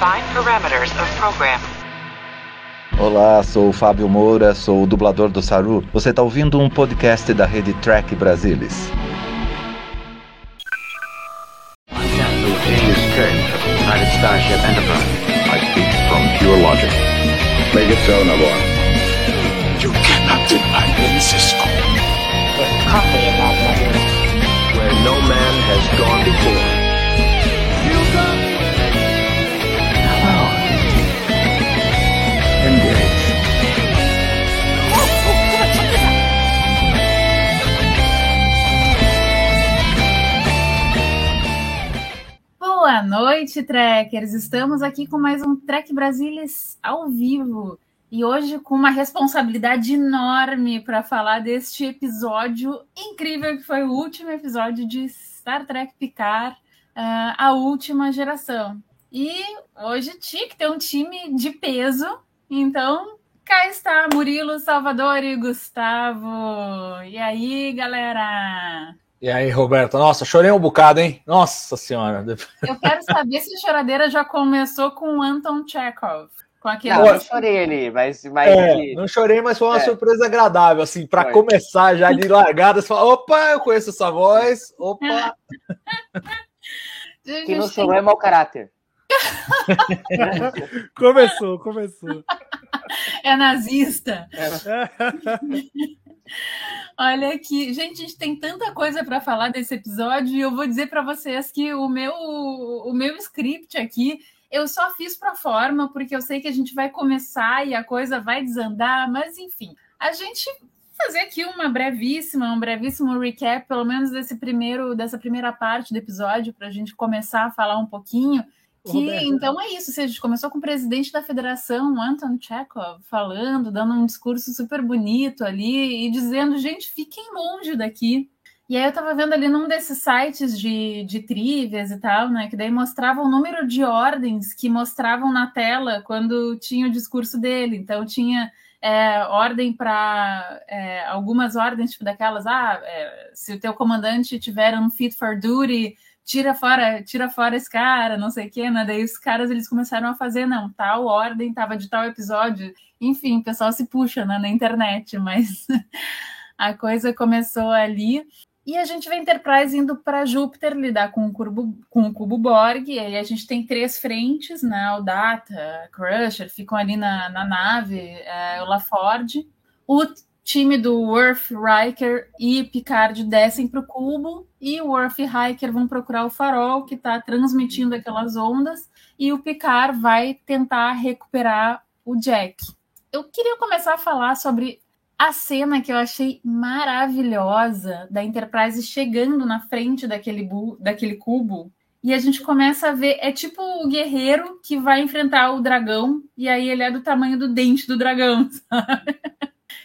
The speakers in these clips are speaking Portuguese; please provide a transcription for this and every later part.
Define parameters of program. Olá, sou o Fábio Moura, sou o dublador do Saru. Você está ouvindo um podcast da rede Track Brasilis. Starship Enterprise. I speak from pure logic. Make it so, Nabor. You noite, trekkers! Estamos aqui com mais um Trek Brasilis ao vivo e hoje com uma responsabilidade enorme para falar deste episódio incrível que foi o último episódio de Star Trek Picard, uh, a última geração. E hoje tinha que ter um time de peso, então cá está Murilo, Salvador e Gustavo. E aí, galera? E aí, Roberto? Nossa, chorei um bocado, hein? Nossa Senhora. Eu quero saber se a choradeira já começou com Anton Chekhov. Com aquele... Não, eu chorei ali, mas. mas é, não chorei, mas foi uma É. surpresa agradável. Assim, para começar já de largada, você fala: opa, eu conheço essa voz. Opa, Quem não chorou é mau caráter. Começou, começou. é nazista. Olha aqui, gente, a gente tem tanta coisa para falar desse episódio e eu vou dizer para vocês que o meu o meu script aqui eu só fiz para forma porque eu sei que a gente vai começar e a coisa vai desandar, mas enfim, a gente fazer aqui uma brevíssima, um brevíssimo recap, pelo menos desse primeiro dessa primeira parte do episódio para a gente começar a falar um pouquinho. Que, Roberto. então é isso, seja, a gente começou com o presidente da federação, Anton Chekhov, falando, dando um discurso super bonito ali e dizendo, gente, fiquem longe daqui. E aí eu tava vendo ali num desses sites de, de trivias e tal, né, que daí mostrava o número de ordens que mostravam na tela quando tinha o discurso dele. Então tinha é, ordem para algumas ordens, tipo daquelas, ah, é, se o teu comandante tiver um fit for duty, tira fora, tira fora esse cara, não sei o quê, né? Daí os caras eles começaram a fazer, não, tal ordem, tava de tal episódio. Enfim, o pessoal se puxa né, na internet, mas a coisa começou ali. E a gente vê Enterprise indo para Júpiter lidar com o, cubo, com o cubo Borg, e aí a gente tem três frentes, né? O Data, Crusher, ficam ali na, na nave, é, o LaForge. O time do Worf, Riker e Picard descem para o cubo e o Worf e Riker vão procurar o farol que está transmitindo aquelas ondas e o Picard vai tentar recuperar o Jack. Eu queria começar a falar sobre a cena que eu achei maravilhosa da Enterprise chegando na frente daquele, daquele cubo e a gente começa a ver, é tipo o guerreiro que vai enfrentar o dragão e aí ele é do tamanho do dente do dragão, sabe?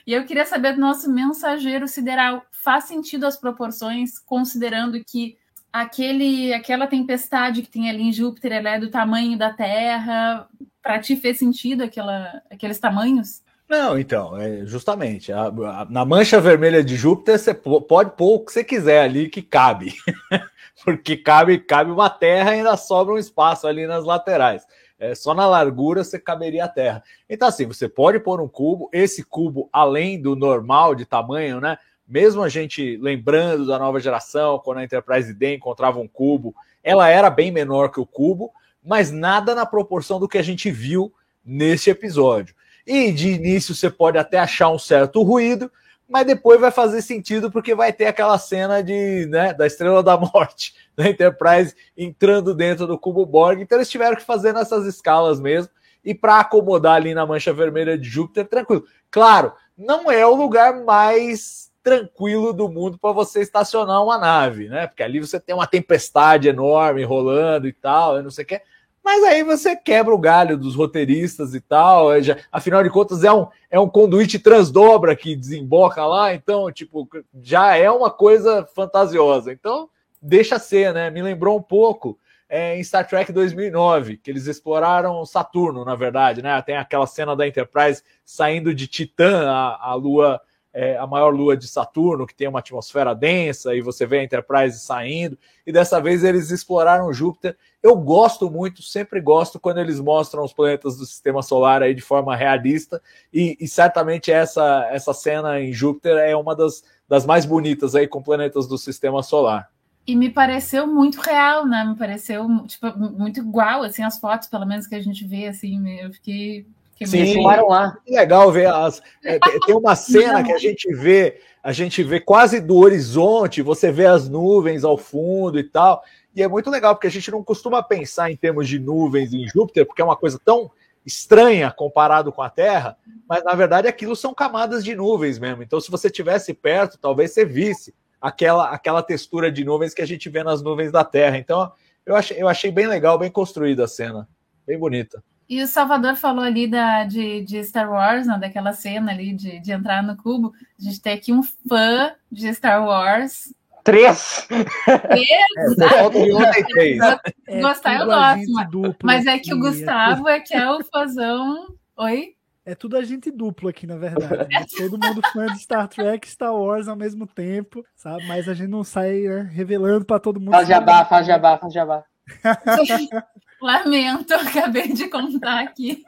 E eu queria saber do nosso mensageiro sideral, faz sentido as proporções, considerando que aquele, aquela tempestade que tem ali em Júpiter ela é do tamanho da Terra? Para ti fez sentido aquela, aqueles tamanhos? Não, então, é justamente. a- a- na mancha vermelha de Júpiter, você po- pode pôr o que você quiser ali que cabe. Porque cabe, cabe uma terra e ainda sobra um espaço ali nas laterais. É, só na largura você caberia a terra. Então, assim, você pode pôr um cubo, esse cubo, além do normal de tamanho, né? Mesmo a gente lembrando da nova geração, quando a Enterprise D encontrava um cubo, ela era bem menor que o cubo, mas nada na proporção do que a gente viu neste episódio. E de início você pode até achar um certo ruído, mas depois vai fazer sentido porque vai ter aquela cena de, né, da Estrela da Morte da Enterprise entrando dentro do cubo Borg. Então eles tiveram que fazer nessas escalas mesmo e para acomodar ali na mancha vermelha de Júpiter, tranquilo. Claro, não é o lugar mais tranquilo do mundo para você estacionar uma nave, né? Porque ali você tem uma tempestade enorme rolando e tal, eu não sei o que. Mas aí você quebra o galho dos roteiristas e tal. é já- afinal de contas, é um, é um conduíte transdobra que desemboca lá, então, tipo, já é uma coisa fantasiosa. Então, deixa ser, né? Me lembrou um pouco é, em Star Trek 2009, que eles exploraram Saturno, na verdade, né? Tem aquela cena da Enterprise saindo de Titã, a, a lua é, a maior lua de Saturno, que tem uma atmosfera densa, e você vê a Enterprise saindo, e dessa vez eles exploraram Júpiter. Eu gosto muito, sempre gosto quando eles mostram os planetas do sistema solar aí de forma realista, e, e certamente essa, essa cena em Júpiter é uma das, das mais bonitas aí com planetas do sistema solar. E me pareceu muito real, né? Me pareceu tipo, muito igual, assim, as fotos, pelo menos, que a gente vê, assim, eu fiquei que Sim, lá. legal ver as. É, tem uma cena que a gente vê, a gente vê quase do horizonte, você vê as nuvens ao fundo e tal. E é muito legal, porque a gente não costuma pensar em termos de nuvens em Júpiter, porque é uma coisa tão estranha comparado com a Terra, mas na verdade aquilo são camadas de nuvens mesmo. Então, se você tivesse perto, talvez você visse aquela, aquela textura de nuvens que a gente vê nas nuvens da Terra. Então, eu achei, eu achei bem legal, bem construída a cena, bem bonita. E o Salvador falou ali da, de, de Star Wars, né, daquela cena ali de, de entrar no cubo. A gente tem aqui um fã de Star Wars. Três! Três? É, Gostar é eu gosto, duplo, mas é que o Gustavo é que é o fãzão. Oi? É tudo a gente duplo aqui, na verdade. Né? Todo mundo fã de Star Trek e Star Wars ao mesmo tempo, sabe? Mas a gente não sai né, revelando para todo mundo. Faz jabá, faz jabá, faz jabá. Lamento, acabei de contar aqui.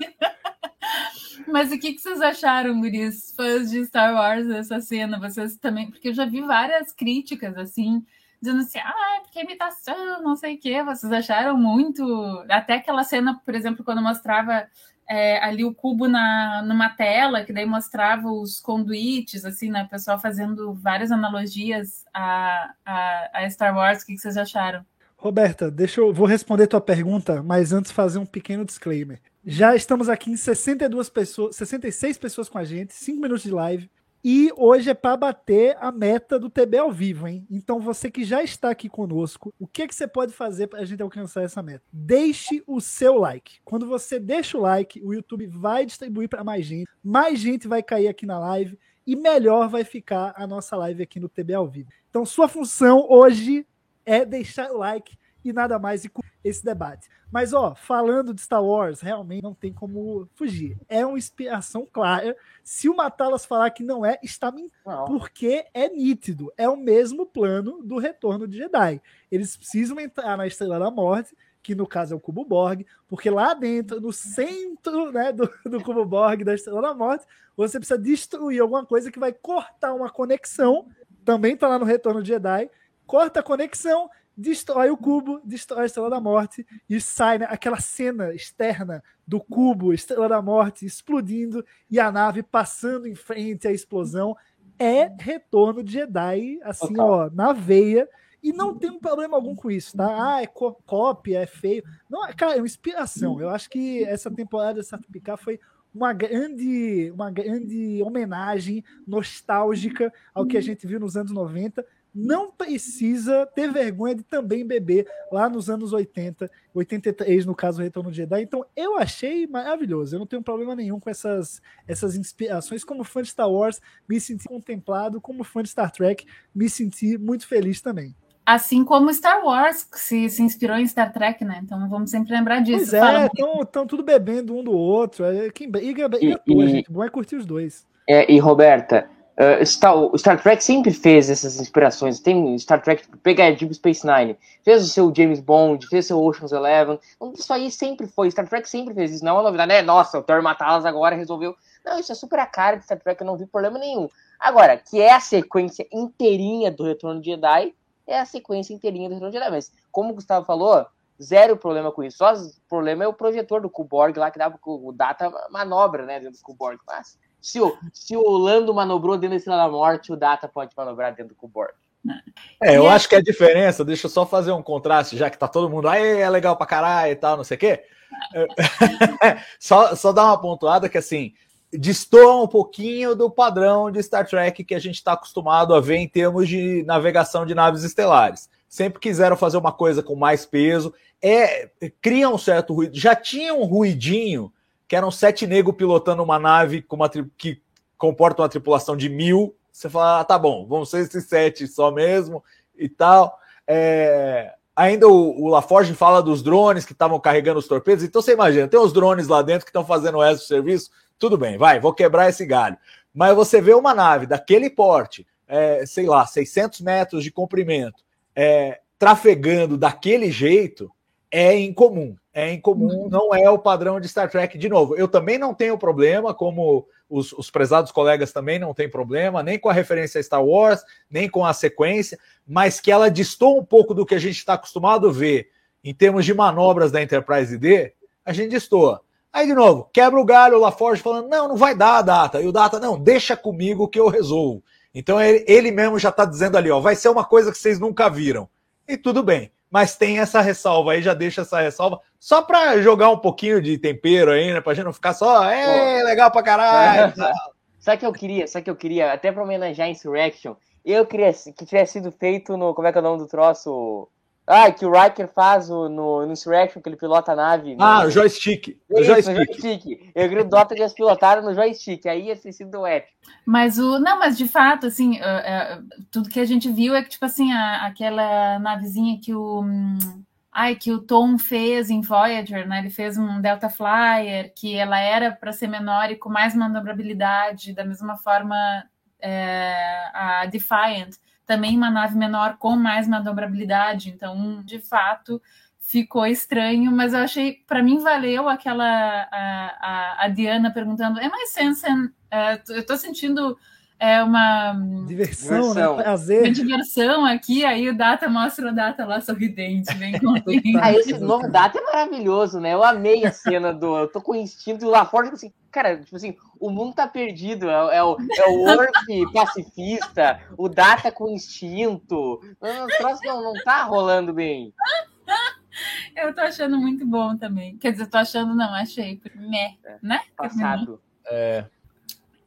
Mas o que, que vocês acharam, guris, fãs de Star Wars, dessa cena? Vocês também, porque eu já vi várias críticas, assim, dizendo assim, ah, porque imitação, não sei o quê. Vocês acharam muito. Até aquela cena, por exemplo, quando mostrava é, ali o cubo na, numa tela, que daí mostrava os conduítes, assim, né? O pessoal fazendo várias analogias a, a, a Star Wars. O que, que vocês acharam? Roberta, deixa eu vou responder tua pergunta, mas antes fazer um pequeno disclaimer. Já estamos aqui em 62 pessoas, 66 pessoas com a gente, 5 minutos de live. E hoje é para bater a meta do TB ao vivo, hein? Então você que já está aqui conosco, o que, que você pode fazer para a gente alcançar essa meta? Deixe o seu like. Quando você deixa o like, o YouTube vai distribuir para mais gente, mais gente vai cair aqui na live e melhor vai ficar a nossa live aqui no TB ao vivo. Então sua função hoje é deixar o like e nada mais e esse debate. Mas ó, falando de Star Wars, realmente não tem como fugir. É uma inspiração clara. Se o Matalas falar que não é, está mentindo, porque é nítido. É o mesmo plano do Retorno de Jedi. Eles precisam entrar na Estrela da Morte, que no caso é o Cubo Borg, porque lá dentro, no centro né, do, do Cubo Borg da Estrela da Morte, você precisa destruir alguma coisa que vai cortar uma conexão. Também está lá no Retorno de Jedi corta a conexão, destrói o cubo, destrói a Estrela da Morte e sai né, aquela cena externa do cubo, Estrela da Morte explodindo e a nave passando em frente à explosão. É retorno de Jedi, assim, okay. ó, na veia. E não tem um problema algum com isso, tá? Ah, é cópia, é feio. Não, cara, é uma inspiração. Eu acho que essa temporada de Picard foi uma grande, uma grande homenagem nostálgica ao que a gente viu nos anos 90 não precisa ter vergonha de também beber lá nos anos 80, 83 no caso Retorno de Jedi. Então eu achei maravilhoso. Eu não tenho problema nenhum com essas, essas inspirações. Como fã de Star Wars, me senti contemplado. Como fã de Star Trek, me senti muito feliz também. Assim como Star Wars se, se inspirou em Star Trek, né? Então vamos sempre lembrar disso. Pois é, estão tudo bebendo um do outro. É, quem briga, briga e, e, gente. Bom é curtir os dois. É, e Roberta, Uh, Star, Star Trek sempre fez essas inspirações. Tem Star Trek, pega Deep Space Nine, fez o seu James Bond, fez o seu Ocean's Eleven. Então, isso aí sempre foi. Star Trek sempre fez isso. Não é uma novidade, né? Nossa, o Thor Matalas agora resolveu. Não, isso é super a cara de Star Trek, eu não vi problema nenhum. Agora, que é a sequência inteirinha do Retorno de Jedi, é a sequência inteirinha do Retorno de Jedi. Mas, como o Gustavo falou, zero problema com isso. Só o problema é o projetor do Kuborg lá, que dava o data manobra, né, dentro do Kuborg. Mas se o, se o Lando manobrou dentro da Estrela da Morte, o Data pode manobrar dentro do Kuborg. É, eu acho que a diferença, deixa eu só fazer um contraste, já que tá todo mundo, aí é legal pra caralho e tal, não sei o quê. só, só dar uma pontuada que assim, destoa um pouquinho do padrão de Star Trek que a gente está acostumado a ver em termos de navegação de naves estelares. Sempre quiseram fazer uma coisa com mais peso, é cria um certo ruído. Já tinha um ruidinho que eram sete negros pilotando uma nave com uma que comporta uma tripulação de mil. Você fala, ah, tá bom, vão ser esses sete só mesmo e tal. É... Ainda o, o Laforge fala dos drones que estavam carregando os torpedos. Então você imagina, tem os drones lá dentro que estão fazendo o serviço. Tudo bem, vai, vou quebrar esse galho. Mas você vê uma nave daquele porte, é, sei lá, 600 metros de comprimento, é, trafegando daquele jeito, é incomum. É incomum, não é o padrão de Star Trek. De novo, eu também não tenho problema, como os, os prezados colegas também não têm problema, nem com a referência a Star Wars, nem com a sequência, mas que ela distou um pouco do que a gente está acostumado a ver em termos de manobras da Enterprise D, a gente destoa. Aí, de novo, quebra o galho, o LaForge falando, não, não vai dar a data. E o data, não, deixa comigo que eu resolvo. Então ele, ele mesmo já está dizendo ali, ó, vai ser uma coisa que vocês nunca viram. E tudo bem. Mas tem essa ressalva aí, já deixa essa ressalva, só para jogar um pouquinho de tempero aí, né? Pra gente não ficar só, é, legal pra caralho. Sabe o que eu queria? Sabe o que eu queria? Até pra homenagear a Insurrection, eu queria que tivesse sido feito no. Como é que é o nome do troço? Ah, que o Riker faz o, no, no Insurrection, que ele pilota a nave. Ah, no... o joystick. O Isso, joystick. joystick. Eu queria o Dota tivesse pilotado no joystick, aí ia ter sido épico. Mas o. Não, mas de fato, assim, uh, uh, tudo que a gente viu é que, tipo assim, a, aquela navezinha que o. Ai, que o Tom fez em Voyager, né? Ele fez um Delta Flyer, que ela era para ser menor e com mais manobrabilidade, da mesma forma é, a Defiant também uma nave menor com mais manobrabilidade, então de fato ficou estranho, mas eu achei, para mim valeu aquela a, a, a, Diana perguntando, é mais sense? Uh, eu tô sentindo é uma diversão, diversão. Né? prazer. Uma diversão aqui, aí o Data mostra o Data lá sorridente, bem contente. ah, esse novo Data é maravilhoso, né? Eu amei a cena do. Eu tô com o instinto lá fora, tipo assim, cara, tipo assim, o mundo tá perdido. É, é o, é o Orc pacifista, o Data com instinto. O troço não, não tá rolando bem. Eu tô achando muito bom também. Quer dizer, tô achando, não, achei. Meh, né? Passado. É.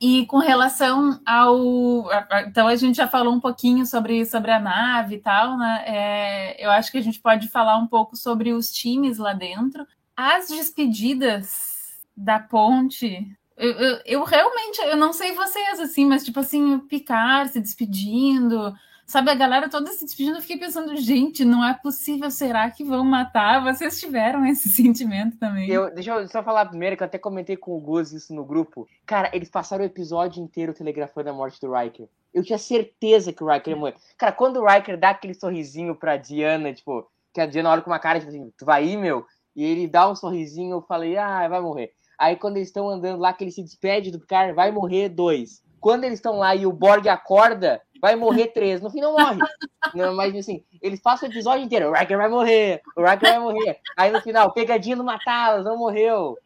E com relação ao. Então, a gente já falou um pouquinho sobre, sobre a nave e tal, né? É, eu acho que a gente pode falar um pouco sobre os times lá dentro. As despedidas da ponte. Eu, eu, eu realmente, eu não sei vocês, assim, mas tipo assim, o Picard se despedindo, Sabe, a galera toda se despedindo, eu fiquei pensando, gente, não é possível, será que vão matar? Vocês tiveram esse sentimento também? Eu, deixa eu só falar primeiro, que eu até comentei com o Gus isso no grupo. Cara, eles passaram o episódio inteiro telegrafando a morte do Riker. Eu tinha certeza que o Riker ia morrer. Cara, quando o Riker dá aquele sorrisinho pra Diana, tipo, que a Diana olha com uma cara, tipo assim, tu vai ir, meu? E ele dá um sorrisinho, eu falei, ah, vai morrer. Aí quando eles estão andando lá, que ele se despede do cara, vai morrer dois. Quando eles estão lá e o Borg acorda, vai morrer três. No fim não morre. Não, mas assim, eles passam o episódio inteiro. O Riker vai morrer, o Riker vai morrer. Aí no final, pegadinha no Matalas, não morreu.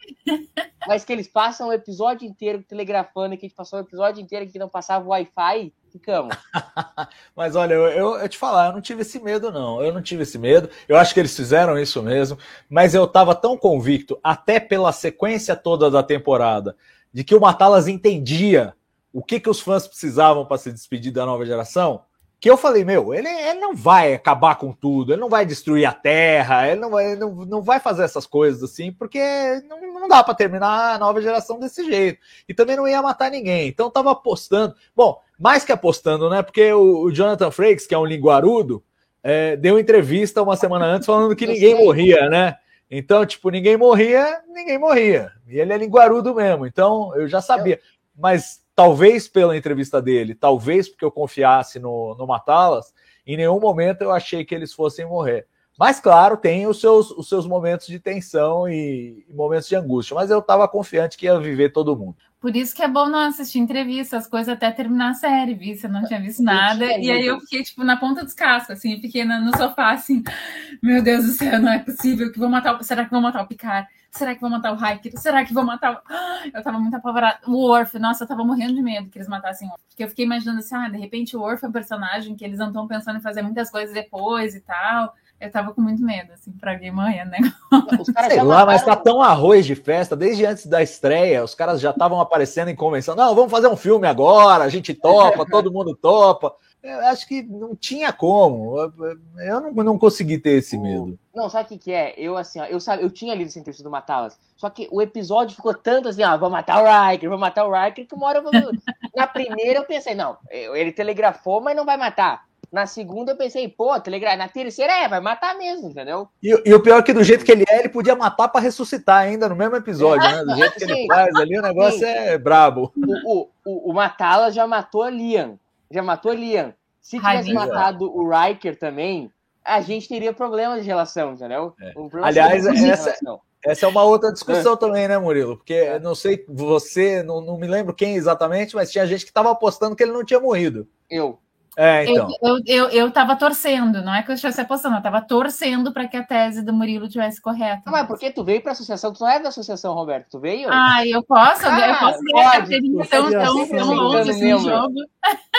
Mas que eles passam o episódio inteiro telegrafando, que a gente passou o episódio inteiro que não passava Wi-Fi, ficamos. mas olha, eu, eu, eu, te falar, eu não tive esse medo, não. Eu não tive esse medo. Eu acho que eles fizeram isso mesmo. Mas eu tava tão convicto, até pela sequência toda da temporada, de que o Matalas entendia o que, que os fãs precisavam para se despedir da nova geração, que eu falei, meu, ele, ele não vai acabar com tudo, ele não vai destruir a Terra, ele não vai, ele não, não vai fazer essas coisas assim, porque não, não dá para terminar a nova geração desse jeito. E também não ia matar ninguém. Então tava apostando. Bom, mais que apostando, né? Porque o, o Jonathan Frakes, que é um linguarudo, é, deu entrevista uma semana antes falando que ninguém morria, né? Então, tipo, ninguém morria, ninguém morria. E ele é linguarudo mesmo. Então, eu já sabia. Mas talvez pela entrevista dele, talvez porque eu confiasse no, no Matalas, em nenhum momento eu achei que eles fossem morrer. Mas, claro, tem os seus, os seus momentos de tensão e, momentos de angústia, mas eu estava confiante que ia viver todo mundo. Por isso que é bom não assistir entrevista, as coisas até terminar a série, vi? Você não tinha visto nada. E aí eu fiquei, tipo, na ponta dos cascos, assim, fiquei no sofá, assim, meu Deus do céu, não é possível que vão matar o. Será que vão matar o Picard? Será que vão matar o Hiker? Será que vão matar o. Eu tava muito apavorada. O Worf, nossa, eu tava morrendo de medo que eles matassem o Worf. Porque eu fiquei imaginando assim, ah, de repente o Worf é um personagem que eles não estão pensando em fazer muitas coisas depois e tal. Eu tava com muito medo, assim, pra alguém morrer, né? Os caras Sei lá, mas tá tão arroz de festa, desde antes da estreia, os caras já estavam aparecendo em convenção. Não, vamos fazer um filme agora, a gente topa, todo mundo topa. Eu acho que não tinha como. Eu não, não consegui ter esse medo. Não, sabe o que, que é? Eu, assim, ó, eu, sabe, eu tinha lido essa entrevista do Matalas, só que o episódio ficou tanto assim, ó, vou matar o Riker, vou matar o Riker, que uma hora eu vou... Na primeira eu pensei, não, ele telegrafou, mas não vai matar. Na segunda eu pensei, pô, Telegram. Na terceira é, vai matar mesmo, entendeu? E, e o pior é que do jeito que ele é, ele podia matar pra ressuscitar ainda no mesmo episódio, né? Do jeito que ele faz ali, o negócio Sim. é brabo. O, o, o, o Matala já matou a Liam. Já matou a Liam. Se tivesse Raimundo. matado o Riker também, a gente teria problema de relação, entendeu? É. Um problema Aliás, essa-. Essa é uma outra discussão também, né, Murilo? Porque eu não sei, você, não, não me lembro quem exatamente, mas tinha gente que tava apostando que ele não tinha morrido. Eu. É, então. Eu, eu, eu, eu tava torcendo, não é que eu estivesse apostando, eu tava torcendo para que a tese do Murilo tivesse correta. Ah, mas porque tu veio pra associação? Tu não é da associação, Roberto? Tu veio? Ah, eu posso? eu Ah, posso ver pode. a carteirinha tão, tão, tão longe assim, Membro. no jogo.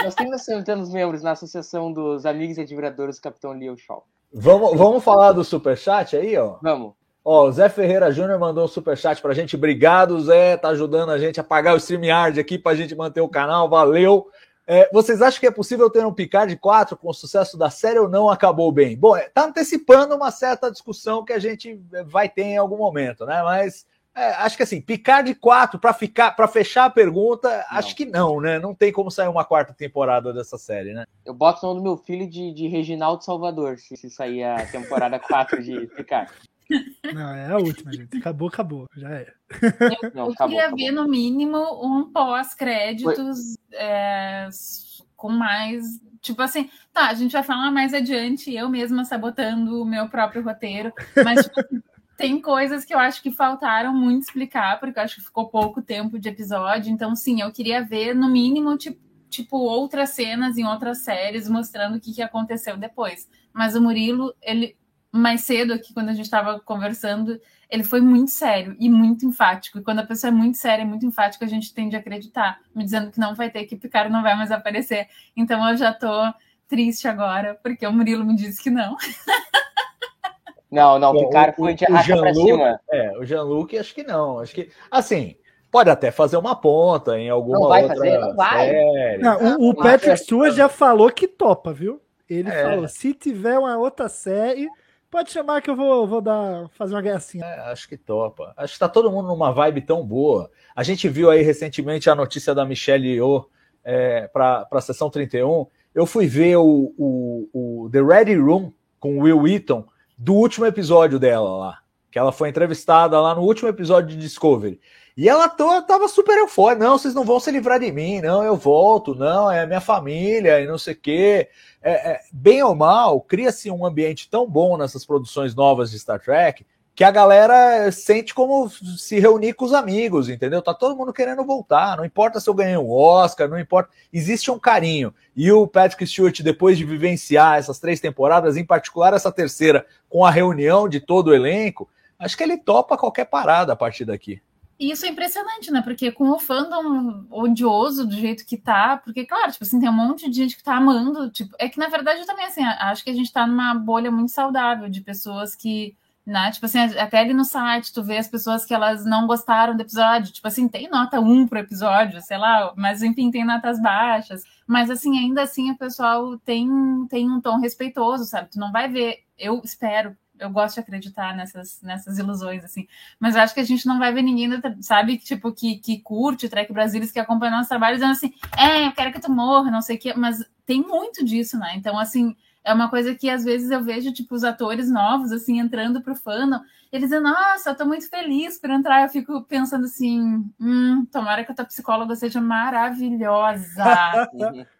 Nós temos sentando membros na associação dos amigos e admiradores do Capitão Leo Shaw. Vamos, vamos falar do superchat aí, ó. Vamos. Ó, o Zé Ferreira Júnior mandou um superchat pra gente. Obrigado, Zé. Tá ajudando a gente a pagar o StreamYard aqui pra gente manter o canal. Valeu. É, vocês acham que é possível ter um Picard 4 com o sucesso da série ou não acabou bem? Bom, é, tá antecipando uma certa discussão que a gente é, vai ter em algum momento, né? Mas é, acho que assim, Picard 4 para ficar, para fechar a pergunta, acho que não, né? Não tem como sair uma quarta temporada dessa série, né? Eu boto o nome do meu filho de, de Reginaldo Salvador, se, se sair a temporada 4 de Picard. Não, é a última, gente. Acabou, acabou. Já é. Não, Eu acabou, queria acabou. ver, no mínimo, um pós-créditos é, com mais. Tipo assim, tá, a gente vai falar mais adiante, eu mesma sabotando o meu próprio roteiro, mas tipo, assim, tem coisas que eu acho que faltaram muito explicar, porque eu acho que ficou pouco tempo de episódio, então sim, eu queria ver, no mínimo, tipo, tipo outras cenas em outras séries mostrando o que, que aconteceu depois. Mas o Murilo, ele mais cedo aqui, quando a gente estava conversando, ele foi muito sério e muito enfático. E quando a pessoa é muito séria e muito enfática, a gente tende a acreditar, me dizendo que não vai ter, que Picard não vai mais aparecer. Então eu já tô triste agora, porque o Murilo me disse que não. Não, não, o Bom, Picard o- foi de arrasta pra cima. É, o Jean-Luc acho que não. Acho que, assim, pode até fazer uma ponta em alguma Não vai outra fazer, não vai. série. Não, o, o Patrick Stewart já falou que topa, viu? Ele É. falou: se tiver uma outra série, pode chamar que eu vou, vou dar, fazer uma gracinha. É, acho que topa. Acho que tá todo mundo numa vibe tão boa. A gente viu aí recentemente a notícia da Michelle Yeoh é, para a sessão 31. Eu fui ver o, o, o The Ready Room com o Will Wheaton do último episódio dela lá. Que ela foi entrevistada lá no último episódio de Discovery. E ela tava super eufórica. Não, vocês não vão se livrar de mim. Não, eu volto. Não, é a minha família e não sei o quê. É, é, bem ou mal, cria-se um ambiente tão bom nessas produções novas de Star Trek que a galera sente como se reunir com os amigos, entendeu? Tá todo mundo querendo voltar. Não importa se eu ganhei um Oscar, não importa. Existe um carinho. E o Patrick Stewart, depois de vivenciar essas três temporadas, em particular essa terceira, com a reunião de todo o elenco, acho que ele topa qualquer parada a partir daqui. E isso é impressionante, né? Porque com o fandom odioso do jeito que tá, porque, claro, tipo assim, tem um monte de gente que tá amando. Tipo, é que, na verdade, eu também, assim, acho que a gente tá numa bolha muito saudável de pessoas que, né, tipo assim, até ali no site, tu vê as pessoas que elas não gostaram do episódio. Tipo assim, tem nota 1 pro episódio, sei lá, mas enfim, tem notas baixas. Mas assim, ainda assim, o pessoal tem, tem um tom respeitoso, sabe? Tu não vai ver, eu espero. Eu gosto de acreditar nessas, nessas ilusões, assim. Mas eu acho que a gente não vai ver ninguém, sabe, tipo, que, que curte Trek Brasilis, que acompanha nosso trabalho, dizendo assim, é, eu quero que tu morra, não sei o quê. Mas tem muito disso, né? Então, assim, é uma coisa que às vezes eu vejo, tipo, os atores novos, assim, entrando pro fandom, eles dizem, nossa, eu tô muito feliz por entrar. Eu fico pensando assim, hum, tomara que a tua psicóloga seja maravilhosa.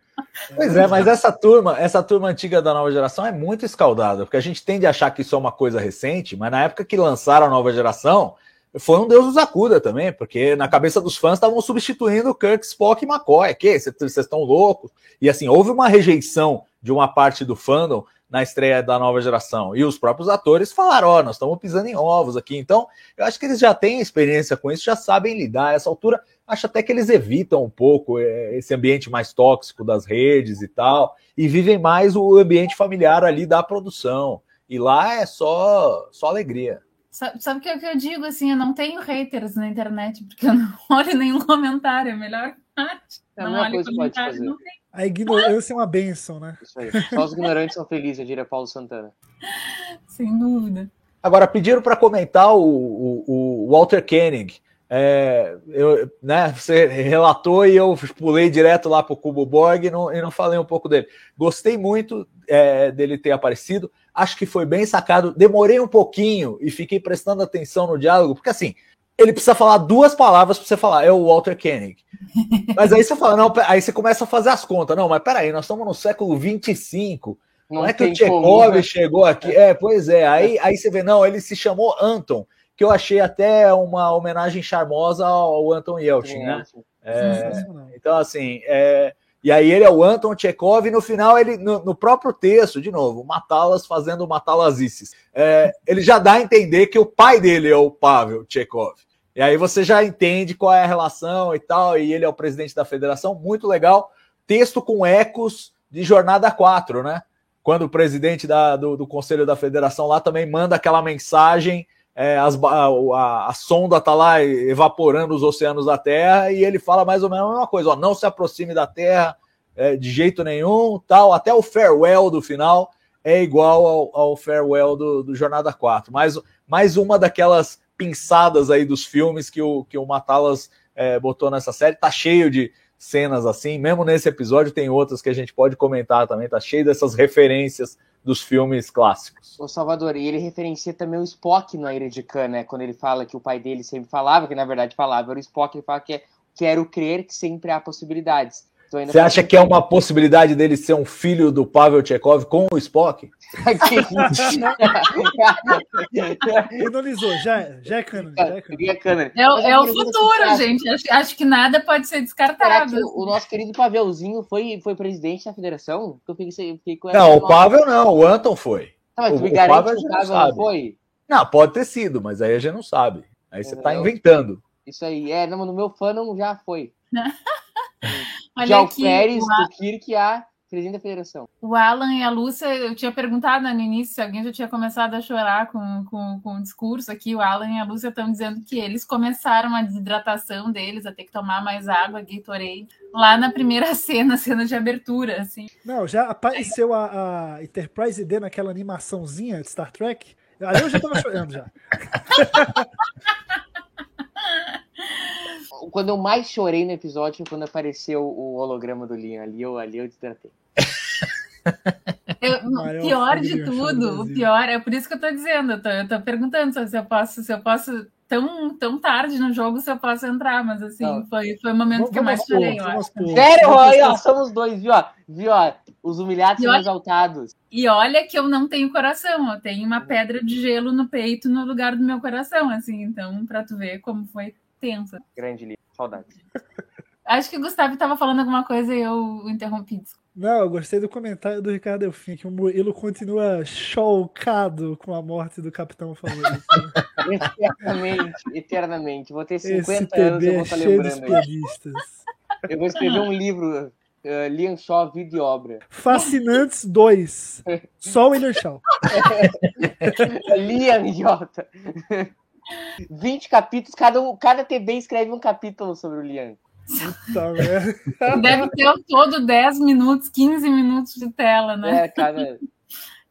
Pois é, mas essa turma, essa turma antiga da nova geração é muito escaldada, porque a gente tende a achar que isso é uma coisa recente, mas na época que lançaram a nova geração, foi um Deus nos acuda também, porque na cabeça dos fãs estavam substituindo Kirk, Spock e McCoy. Que vocês estão loucos? E assim, houve uma rejeição de uma parte do fandom na estreia da nova geração. E os próprios atores falaram: Ó, oh, nós estamos pisando em ovos aqui. Então, eu acho que eles já têm experiência com isso, já sabem lidar. A essa altura, acho até que eles evitam um pouco esse ambiente mais tóxico das redes e tal, e vivem mais o ambiente familiar ali da produção. E lá é só, só alegria. Sabe, sabe o que, que eu digo assim? Eu não tenho haters na internet, porque eu não olho nenhum comentário, é a melhor parte. É não melhor olho comentário, fazer. não tem. A ignorância é uma benção, né? Isso aí. Só os ignorantes são felizes, eu diria Paulo Santana. Sem dúvida. Agora, pediram para comentar o, o, o, Walter Koenig É, eu, né, você relatou e eu pulei direto lá para o Cubo Borg e não, e não falei um pouco dele. Gostei muito é, dele ter aparecido, acho que foi bem sacado. Demorei um pouquinho e fiquei prestando atenção no diálogo, porque assim, ele precisa falar duas palavras para você falar, é o Walter Koenig. Mas aí você fala, não, aí você começa a fazer as contas. Não, mas peraí, nós estamos no século 25. Não, não é que o Tchekov né? chegou aqui. É, pois é. Aí, aí você vê, não, ele se chamou Anton que eu achei até uma homenagem charmosa ao Anton Yelchin, né? É, então, assim, é, e aí ele é o Anton Chekhov, e no final, ele, no, no próprio texto, de novo, Matalas fazendo Matalazices, é, ele já dá a entender que o pai dele é o Pavel Chekhov. E aí você já entende qual é a relação e tal, e ele é o presidente da federação, muito legal. Texto com ecos de Jornada 4, né? Quando o presidente da, do, do Conselho da Federação lá também manda aquela mensagem é, as, a, a, a, sonda está lá evaporando os oceanos da Terra e ele fala mais ou menos a mesma coisa: ó, não se aproxime da Terra é, de jeito nenhum, tal. Até o farewell do final é igual ao, ao farewell do, do, Jornada 4. Mais, mais uma daquelas pinçadas aí dos filmes que o, que o Matalas é, botou nessa série. Tá cheio de cenas assim, mesmo nesse episódio tem outras que a gente pode comentar também. Tá cheio dessas referências dos filmes clássicos. O Salvador, e ele referencia também o Spock na Ilha de Khan, né? Quando ele fala que o pai dele sempre falava, que na verdade falava, era o Spock, ele fala que é, quero crer que sempre há possibilidades. Você acha que é uma possibilidade dele ser um filho do Pavel Chekhov com o Spock? Finalizou, já, já é canon. Já é, canon. é, é o futuro, gente. Acho, acho, que nada pode ser descartado. o nosso querido Pavelzinho foi, foi presidente da federação? Eu fiquei, fiquei não, o Pavel não, o Anton foi. Não, mas o, o Pavel que o Pavel não foi? Não, pode ter sido, mas aí a gente não sabe. Aí você está inventando. Isso aí, é, não, no meu fã não já foi. Olha Já aqui, o Pérez, o, o Kirk a presidente da federação. O Alan e a Lúcia, eu tinha perguntado no início se alguém já tinha começado a chorar com, com, com o discurso aqui. O Alan e a Lúcia estão dizendo que eles começaram a desidratação deles, a ter que tomar mais água, Gatorade, lá na primeira cena, cena de abertura, assim. Não, já apareceu a, a Enterprise D naquela animaçãozinha de Star Trek. Ali eu já tava chorando já. quando eu mais chorei no episódio foi quando apareceu o holograma do Liam. Ali eu, ali eu desidratei. Eu, pior de tudo, o pior, é por isso que eu tô dizendo, eu tô, eu tô perguntando se eu posso, se eu posso tão, tão tarde no jogo se eu posso entrar, mas assim, foi, foi o momento vamos, que eu mais chorei, eu acho. Sério, ó, somos dois, viu? Viu? Os humilhados e são exaltados. E olha que eu não tenho coração, eu tenho uma pedra de gelo no peito no lugar do meu coração, assim, então, pra tu ver como foi tensa. Grande livro, saudade. Acho que o Gustavo estava falando alguma coisa e eu interrompi. Não, eu gostei do comentário do Ricardo Elfim, que o Murilo continua chocado com a morte do Capitão favorito. eternamente, eternamente. Vou ter 50 Esse anos e vou estar é lembrando. Eu vou escrever um livro, uh, Liam Shaw, Vida e Obra. Fascinantes 2. Só o William Shaw. Liam, idiota. 20 capítulos, cada, um, cada TV escreve um capítulo sobre o Lian. Deve ter todo 10 minutos, 15 minutos de tela, né? É, cara.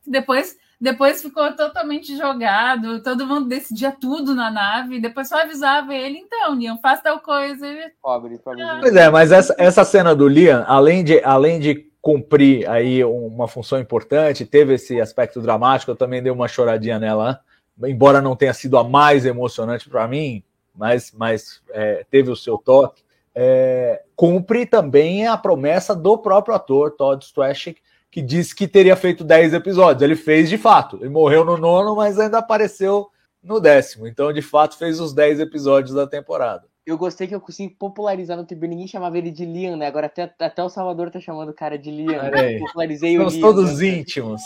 depois, depois ficou totalmente jogado, todo mundo decidia tudo na nave, depois só avisava ele, então, Liam, faz tal coisa. Pobre, pobre. Ah. Pois é, mas essa, essa cena do Liam, além de, além de cumprir aí uma função importante, teve esse aspecto dramático, eu também dei uma choradinha nela, né? Embora não tenha sido a mais emocionante para mim, mas, mas é, teve o seu toque, é, cumpre também a promessa do próprio ator, Todd Strachek, que disse que teria feito 10 episódios. Ele fez de fato. Ele morreu no nono, mas ainda apareceu no décimo. Então, de fato, fez os 10 episódios da temporada. Eu gostei que eu consegui popularizar no TV. Ninguém chamava ele de Liam, né? Agora até, até o Salvador tá chamando o cara de Liam. Né? Popularizei Somos o Liam. todos né? íntimos.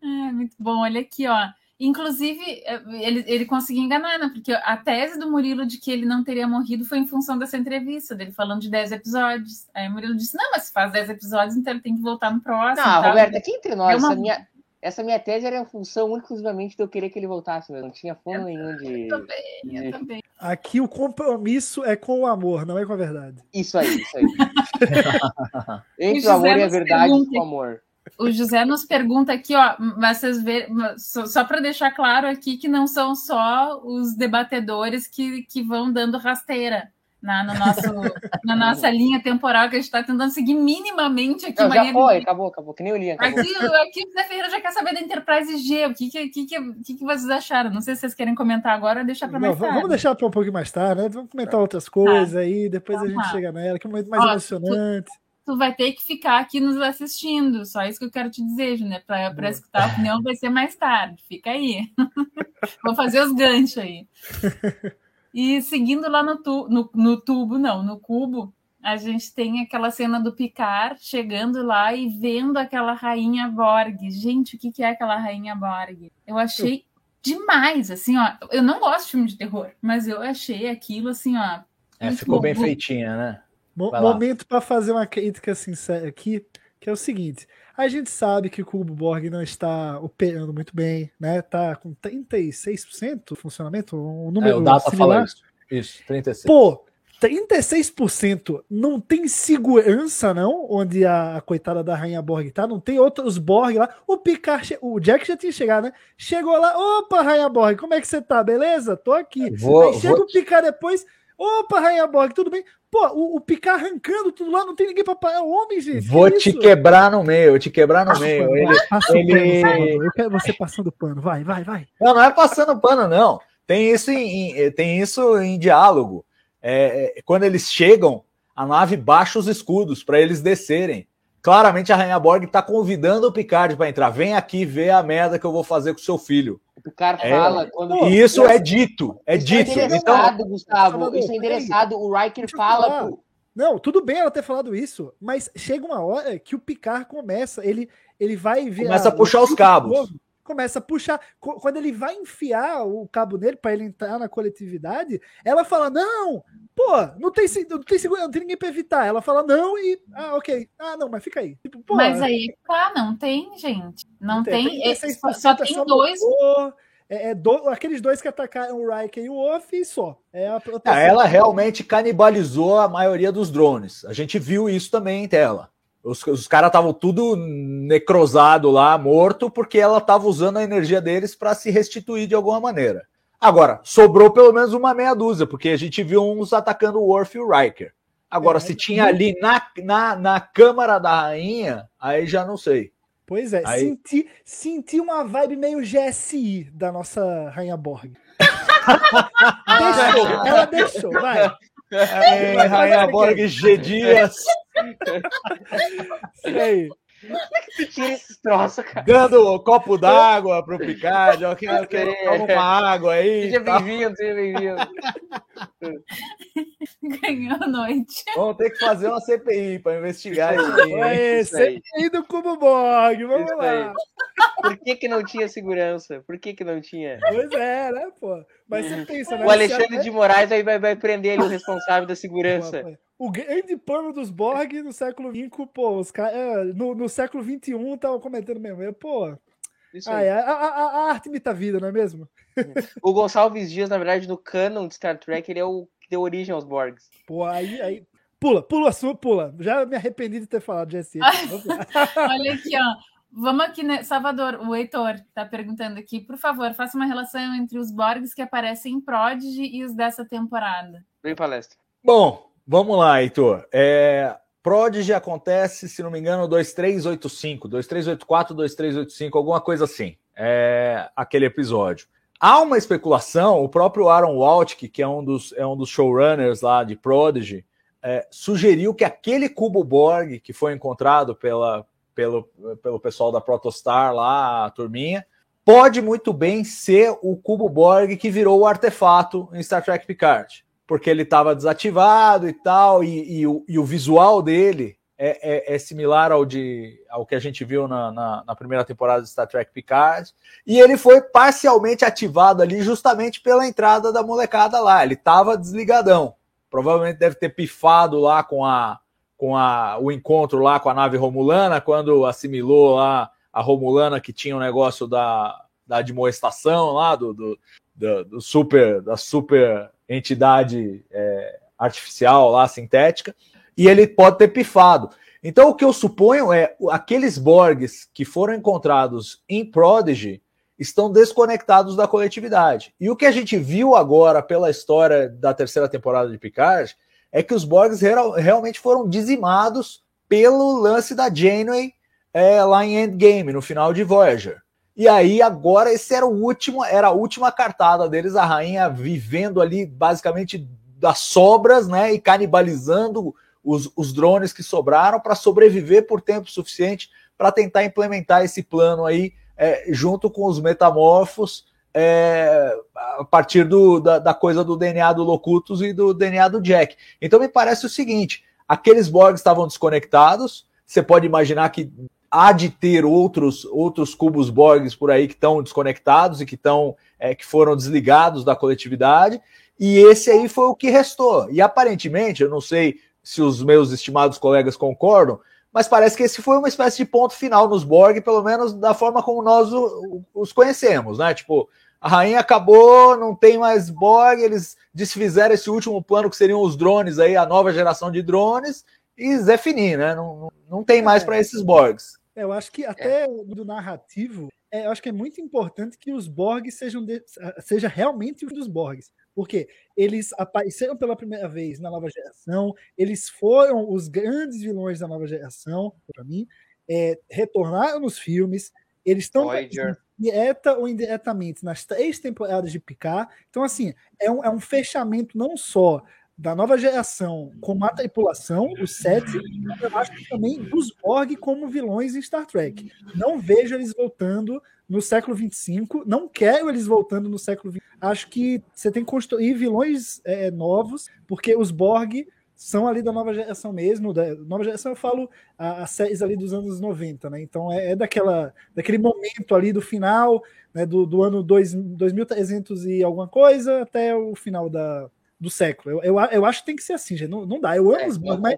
É, muito bom. Olha aqui, ó. Inclusive, é, ele, ele conseguiu enganar, né? Porque a tese do Murilo de que ele não teria morrido foi em função dessa entrevista, dele falando de 10 episódios. Aí o Murilo disse: não, mas se faz 10 episódios, então ele tem que voltar no próximo. Não, Roberta, aqui entre nós, uma... essa, minha, essa minha tese era em função exclusivamente de eu querer que ele voltasse, mas não tinha fundo nenhum de. Eu também, eu também. Aqui o compromisso é com o amor, não é com a verdade. Isso aí, isso aí. entre o amor e a verdade, com o amor. O José nos pergunta aqui, ó, mas vocês vê, só, só para deixar claro aqui que não são só os debatedores que, que vão dando rasteira na, no nosso, na nossa linha temporal que a gente está tentando seguir minimamente aqui. Não, já foi, acabou, acabou, que nem o Lian. Aqui, aqui o Zé Ferreira já quer saber da Enterprise G. O que, que, que, que, que vocês acharam? Não sei se vocês querem comentar agora ou deixar para mais tarde. Vamos deixar para um pouco mais tarde, né? Vamos comentar outras coisas aí, depois a Vamos gente lá. chega nela, que é um momento mais Ó, emocionante. Tu vai ter que ficar aqui nos assistindo. Só isso que eu quero te dizer, Júnior. Para escutar a opinião vai ser mais tarde. Fica aí. Vou fazer os ganchos aí. E seguindo lá no, tu, no, no tubo, não, no cubo, a gente tem aquela cena do Picard chegando lá e vendo aquela rainha Borg. Gente, o que, que é aquela rainha Borg? Eu achei demais, assim, ó. Eu não gosto de filme de terror, mas eu achei aquilo, assim, ó. É, ficou bem feitinha, né? Mo- Vai momento para fazer uma crítica sincera aqui, que é o seguinte: a gente sabe que o Cubo Borg não está operando muito bem, né? Tá com 36% de funcionamento, um É, número o Data similar. fala isso. Isso, 36. Pô, 36% não tem segurança, não? Onde a, a coitada da Rainha Borg tá? Não tem outros Borg lá. O Picard, o Jack já tinha chegado, né? Chegou lá, opa, Rainha Borg, como é que você tá? Beleza? Tô aqui. Vou- Aí chega vou- o Picard depois, opa, Rainha Borg, tudo bem? Pô, o, o Picard arrancando tudo lá, não tem ninguém pra parar. É o homem, gente. Vou que te isso? quebrar no meio, vou te quebrar no o meio. pano, Ele- vai, passa ele- pano. Eu quero você passando pano. Vai, vai, vai. Não, não é passando pano, não. Tem isso em, em- tem isso em diálogo. É, é, quando eles chegam, a nave baixa os escudos para eles descerem. Claramente a Rainha Borg está convidando o Picard para entrar. Vem aqui ver a merda que eu vou fazer com seu filho. O Picard É. fala quando. E isso é dito, é Isso dito. é Então, Gustavo. Isso é endereçado. O Riker fala. pro- Não, tudo bem ela ter falado isso, mas chega uma hora que o Picard começa, ele, ele vai ver. Começa a puxar os cabos. Começa a puxar. Quando ele vai enfiar o cabo nele para ele entrar na coletividade, ela fala: Não, pô, não tem, se- não tem segurança, não tem ninguém para evitar. Ela fala: Não, e. Ah, ok. Ah, não, mas fica aí. Tipo, pô, Mas aí, tá, não tem, gente. Não tem. é, 36% só, só tem só dois. motor, É, é do- aqueles dois que atacaram o Riker e o Off e só. É a proteção. Ah, ela realmente canibalizou a maioria dos drones. A gente viu isso também em tela. Os, os caras estavam tudo necrosado lá, morto, porque ela estava usando a energia deles para se restituir de alguma maneira. Agora, sobrou pelo menos uma meia dúzia, porque a gente viu uns atacando o Worf e o Riker. Agora, É, se tinha ali na, na, na câmara da rainha, aí já não sei. Pois é, Aí- senti, senti uma vibe meio GSI da nossa Rainha Borg. deixou, ela deixou, vai. É, Rainha Borg G Dias Isso aí. Tu tira esses troços, cara. dando o copo d'água pro Picard. Eu quero, quero tomar uma água aí. Seja tá? bem-vindo, seja bem-vindo. Ganhou a noite. Vamos ter que fazer uma CPI para investigar isso aí. Aê, Isso aí. CPI do Cubo Borg, vamos Isso lá. aí. Por que, que não tinha segurança? Por que, que não tinha? Pois é, né, pô? Mas você pensa, né? O Alexandre de Moraes aí vai, vai prender ele, o responsável da segurança. O grande plano dos Borg no século XX, pô, os caras. No, no século XXI estavam comentando mesmo. Eu, pô, Isso ai, aí. a, a, a- a arte imita a vida, não é mesmo? O Gonçalves Dias, na verdade, no canon de Star Trek, ele é o que deu origem aos Borgs. Pô, aí, aí. Pula, pula assunto, pula. Já me arrependi de ter falado de lá. Olha aqui, ó. Vamos aqui, né? Salvador, o Heitor tá perguntando aqui. Por favor, faça uma relação entre os Borgs que aparecem em Prodigy e os dessa temporada. Vem palestra. Bom, vamos lá, Heitor. É, Prodigy acontece, se não me engano, 2385, 2384, 2385, alguma coisa assim. É aquele episódio. Há uma especulação, o próprio Aaron Waltke, que é um dos, é um dos showrunners lá de Prodigy, é, sugeriu que aquele cubo Borg que foi encontrado pela, pelo, pelo pessoal da Protostar lá, a turminha, pode muito bem ser o cubo Borg que virou o artefato em Star Trek Picard porque ele estava desativado e tal, e, e o, e o visual dele é, é- é similar ao, de, ao que a gente viu na, na- na primeira temporada de Star Trek Picard, e ele foi parcialmente ativado ali justamente pela entrada da molecada lá, ele estava desligadão, provavelmente deve ter pifado lá com, a, com a, o encontro lá com a nave Romulana, quando assimilou lá a Romulana que tinha o negócio da, da admoestação lá, do, do, do, do super, da super entidade é, artificial lá, sintética, e ele pode ter pifado. Então, o que eu suponho é aqueles Borgs que foram encontrados em Prodigy estão desconectados da coletividade. E o que a gente viu agora pela história da terceira temporada de Picard é que os Borgs real, realmente foram dizimados pelo lance da Janeway é, lá em Endgame, no final de Voyager. E aí, agora, esse era o último, era a última cartada deles, a rainha vivendo ali basicamente das sobras, né? E canibalizando os, os drones que sobraram para sobreviver por tempo suficiente para tentar implementar esse plano aí é, junto com os metamorfos é, a partir do, da, da, coisa do DNA do Locutus e do DNA do Jack. Então me parece o seguinte: aqueles Borgs estavam desconectados. Você pode imaginar que há de ter outros outros cubos Borgs por aí que estão desconectados e que estão é, que foram desligados da coletividade. E esse aí foi o que restou. E aparentemente, eu não sei se os meus estimados colegas concordam, mas parece que esse foi uma espécie de ponto final nos Borg, pelo menos da forma como nós os conhecemos, né? Tipo, a rainha acabou, não tem mais Borg, eles desfizeram esse último plano que seriam os drones aí, a nova geração de drones, e Zé Fini, né? Não, não tem mais para esses Borgs. É, eu acho que até é. do narrativo, é, eu acho que é muito importante que os Borgs sejam de, seja realmente um dos Borgs porque eles apareceram pela primeira vez na nova geração, eles foram os grandes vilões da nova geração, para mim, é, retornaram nos filmes, eles estão direta ou indiretamente nas três temporadas de Picard. Então, assim, é um, é um fechamento não só da nova geração com a tripulação, os sete, eu acho que também dos Borg como vilões em Star Trek. Não vejo eles voltando no século 25. Não quero eles voltando no século 20. Acho que você tem que construir vilões é, novos, porque os Borg são ali da nova geração mesmo. Da nova geração eu falo as séries ali dos anos 90, né? Então é, é, daquela, daquele momento ali do final, né, do, do ano 2, 2300 e alguma coisa até o final da, do século. Eu, eu, eu acho que tem que ser assim, gente. Não, não dá. Eu amo é, os Borg, mas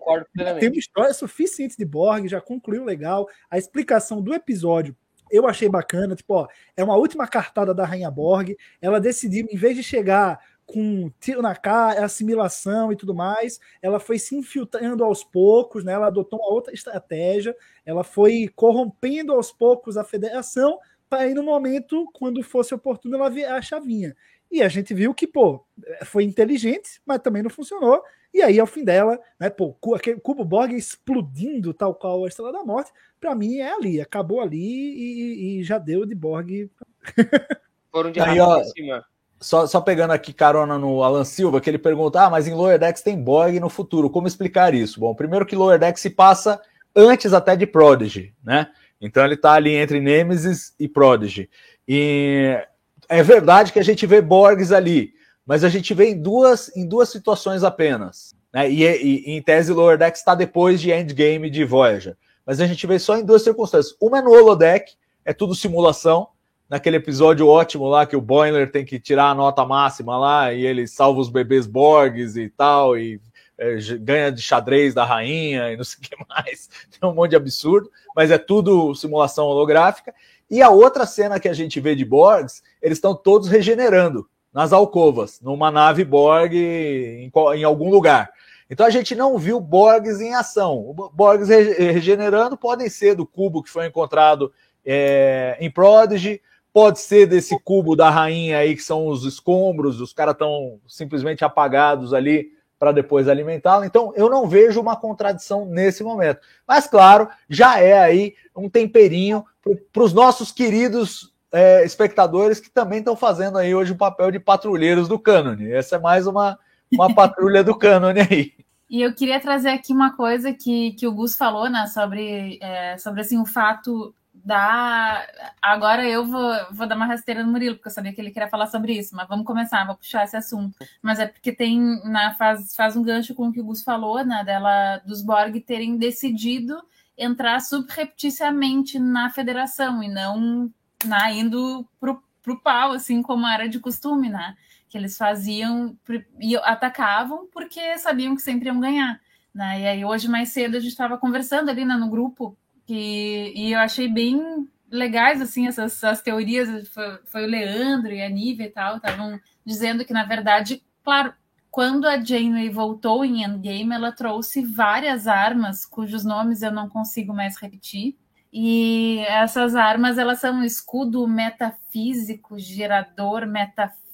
tem uma história suficiente de Borg, já concluiu legal. A explicação do episódio eu achei bacana, tipo, ó, é uma última cartada da Rainha Borg. Ela decidiu, em vez de chegar com tiro na cara, assimilação e tudo mais, ela foi se infiltrando aos poucos, né? Ela adotou uma outra estratégia, ela foi corrompendo aos poucos a federação para ir no momento, quando fosse oportuno, ela virar a chavinha. E a gente viu que, pô, foi inteligente, mas também não funcionou. E aí, ao fim dela, né, pô, aquele cubo Borg explodindo, tal qual a Estrela da Morte, para mim é ali, acabou ali e, e já deu de Borg. Foram de aí, ó, cima. Só, só pegando aqui carona no Alan Silva, que ele pergunta: ah, mas em Lower Decks tem Borg no futuro, como explicar isso? Bom, primeiro que Lower Decks se passa antes até de Prodigy, né? Então ele tá ali entre Nemesis e Prodigy. E é verdade que a gente vê Borgs ali, mas a gente vê em duas, em duas situações apenas. Né? E, e, em tese, Lower Decks está depois de Endgame de Voyager. Mas a gente vê só em duas circunstâncias. Uma é no Holodeck, é tudo simulação. Naquele episódio ótimo lá que o Boiler tem que tirar a nota máxima lá e ele salva os bebês Borgs e tal, e é, ganha de xadrez da rainha e não sei o que mais. Tem um monte de absurdo, mas é tudo simulação holográfica. E a outra cena que a gente vê de Borgs, eles estão todos regenerando nas alcovas, numa nave Borg em, em, algum lugar. Então a gente não viu Borgs em ação. Borgs regenerando podem ser do cubo que foi encontrado é, em Prodigy, pode ser desse cubo da rainha aí que são os escombros, os caras estão simplesmente apagados ali para depois alimentá-lo. Então eu não vejo uma contradição nesse momento. Mas claro, já é aí um temperinho para os nossos queridos é, espectadores que também estão fazendo aí hoje o papel de patrulheiros do cânone. Essa é mais uma, uma patrulha do cânone aí. E eu queria trazer aqui uma coisa que, que o Gus falou, né, sobre, é, sobre assim, o fato da. Agora eu vou, vou dar uma rasteira no Murilo, porque eu sabia que ele queria falar sobre isso, mas vamos começar, vou puxar esse assunto. Mas é porque tem. Na, faz, faz um gancho com o que o Gus falou, né? Dela, dos Borg terem decidido entrar subrepticiamente na federação e não né, indo pro, pro pau, assim como era de costume, né? Que eles faziam e atacavam porque sabiam que sempre iam ganhar. Né? E aí hoje mais cedo a gente estava conversando ali né, no grupo que, e eu achei bem legais assim essas, essas teorias. Foi, foi, o Leandro e a Nívia e tal estavam dizendo que na verdade, claro, quando a Janeway voltou em Endgame, ela trouxe várias armas cujos nomes eu não consigo mais repetir. E essas armas, elas são um escudo metafísico, gerador metafísico.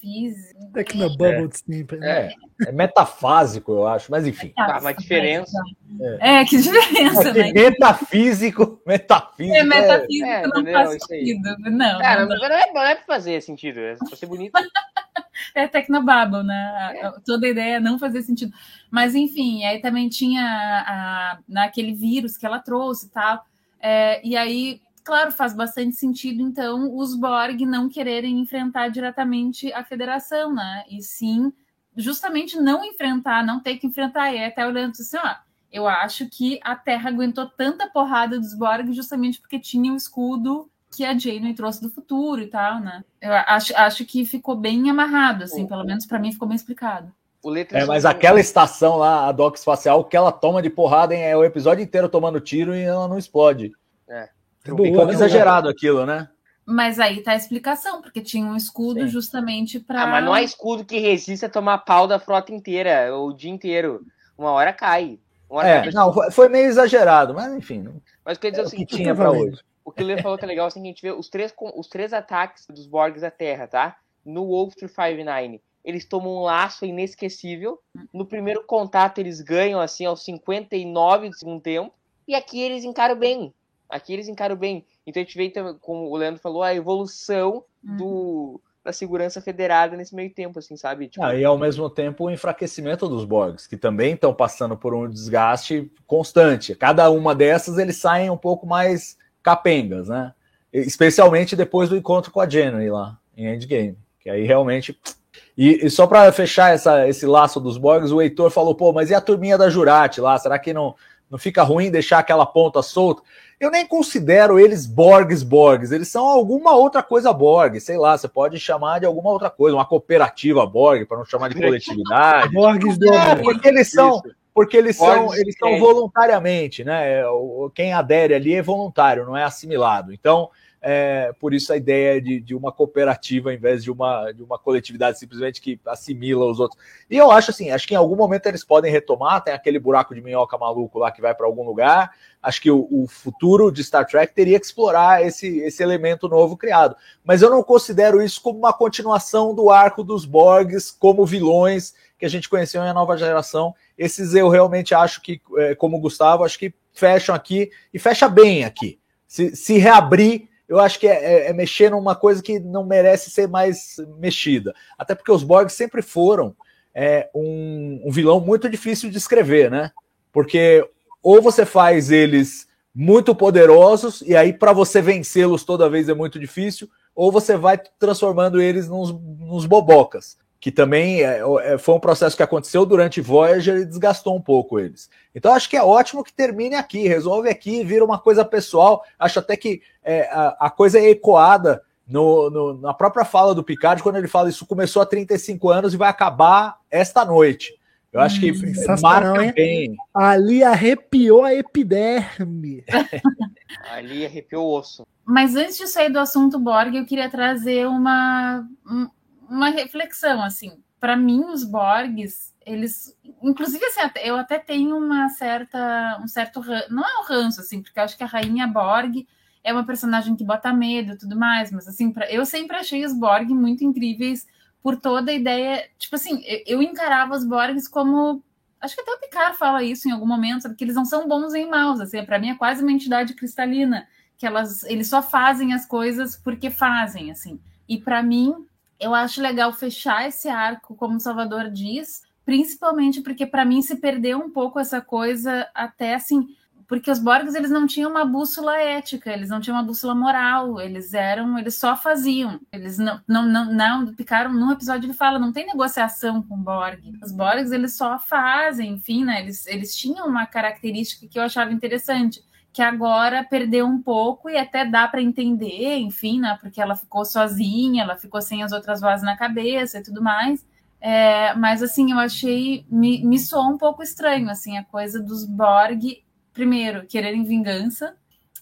Tecnobubble sempre, né? É, é metafásico, eu acho, mas enfim. Ah, uma diferença. É, que diferença, É que né? metafísico, metafísico. É metafísico é, não faz sentido. Não, Cara, não não, é, não é pra fazer sentido, é pra ser bonito. é Tecnobabble, né? A- a- Toda a ideia é não fazer sentido. Mas, enfim, aí também tinha a, naquele vírus que ela trouxe e tal. É, e aí, claro, faz bastante sentido, então, os Borg não quererem enfrentar diretamente a federação, né? E sim, justamente não enfrentar, não ter que enfrentar. E aí até olhando assim, ó, eu acho que a Terra aguentou tanta porrada dos Borg justamente porque tinha o escudo que a Janeway trouxe do futuro e tal, né? Eu acho, acho que ficou bem amarrado, assim, pelo menos para mim ficou bem explicado. O letra É, mas aquela estação lá, a dock espacial, que ela toma de porrada hein, é o episódio inteiro tomando tiro e ela não explode. É. Boa, Ficou né? exagerado aquilo, né? Mas aí tá a explicação, porque tinha um escudo Sim. justamente para. Ah, mas não há escudo que resista a tomar pau da frota inteira, o dia inteiro. Uma hora cai. Uma hora É, cai. não, foi- foi meio exagerado, mas enfim, não- Mas quer dizer é o o que seguinte, tinha pra hoje. o que o Lê falou que é legal assim, que a gente vê os três, os três ataques dos Borgs à Terra, tá? No Wolf 359, eles tomam um laço inesquecível. No primeiro contato, eles ganham assim aos 59 do segundo tempo. E aqui eles encaram bem. Aqui eles encaram bem. Então a gente vê, então, como o Leandro falou, a evolução do, da segurança federada nesse meio tempo, assim, sabe? Tipo, Ah, e ao mesmo tempo o enfraquecimento dos Borgs, que também estão passando por um desgaste constante. Cada uma dessas eles saem um pouco mais capengas, né? Especialmente depois do encontro com a Jenny lá em Endgame, que aí realmente. E, e só para fechar essa, esse laço dos Borgs, o Heitor falou: pô, mas e a turminha da Jurati lá? Será que não, não fica ruim deixar aquela ponta solta? Eu nem considero eles Borgs Borgs, eles são alguma outra coisa Borg, sei lá, você pode chamar de alguma outra coisa, uma cooperativa Borg, para não chamar de coletividade. Borgs do É, amor. porque eles são, porque eles são, eles são é. voluntariamente, né? É, o- Quem adere ali é voluntário, não é assimilado. Então, é, por isso a ideia de, de uma cooperativa em vez de uma, de uma coletividade simplesmente que assimila os outros. E eu acho assim, acho que em algum momento eles podem retomar, tem aquele buraco de minhoca maluco lá que vai para algum lugar. Acho que o, o futuro de Star Trek teria que explorar esse, esse elemento novo criado. Mas eu não considero isso como uma continuação do arco dos Borgs como vilões que a gente conheceu em A Nova Geração. Esses eu realmente acho que, é, como o Gustavo, acho que fecham aqui e fecha bem aqui. Se, se reabrir, eu acho que é, é- é mexer numa coisa que não merece ser mais mexida. Até porque os Borgs sempre foram é, um, um vilão muito difícil de escrever, né? Porque ou você faz eles muito poderosos e aí para você vencê-los toda vez é muito difícil, ou você vai transformando eles nos, nos bobocas, que também é, é, foi um processo que aconteceu durante Voyager e desgastou um pouco eles. Então acho que é ótimo que termine aqui, resolve aqui, vira uma coisa pessoal. Acho até que é, a, a coisa é ecoada no, no- na própria fala do Picard, quando ele fala isso começou há 35 anos e vai acabar esta noite. Eu acho que sensacional, marca hein? bem. Ali arrepiou a epiderme. ali arrepiou o osso. Mas antes de sair do assunto Borg, eu queria trazer uma, um- uma reflexão, assim. Para mim, os Borgs, eles... Inclusive, assim, eu até tenho uma certa... Um certo... Não é um ranço, assim, porque eu acho que a Rainha Borg é uma personagem que bota medo e tudo mais, mas, assim, pra, eu sempre achei os Borg muito incríveis por toda a ideia... Tipo assim, eu, eu encarava os Borgs como... Acho que até o Picard fala isso em algum momento, sabe? Que eles não são bons em maus, assim. Para mim, é quase uma entidade cristalina que elas eles só fazem as coisas porque fazem assim. E para mim, eu acho legal fechar esse arco, como o Salvador diz, principalmente porque para mim se perdeu um pouco essa coisa até assim, porque os Borgs eles não tinham uma bússola ética, eles não tinham uma bússola moral, eles eram, eles só faziam. Eles não não não, não ficaram num episódio ele fala, não tem negociação com Borg. Os Borgs eles só fazem, enfim, né? Eles eles tinham uma característica que eu achava interessante que agora perdeu um pouco e até dá para entender, enfim, né? Porque ela ficou sozinha, ela ficou sem as outras vozes na cabeça e tudo mais. É, mas assim, eu achei, me, me soou um pouco estranho, assim, a coisa dos Borg, primeiro, quererem vingança,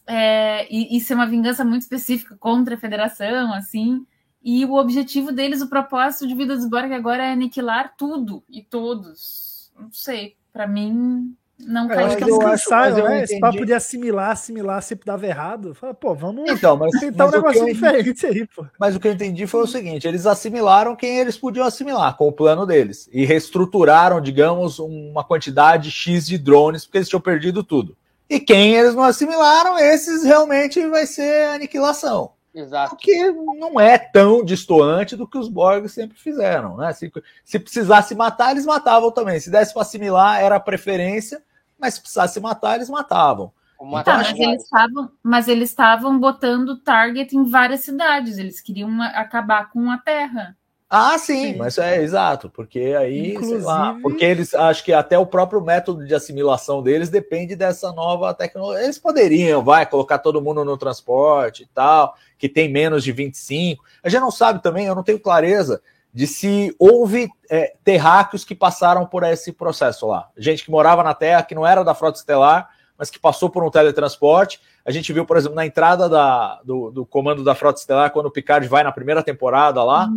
é, e, e ser uma vingança muito específica contra a federação, assim, E o objetivo deles, o propósito de vida dos Borg agora é aniquilar tudo e todos. Não sei, para mim não É, cansaram, mas eu né? Esse papo de assimilar, assimilar sempre dava errado. Fala, pô, vamos Então, mas, tentar um mas o que negócio eu- diferente aí, pô. Mas o que eu entendi foi o seguinte: eles assimilaram quem eles podiam assimilar com o plano deles e reestruturaram, digamos, uma quantidade X de drones, porque eles tinham perdido tudo. E quem eles não assimilaram, esses realmente vai ser aniquilação. Exato. O que não é tão distoante do que os Borg sempre fizeram, né? Se, se precisasse matar, eles matavam também. Se desse para assimilar, era a preferência, mas se precisasse matar, eles matavam. Como Tá, mas eles estavam, mas eles estavam botando target em várias cidades. Eles queriam uma- acabar com a Terra. Ah, sim, Sim. mas é exato, porque aí, sei lá, Inclusive- porque eles acho que até o próprio método de assimilação deles depende dessa nova tecnologia. Eles poderiam, vai, colocar todo mundo no transporte e tal, que tem menos de 25. A gente não sabe também, eu não tenho clareza de se houve é, terráqueos que passaram por esse processo lá. Gente que morava na Terra, que não era da Frota Estelar, mas que passou por um teletransporte. A gente viu, por exemplo, na entrada da- do, do comando da Frota Estelar, quando o Picard vai na primeira temporada lá,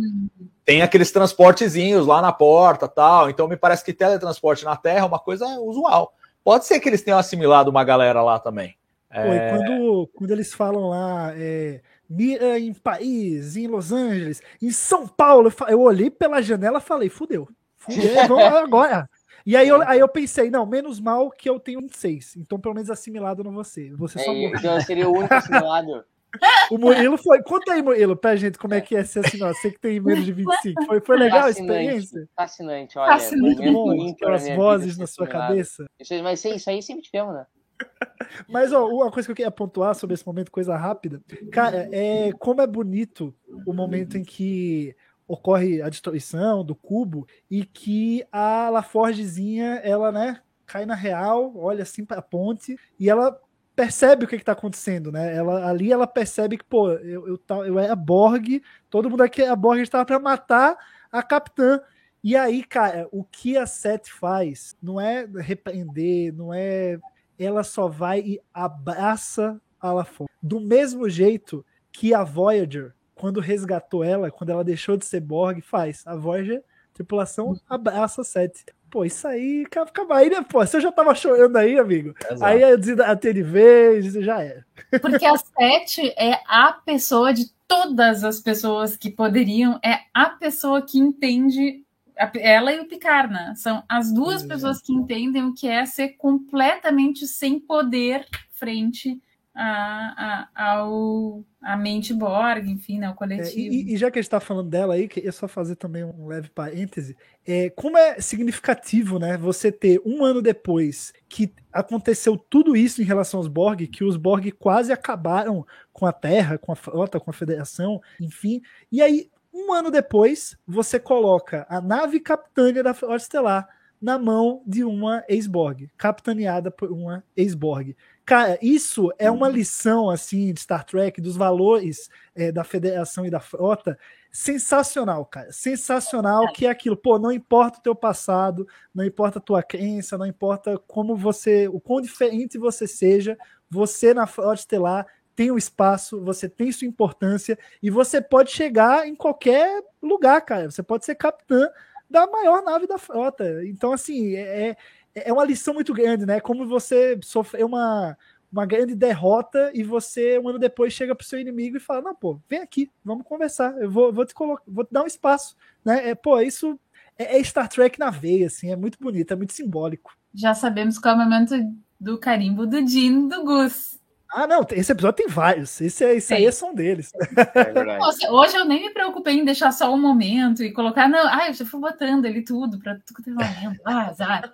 tem aqueles transportezinhos lá na porta tal. Então me parece que teletransporte na Terra é uma coisa usual. Pode ser que eles tenham assimilado uma galera lá também. Pô, e É, quando, quando eles falam lá, é, mira em Paris, em Los Angeles, em São Paulo, eu, olhei pela janela e falei, fudeu. Fudeu, vamos agora. E aí eu, aí eu pensei, não, menos mal que eu tenho 26. Então, pelo menos assimilado não ser. Você só É, morre. então eu seria o único assimilado. O Murilo foi. Conta aí, Murilo, pra gente como é que é ser assinado. Você que tem menos de 25. Foi, foi legal a Fascinante, experiência? Fascinante, olha. Fascinante. Muito bom, aquelas minha vozes na sua assimilado. cabeça. Isso, mas isso aí sempre tivemos, né? Mas ó, uma coisa que eu queria pontuar sobre esse momento, coisa rápida, cara, é como é bonito o momento em que ocorre a destruição do cubo e que a LaForgezinha, ela, né, cai na real, olha assim para a ponte e ela percebe o que está acontecendo, né? Ela ali ela percebe que, pô, eu, eu, eu era Borg, todo mundo aqui é Borg estava para matar a capitã. E aí, cara, o que a Seth faz não é repreender, não é ela só vai e abraça a LaForge. Do mesmo jeito que a Voyager, quando resgatou ela, quando ela deixou de ser Borg, faz. A Voyager, tripulação, abraça a Seth. Pô, isso aí, acaba aí, né? Pô, você já tava chorando aí, amigo. exato. Aí desidratei de vez, já era. Porque a Sete é a pessoa de todas as pessoas que poderiam, é a pessoa que entende, a- ela e o Picard, né? São as duas Exato. pessoas que entendem o que é ser completamente sem poder frente a, a, ao, a mente Borg, enfim, né? O É, coletivo. e, e já que a gente está falando dela aí, queria só fazer também um leve parêntese. É, como é significativo, né? Você ter um ano depois que aconteceu tudo isso em relação aos Borg, que os Borg quase acabaram com a Terra, com a frota, com a Federação, enfim. E aí, um ano depois, você coloca a nave capitânia da Frota Estelar na mão de uma ex-Borg, capitaneada por uma ex-Borg. Cara, isso é uma lição assim de Star Trek, dos valores é, da Federação e da Frota, sensacional, cara. Sensacional que é aquilo, pô, não importa o teu passado, não importa a tua crença, não importa como você, o quão diferente você seja, você na Frota Estelar tem um espaço, você tem sua importância e você pode chegar em qualquer lugar, cara. Você pode ser capitã da maior nave da frota. Então, assim, é, é uma lição muito grande, né? Como você sofreu uma, uma grande derrota e você, um ano depois, chega pro seu inimigo e fala: Não, pô, vem aqui, vamos conversar, eu vou, vou te colocar, vou te dar um espaço. Né? É, pô, isso é, é Star Trek na veia, assim, é muito bonito, é muito simbólico. Já sabemos qual é o momento do carimbo do Jean do Gus. Ah, não, esse episódio tem vários. Esse, é, esse aí é só um deles. É verdade. Nossa, hoje eu nem me preocupei em deixar só um momento e colocar, não, ai, eu já fui botando ali tudo para tudo ter momento. Ah, azar.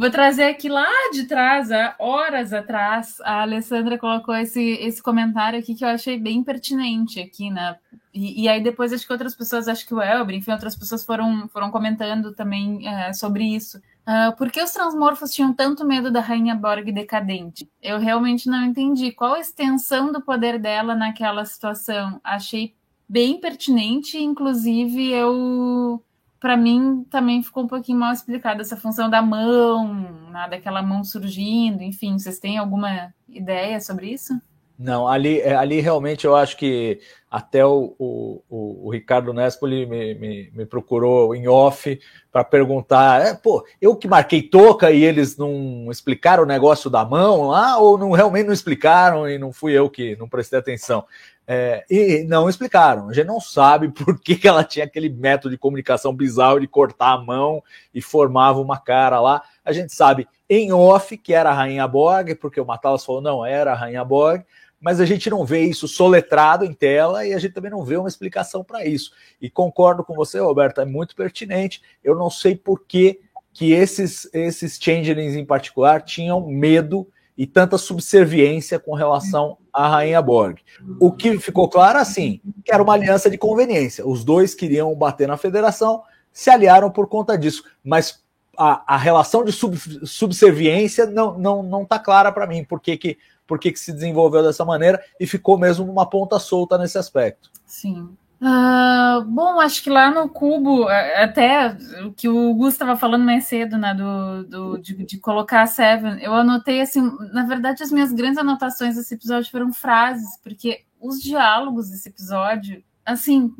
Vou trazer aqui lá de trás, há horas atrás, a Alessandra colocou esse, esse comentário aqui que eu achei bem pertinente aqui, né? E, e aí depois acho que outras pessoas, acho que o Elber, enfim, outras pessoas foram, foram comentando também é, sobre isso. Uh, por que os transmorfos tinham tanto medo da Rainha Borg decadente? Eu realmente não entendi. Qual a extensão do poder dela naquela situação? Achei bem pertinente, inclusive eu para mim também ficou um pouquinho mal explicada essa função da mão, né, daquela mão surgindo, enfim, vocês têm alguma ideia sobre isso? Não, ali, é, ali realmente eu acho que até o, o, o, Ricardo Nespoli me, me, me, procurou em off para perguntar: é, pô, eu que marquei toca e eles não explicaram o negócio da mão lá, ou não realmente não explicaram e não fui eu que não prestei atenção? É, e não explicaram. A gente não sabe por que, que ela tinha aquele método de comunicação bizarro de cortar a mão e formava uma cara lá. A gente sabe em off que era a Rainha Borg, porque o Matalas falou: não, era a Rainha Borg mas a gente não vê isso soletrado em tela e a gente também não vê uma explicação para isso. E concordo com você, Roberto, é muito pertinente. Eu não sei por que, que esses, esses changelings em particular tinham medo e tanta subserviência com relação à Rainha Borg. O que ficou claro, assim, que era uma aliança de conveniência. Os dois queriam bater na federação, se aliaram por conta disso. Mas a, a relação de sub, subserviência não, não, não tá clara para mim. Por que, que por que, que se desenvolveu dessa maneira e ficou mesmo uma ponta solta nesse aspecto. Sim. Uh, bom, acho que lá no Cubo, até o que o Gus estava falando mais cedo, né, do, do de, de, colocar a Seven, eu anotei assim, na verdade, as minhas grandes anotações desse episódio foram frases, porque os diálogos desse episódio, assim,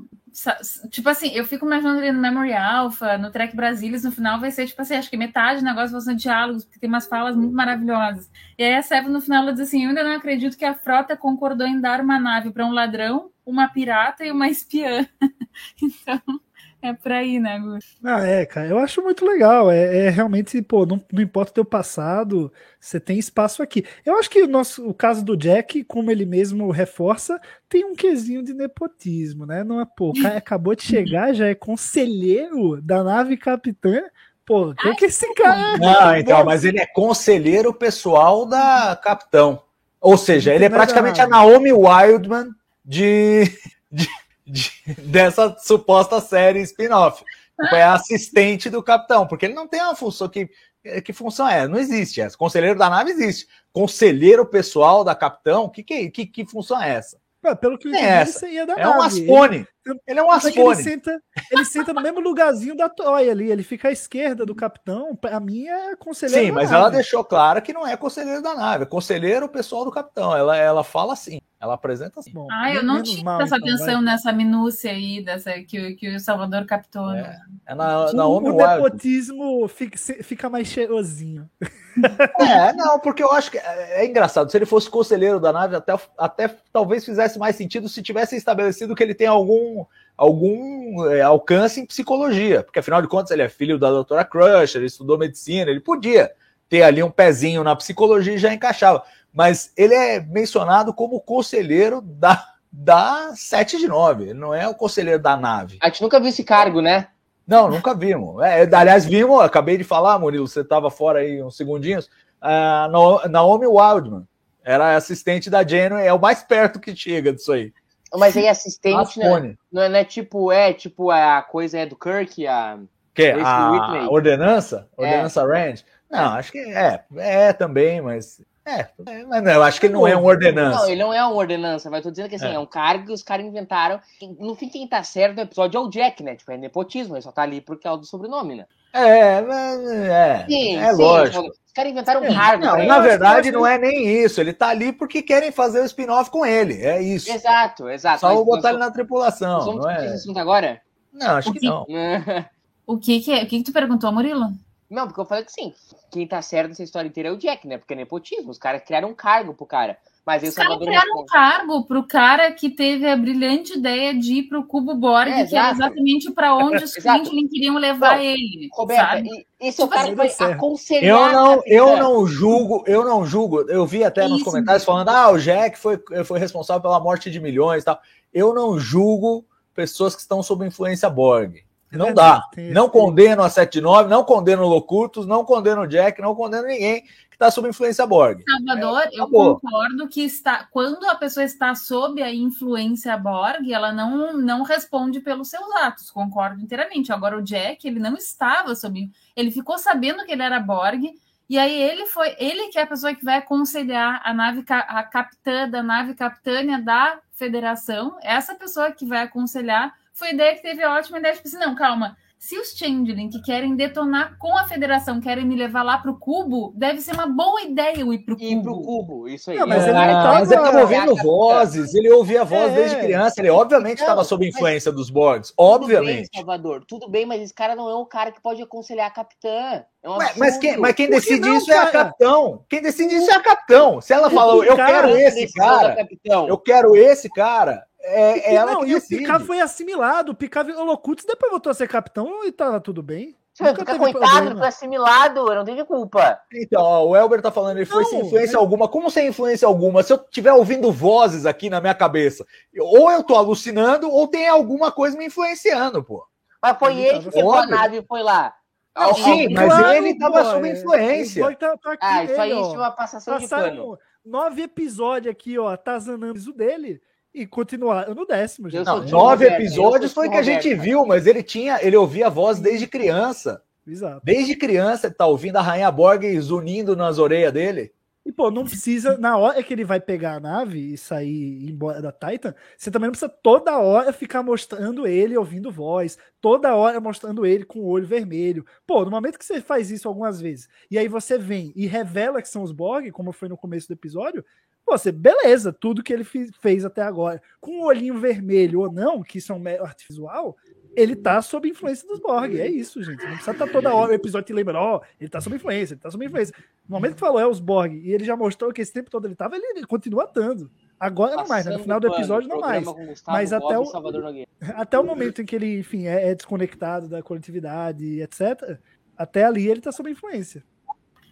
Tipo assim, eu fico imaginando ali no Memory Alpha, no Trek Brasilis, no final vai ser, tipo assim, acho que metade do negócio vai ser diálogos, porque tem umas falas muito maravilhosas. E aí a Seven no final ela diz assim: Eu ainda não acredito que a frota concordou em dar uma nave para um ladrão, uma pirata e uma espiã. então. É por aí, né, Gu? Ah, é, cara. Eu acho muito legal. É, é realmente, pô, não, não, importa o teu passado, você tem espaço aqui. Eu acho que o, nosso, o caso do Jack, como ele mesmo reforça, tem um quesinho de nepotismo, né? Não é, pô, cara acabou de chegar, já é conselheiro da nave capitã. Pô, o que esse cara. Não, então, mas ele é conselheiro pessoal da capitão. Ou seja, ele é praticamente a Naomi Wildman de, de de, dessa suposta série spin-off. É assistente do capitão, porque ele não tem uma função que. Que função é? Não existe essa. Conselheiro da nave existe. Conselheiro pessoal da capitão, que, que, que, que função é essa? pelo que eu entendi, é essa. é nave. um Aspone. Ele, ele é um Aspone. Ele senta, ele senta no mesmo lugarzinho da Toy ali. Ele fica à esquerda do capitão. A minha é conselheiro Sim, mas nave. ela deixou claro que não é conselheiro da nave. É conselheiro pessoal do capitão. Ela, ela fala assim. Ela apresenta assim. Bom, ah, eu não tinha mal, essa então, atenção vai. nessa minúcia aí dessa, que, que o Salvador captou. É, né? é na, na o, o nepotismo fica, fica mais cheirosinho. É, não, porque eu acho que é, é, engraçado. Se ele fosse conselheiro da nave, até, até talvez fizesse mais sentido se tivesse estabelecido que ele tem algum, algum é, alcance em psicologia. Porque afinal de contas ele é filho da doutora Crusher, ele estudou medicina, ele podia ter ali um pezinho na psicologia e já encaixava mas ele é mencionado como conselheiro da, da 7 de 9, ele não é o conselheiro da nave. A gente nunca viu esse cargo, né? Não, nunca vimos. É, aliás, vimos, acabei de falar, Murilo, você estava fora aí uns segundinhos, uh, Naomi Wildman, era assistente da Janeway, é o mais perto que chega disso aí. Mas aí assistente, né? Não é, não é tipo, é tipo a coisa é do Kirk, a... Que? A ordenança? É. Ordenança é. Range? Não, acho que é, é também, mas é, mas não, eu acho que ele não é um ordenança. Não, ele não é um ordenança, mas tô dizendo que assim, é, é um cargo que os caras inventaram. No fim, quem tá certo no episódio é o Jack, né? Tipo, é nepotismo, ele só tá ali por causa do sobrenome, né? É, mas é, sim, é sim, lógico. Os caras inventaram um é. cargo. Não, na verdade, não é nem isso. Ele tá ali porque querem fazer o spin-off com ele. É isso. Exato, exato. Só vou botar ele na tripulação. Vamos não é? esse assunto agora? Não, acho que, que não. o que, que é? O que, que tu perguntou, Murilo? Não, porque eu falei que sim, quem tá certo nessa história inteira é o Jack, né? Porque é nepotismo, os caras criaram um cargo pro cara. Mas os caras criaram um cargo pro cara que teve a brilhante ideia de ir pro Cubo Borg, é, que era exatamente para onde os clientes queriam levar não, ele. Roberto, esse é o tipo cara assim, que vai aconselhar. Eu não, eu não julgo, eu não julgo. Eu vi até nos Isso. comentários falando: ah, o Jack foi, foi responsável pela morte de milhões e tal. Eu não julgo pessoas que estão sob influência Borg. Não dá. Não condeno a 79, não condeno o Locutus, não condeno o Jack, não condeno ninguém que está sob influência Borg. Salvador, é, eu concordo que está quando a pessoa está sob a influência Borg, ela não, não responde pelos seus atos. Concordo inteiramente. Agora, o Jack, ele não estava sob. Ele ficou sabendo que ele era Borg. E aí ele foi, ele que é a pessoa que vai aconselhar a nave, a capitã da nave capitânia da federação, essa pessoa que vai aconselhar foi ideia que teve a ótima ideia, tipo assim, não, calma, Se os Changeling que querem detonar com a federação querem me levar lá pro cubo, deve ser uma boa ideia eu ir pro cubo. Ir pro cubo, isso aí. Não, mas É, ele tava- mas ele estava ouvindo vozes, ele ouvia a voz É. desde criança, ele obviamente Não, estava sob mas- influência dos Borgs, Tudo obviamente. bem, Salvador, tudo bem, mas esse cara não é um cara que pode aconselhar a capitã. É um Ué, mas, quem, mas quem Por que decide não, isso é a cara? capitão. Quem decide isso é a capitão. Se ela falou, eu cara, quero esse cara, capitão. eu quero esse cara, é, é ela não, e o. Picard foi assimilado. O Picard Locutz, depois voltou a ser capitão e tava tudo bem. Você Nunca fica teve coitado, problema. foi assimilado, eu não tive culpa. Então, ó, o Elber tá falando, ele foi Não, sem influência alguma. Como sem influência alguma? Se eu estiver ouvindo vozes aqui na minha cabeça, ou eu tô alucinando, ou tem alguma coisa me influenciando, pô. Mas foi Ele ele tava que pegou a nave e foi lá. Não, Al- sim, mas Claro, ele tava pô, sob é, influência. tá- tá aqui Ah, isso aí ele, é uma passação de Passaram pano. nove episódios aqui, ó, atazanando o dele e continuaram no décimo, gente. Sou Não, Tim nove Roberto, episódios foi Tim que a gente Roberto. viu, mas ele tinha, ele ouvia a voz desde criança. Exato. Desde criança ele tá ouvindo a Rainha Borg zunindo nas orelhas dele. E, pô, não precisa, na hora que ele vai pegar a nave e sair ir embora da Titan, você também não precisa toda hora ficar mostrando ele ouvindo voz, toda hora mostrando ele com o olho vermelho. Pô, no momento que você faz isso algumas vezes, e aí você vem e revela que são os Borg, como foi no começo do episódio, você, beleza, tudo que ele fez até agora, com o olhinho vermelho ou não, que isso é um artificial, ele tá sob influência dos Borg. É isso, gente. Não precisa estar toda hora o episódio te lembrando, ó, ele tá sob influência, ele tá sob influência. No momento que falou é os Borg e ele já mostrou que esse tempo todo ele tava, ele, ele continua estando. Agora não mais, né? No Passando final do episódio não mais. Gustavo Mas até o-. Até o momento em que ele, enfim, é, é desconectado da coletividade, etc. Até ali ele tá sob influência.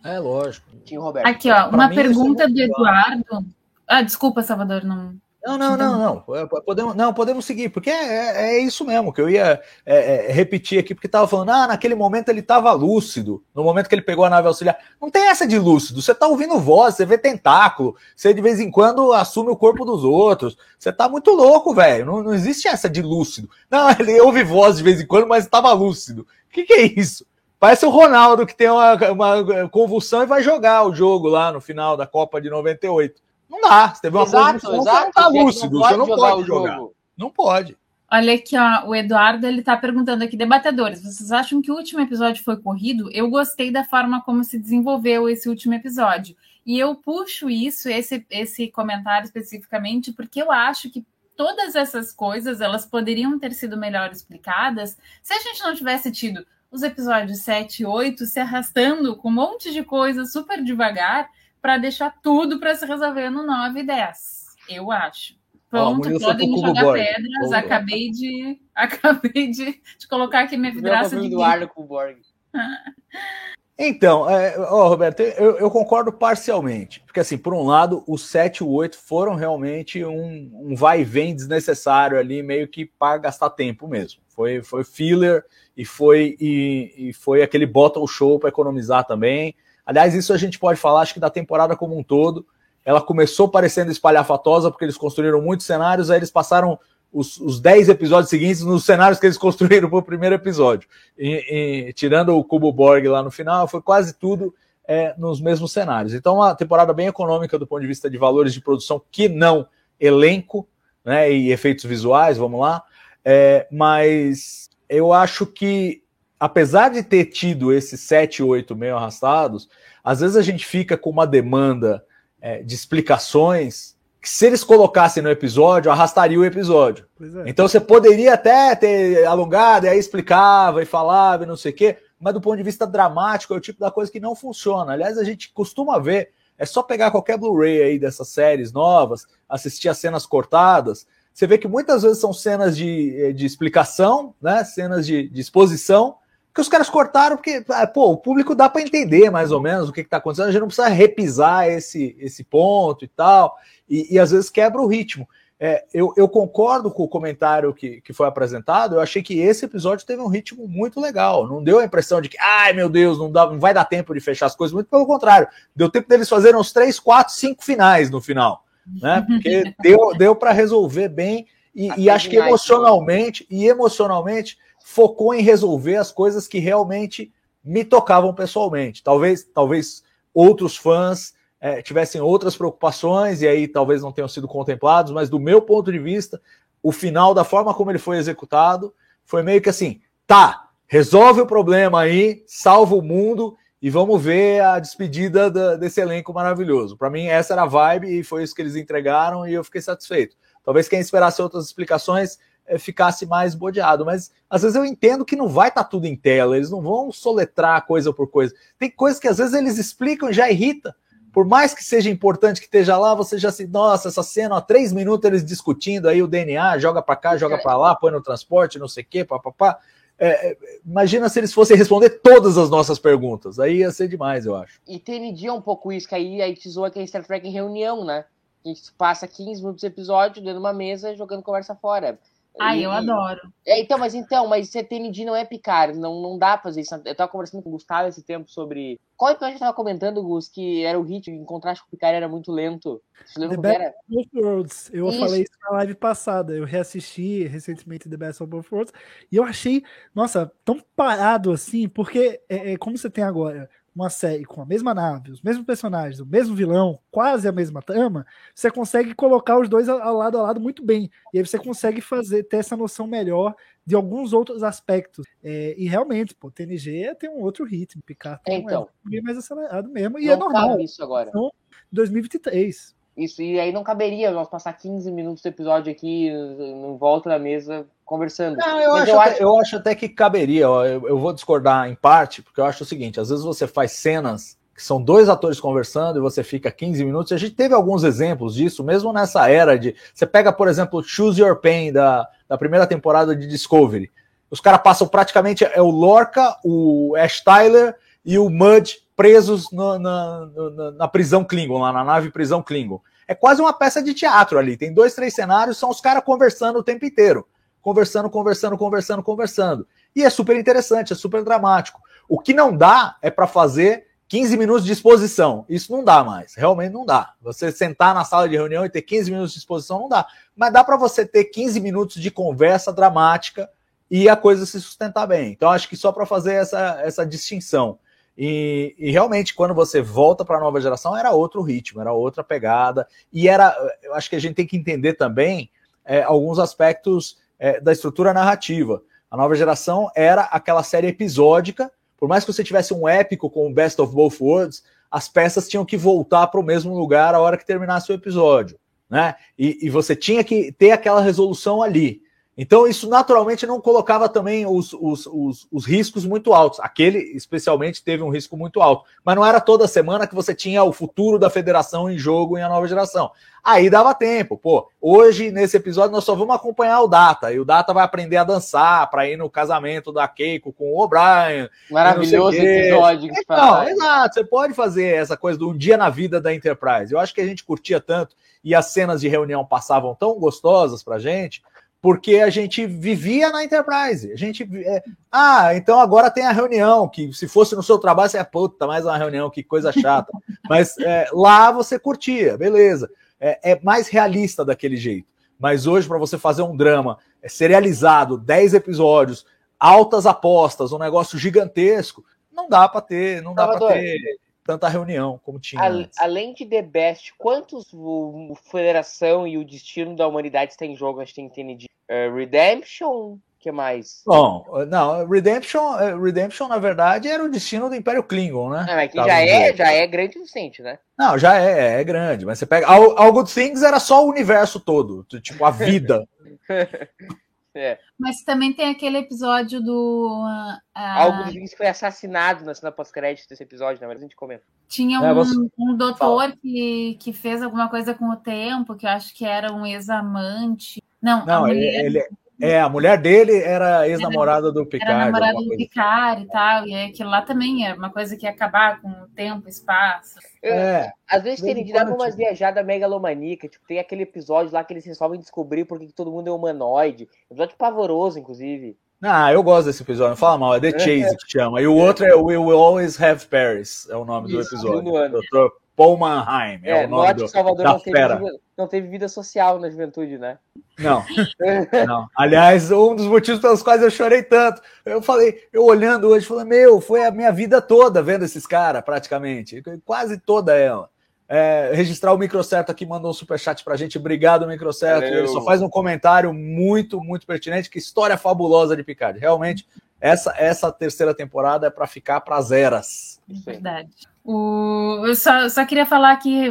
É lógico. Tim Roberto. Aqui, ó, Pra uma mim, é pergunta do Eduardo. Ah, desculpa, Salvador, não. Não, não, não, não. É, Podemos, não, podemos seguir, porque é, é- é isso mesmo que eu ia é, é, repetir aqui, porque tava falando, ah, naquele momento ele tava lúcido, no momento que ele pegou a nave auxiliar. Não tem essa de lúcido, você tá ouvindo voz, você vê tentáculo, você de vez em quando assume o corpo dos outros. Você tá muito louco, velho. Não, não existe essa de lúcido. Não, ele ouve voz de vez em quando, mas tava lúcido. O que, que é isso? Parece o Ronaldo que tem uma, uma convulsão e vai jogar o jogo lá no final da Copa de 98. Não dá. Você teve uma Exato, convulsão, exato. você não tá lúcido, você não pode jogar. jogo. Não pode. Olha aqui, ó, o Eduardo ele tá perguntando aqui, debatedores, vocês acham que o último episódio foi corrido? Eu gostei da forma como se desenvolveu esse último episódio. E eu puxo isso, esse, esse comentário especificamente, porque eu acho que todas essas coisas elas poderiam ter sido melhor explicadas se a gente não tivesse tido os episódios 7 e 8 se arrastando com um monte de coisa super devagar para deixar tudo para se resolver no 9 e 10. Eu acho. Pronto, foi podem me jogar Borg. pedras. Acabei de. Acabei de, de colocar aqui minha vidraça de do Arno com o Borg. Então, é, ó, Roberto, eu, eu concordo parcialmente. Porque, assim, por um lado, os 7 e o 8 foram realmente um, um vai e vem desnecessário ali, meio que para gastar tempo mesmo. Foi, foi filler e foi, e, e foi aquele bottle show para economizar também. Aliás, isso a gente pode falar, acho que da temporada como um todo. Ela começou parecendo espalhafatosa, porque eles construíram muitos cenários, aí eles passaram os, os 10 episódios seguintes nos cenários que eles construíram para o primeiro episódio. E, e, tirando o Cubo Borg lá no final, foi quase tudo é, nos mesmos cenários. Então, uma temporada bem econômica do ponto de vista de valores de produção, que não elenco né, e efeitos visuais, vamos lá. É, mas eu acho que, apesar de ter tido esses 7, 8 meio arrastados, às vezes a gente fica com uma demanda é, de explicações que se eles colocassem no episódio, arrastaria o episódio. É. Então você poderia até ter alongado, e aí explicava e falava e não sei o quê, mas do ponto de vista dramático é o tipo da coisa que não funciona. Aliás, a gente costuma ver, é só pegar qualquer Blu-ray aí dessas séries novas, assistir as cenas cortadas, você vê que muitas vezes são cenas de, de explicação, né? cenas de, de exposição, que os caras cortaram porque, pô, o público dá para entender mais ou menos o que está acontecendo, a gente não precisa repisar esse, esse ponto e tal, e, e às vezes quebra o ritmo. É, eu, eu, concordo com o comentário que, que foi apresentado, eu achei que esse episódio teve um ritmo muito legal, não deu a impressão de que, ai meu Deus, não, dá, não vai dar tempo de fechar as coisas, muito pelo contrário, deu tempo deles fazerem uns três, quatro, cinco finais no final, né? Porque deu, deu para resolver bem e, e acho que emocionalmente, e emocionalmente focou em resolver as coisas que realmente me tocavam pessoalmente. Talvez, talvez outros fãs é, tivessem outras preocupações e aí talvez não tenham sido contemplados, mas do meu ponto de vista, o final, da forma como ele foi executado, foi meio que assim: tá, resolve o problema aí, salva o mundo e vamos ver a despedida da, desse elenco maravilhoso. Para mim, essa era a vibe e foi isso que eles entregaram e eu fiquei satisfeito. Talvez quem esperasse outras explicações ficasse mais bodeado, mas às vezes eu entendo que não vai estar tá tudo em tela, eles não vão soletrar coisa por coisa. Tem coisas que às vezes eles explicam e já irrita. Por mais que seja importante que esteja lá, você já se. Nossa, essa cena, ó, três minutos eles discutindo aí o DNA, joga para cá, joga para lá, põe no transporte, não sei o quê, papapá. É, é, imagina se eles fossem responder todas as nossas perguntas. Aí ia ser demais, eu acho. E TND é um pouco isso, que aí, aí te zoa que é Star Trek em reunião, né? A gente passa 15 minutos de episódio dentro de uma mesa jogando conversa fora. Ah, eu adoro. É, então, mas então, mas CTND não é picar, não, não dá pra fazer isso. Eu tava conversando com o Gustavo esse tempo sobre. Qual episódio eu tava comentando, Gus, que era o ritmo, em contraste com o picar era muito lento. Você lembra The Best of Both Worlds. Eu isso. falei isso na live passada. Eu reassisti recentemente The Best of Both Worlds e eu achei, nossa, tão parado assim, porque é, é como você tem agora uma série com a mesma nave, os mesmos personagens, o mesmo vilão, quase a mesma trama, você consegue colocar os dois ao lado a lado muito bem. E aí você consegue fazer ter essa noção melhor de alguns outros aspectos. É, e realmente, pô, TNG tem um outro ritmo, Picard tem então, um é mais acelerado mesmo. E é normal. Isso agora. Então, 2023. Isso, e aí não caberia nós passar 15 minutos do episódio aqui em volta da mesa conversando. Não, eu, acho, eu, até, acho... eu acho até que caberia, eu, eu vou discordar em parte, porque eu acho o seguinte: às vezes você faz cenas que são dois atores conversando e você fica 15 minutos. A gente teve alguns exemplos disso, mesmo nessa era de. Você pega, por exemplo, Choose Your Pain da, da primeira temporada de Discovery. Os caras passam praticamente. É o Lorca, o Ash Tyler e o Mudge presos no, na, na, na, prisão Klingon, lá na nave prisão Klingon. É quase uma peça de teatro ali. Tem dois, três cenários, são os caras conversando o tempo inteiro. Conversando, conversando, conversando, conversando. E é super interessante, é super dramático. O que não dá é para fazer 15 minutos de exposição. Isso não dá mais, realmente não dá. Você sentar na sala de reunião e ter 15 minutos de exposição não dá. Mas dá para você ter 15 minutos de conversa dramática e a coisa se sustentar bem. Então acho que só para fazer essa, essa distinção. E, e, realmente, quando você volta para a nova geração, era outro ritmo, era outra pegada. E era, eu acho que a gente tem que entender também é, alguns aspectos é, da estrutura narrativa. A nova geração era aquela série episódica, por mais que você tivesse um épico com o Best of Both Worlds, as peças tinham que voltar para o mesmo lugar a hora que terminasse o episódio. Né? E, e você tinha que ter aquela resolução ali. Então, isso naturalmente não colocava também os, os, os, os, riscos muito altos. Aquele, especialmente, teve um risco muito alto. Mas não era toda semana que você tinha o futuro da federação em jogo em a nova geração. Aí dava tempo. Pô, hoje, nesse episódio, nós só vamos acompanhar o Data. E o Data vai aprender a dançar para ir no casamento da Keiko com o O'Brien. Maravilhoso episódio que Não, exato. Você pode fazer essa coisa do um dia na vida da Enterprise. Eu acho que a gente curtia tanto e as cenas de reunião passavam tão gostosas pra gente porque a gente vivia na Enterprise. A gente. É, ah, então agora tem a reunião, que se fosse no seu trabalho, você é puta, mais uma reunião, que coisa chata. Mas é, lá você curtia, beleza. É, é, mais realista daquele jeito. Mas hoje, para você fazer um drama é, serializado, 10 episódios, altas apostas, um negócio gigantesco, não dá para ter, não dá para ter tanta reunião como tinha. além de The Best, quantos o, Federação e o destino da humanidade está em jogo? A gente tem entendido. Uh, Redemption? que mais? Bom, não, Redemption, eh, Redemption, na verdade, era o destino do Império Klingon, né? Não, é que já é, já é grande o suficiente, né? Não, já é, é grande, mas você pega. All, All Good Things era só o universo todo, tipo, a vida. É. Mas também tem aquele episódio do. Uh, Algo que foi assassinado na cena pós-crédito desse episódio, na verdade, a gente comenta. Tinha é, um, você... um doutor que, que fez alguma coisa com o tempo, que eu acho que era um ex-amante. Não, Não mulher... ele, é, a mulher dele era ex-namorada do Picard. Era namorada do Picard assim. e tal, e aquilo lá também é uma coisa que ia acabar com o tempo, espaço. É, às vezes tem de dar umas viajadas megalomaníacas, tipo, tem aquele episódio lá que eles resolvem descobrir porque todo mundo é humanoide. Episódio pavoroso, inclusive. Ah, eu gosto desse episódio, não fala mal, é The Chase que chama. E o outro é We Will Always Have Paris, é o nome Isso, do episódio. Doutor Paul Mannheim. É, é o nome do, Salvador da não teve, fera. Vida, não teve vida social na juventude, né? Não, não. Aliás, um dos motivos pelos quais eu chorei tanto. Eu falei, eu olhando hoje, falei, meu, foi a minha vida toda vendo esses caras, praticamente. Quase toda ela. É, registrar o Microcerto aqui, mandou um superchat pra gente. Obrigado, Microcerto. Ele só faz um comentário muito, muito pertinente. Que história fabulosa de Picard. Realmente essa, essa terceira temporada é para ficar para zeras. Isso aí. Verdade. O, eu só, só queria falar que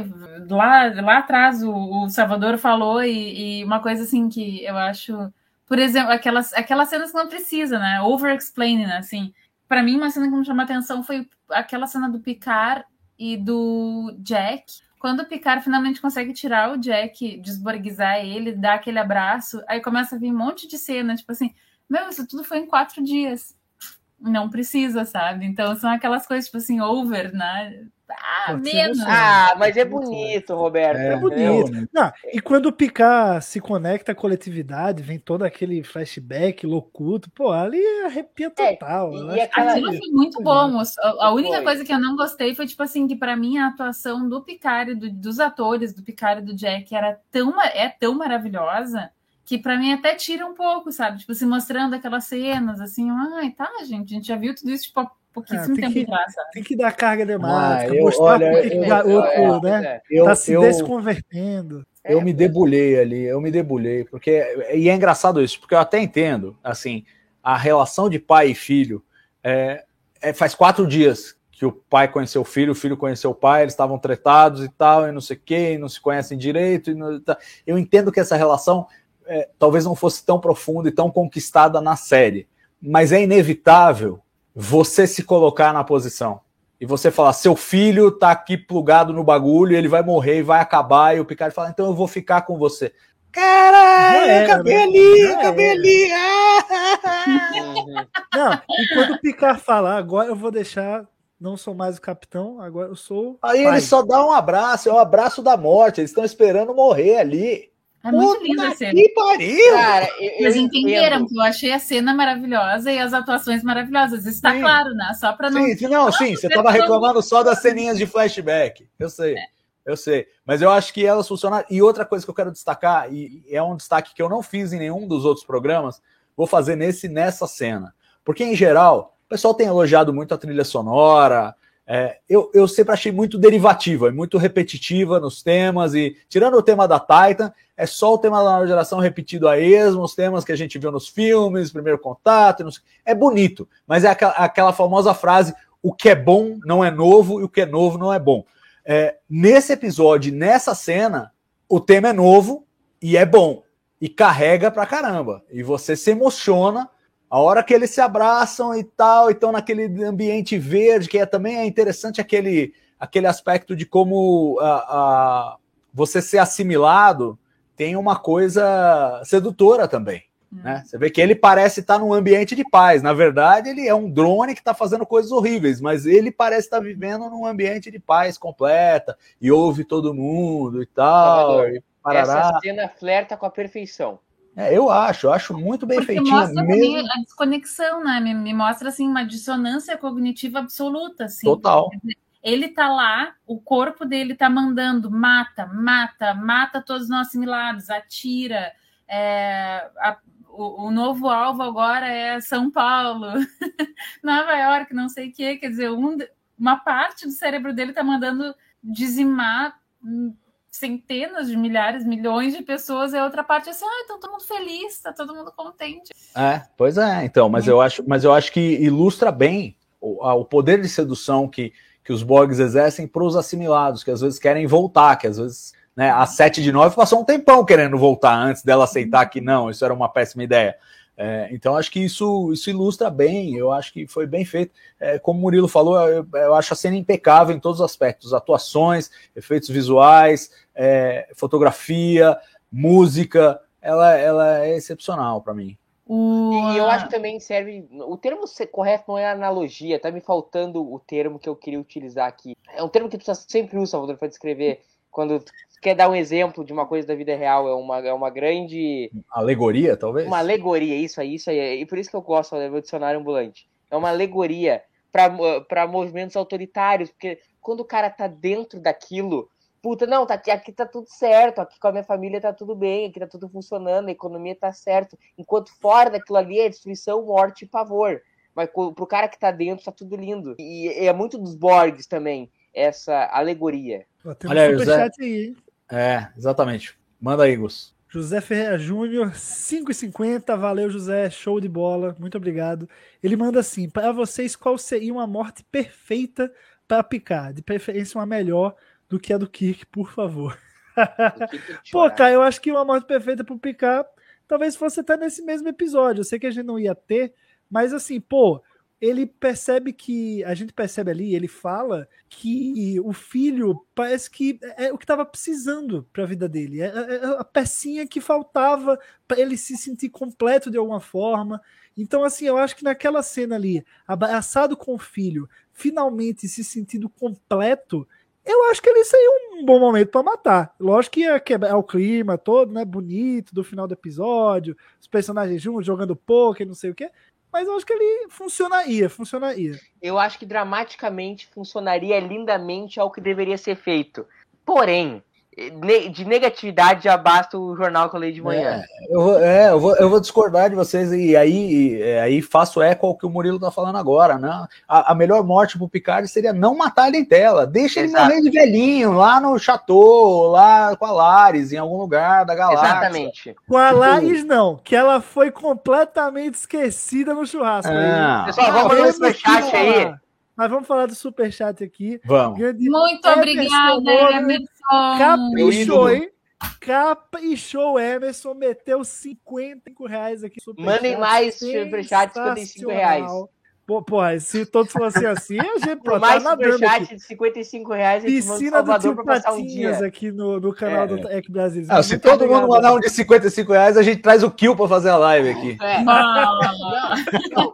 lá, lá atrás o, o Salvador falou e, e uma coisa assim que eu acho, por exemplo, aquelas, aquelas cenas que não precisa, né? Over-explaining? Assim, para mim, uma cena que me chamou a atenção foi aquela cena do Picard e do Jack. Quando o Picard finalmente consegue tirar o Jack, desborguizar ele, dar aquele abraço, aí começa a vir um monte de cena, tipo assim, meu, isso tudo foi em quatro dias. Não precisa, sabe? Então são aquelas coisas, tipo assim, over, né? Ah, menos. Ah, mas é bonito, Roberto. É, É bonito. Não, e quando o Picard se conecta à coletividade, vem todo aquele flashback loucuto, pô, ali arrepia É, total. e acho aquela- que- Aquilo foi muito bom. A, a única Foi. coisa que eu não gostei foi, tipo assim, que pra mim a atuação do Picard, e do- dos atores do Picard e do Jack era tão, é tão maravilhosa que pra mim até tira um pouco, sabe? Tipo, se mostrando aquelas cenas, assim, ai, tá, gente, a gente já viu tudo isso, tipo, há pouquíssimo Ah, tem tempo que- atrás, sabe? Tem que dar carga dramática, Ah, eu- mostrar olha, por que que eu- o garoto, É, né, é. Eu, tá se eu, desconvertendo. eu me debulhei ali, eu me debulhei, porque e é engraçado isso, porque eu até entendo, assim, a relação de pai e filho é, é- faz quatro dias que o pai conheceu o filho, o filho conheceu o pai, eles estavam tretados e tal, e não sei o quê, e não se conhecem direito. e não- tá. Eu entendo que essa relação é, talvez não fosse tão profunda e tão conquistada na série, mas é inevitável você se colocar na posição. E você falar, seu filho tá aqui plugado no bagulho, ele vai morrer e vai acabar, e o Picard fala, então eu vou ficar com você. Caralho, era, acabei né? ali, acabei era. ali. ah! Não, e quando o Picard falar, agora eu vou deixar, não sou mais o capitão, agora eu sou. Aí pai. ele só dá um abraço, é o abraço da morte, eles estão esperando morrer ali. É muito Puta linda a cena. Que pariu! Cara, eu, eu Eles entenderam entendo. que eu achei a cena maravilhosa e as atuações maravilhosas. Isso tá Sim. claro, né? Só pra não. Sim, sim, não, sim, você tava reclamando só das ceninhas de flashback. Eu sei, eu sei. Mas eu acho que elas funcionaram. E outra coisa que eu quero destacar, e é um destaque que eu não fiz em nenhum dos outros programas, vou fazer nesse nessa cena. Porque, em geral, o pessoal tem elogiado muito a trilha sonora. É, eu, eu sempre achei muito derivativa, muito repetitiva nos temas, e tirando o tema da Titan, é só o tema da nova geração repetido a esmo, os temas que a gente viu nos filmes, primeiro contato, não sei- é bonito, mas é aquela, aquela famosa frase: o que é bom não é novo e o que é novo não é bom. É, nesse episódio, nessa cena, o tema é novo e é bom, e carrega pra caramba, e você se emociona. A hora que eles se abraçam e tal, e estão naquele ambiente verde, que é também é interessante aquele, aquele aspecto de como a, a- você ser assimilado tem uma coisa sedutora também. Né? Você vê que ele parece estar num ambiente de paz. Na verdade, ele é um drone que está fazendo coisas horríveis, mas ele parece estar vivendo num ambiente de paz completa e ouve todo mundo e tal. Salvador, E parará. Essa cena flerta com a perfeição. É, eu acho, eu acho muito bem Porque feitinha mostra também mesmo. a desconexão, né? Me, me mostra assim uma dissonância cognitiva absoluta, assim. Total. Ele tá lá, o corpo dele tá mandando, mata, mata, mata todos nós assimilados, atira. é, a- o, o novo alvo agora é São Paulo, Nova York, não sei o quê. Quer dizer, um uma parte do cérebro dele tá mandando dizimar hum, centenas de milhares, milhões de pessoas, e a outra parte é assim, ah, então todo mundo feliz, tá todo mundo contente. É, pois é, então, mas eu acho, mas eu acho que ilustra bem o, o poder de sedução que, que os Borgs exercem para os assimilados, que às vezes querem voltar, que às vezes né, a 7 de 9 passou um tempão querendo voltar antes dela aceitar que não, isso era uma péssima ideia. É, então acho que isso, isso ilustra bem, eu acho que foi bem feito. É, como o Murilo falou, eu, eu acho a cena impecável em todos os aspectos: atuações, efeitos visuais, é, fotografia, música. Ela, ela é excepcional para mim. E eu acho que também serve. O termo correto não é analogia, tá me faltando o termo que eu queria utilizar aqui. É um termo que tu sempre usa, Salvador, para descrever. Quando quer dar um exemplo de uma coisa da vida real, é uma, é uma grande. Alegoria, talvez? Uma alegoria, isso aí, isso aí. E por isso que eu gosto do dicionário ambulante. É uma alegoria para movimentos autoritários, porque quando o cara tá dentro daquilo, puta, não, tá aqui, aqui tá tudo certo, aqui com a minha família tá tudo bem, aqui tá tudo funcionando, a economia tá certo. Enquanto fora daquilo ali é destruição, morte e pavor. Mas pro cara que tá dentro tá tudo lindo. E é muito dos Borgs também, essa alegoria. Tem um Olha aí, superchat aí, hein? É, exatamente. Manda aí, Gus. José Ferreira Júnior, 5,50. Valeu, José. Show de bola. Muito obrigado. Ele manda assim: para vocês, qual seria uma morte perfeita para picar? De preferência, uma melhor do que a do Kirk, por favor. Pô, cara, eu acho que uma morte perfeita pro Picar talvez fosse até nesse mesmo episódio. Eu sei que a gente não ia ter, mas assim, pô, ele percebe que. A gente percebe ali, ele fala que o filho parece que é o que estava precisando para a vida dele. É, é, é a pecinha que faltava para ele se sentir completo de alguma forma. Então, assim, eu acho que naquela cena ali, abraçado com o filho, finalmente se sentindo completo, eu acho que ele seria um bom momento para matar. Lógico que quebrar o clima todo, né? Bonito do final do episódio, os personagens juntos jogando poker, não sei o quê. Mas eu acho que ele funcionaria, funcionaria. Eu acho que dramaticamente funcionaria lindamente ao que deveria ser feito. Porém, de negatividade já basta o jornal que eu leio de manhã. É, eu, vou, é, eu, vou, eu vou discordar de vocês e aí, e, é, aí faço eco ao que o Murilo tá falando agora, né? A, a melhor morte pro Picard seria não matar ele em tela. Deixa Exato. ele morrer de velhinho, lá no chateau, lá com a Laris, em algum lugar da galáxia. Exatamente. Com a Laris, não, que ela foi completamente esquecida no churrasco. Ah. Pessoal, vamos ver esse chat aí. Mas vamos falar do superchat aqui. Vamos. Muito obrigada, Emerson. Caprichou, hein? Caprichou, Emerson. Meteu 55 reais aqui. Mandem mais superchat, 55 reais. Pô, porra, se todos fossem assim, a gente Por mais tá superchat de 55 reais, a gente Piscina manda Salvador pra passar um aqui no, no canal é. do Tech Brasil. Ah, se todo obrigado, mundo mandar um de 55 reais, a gente traz o Kill pra fazer a live aqui. É. Não, não.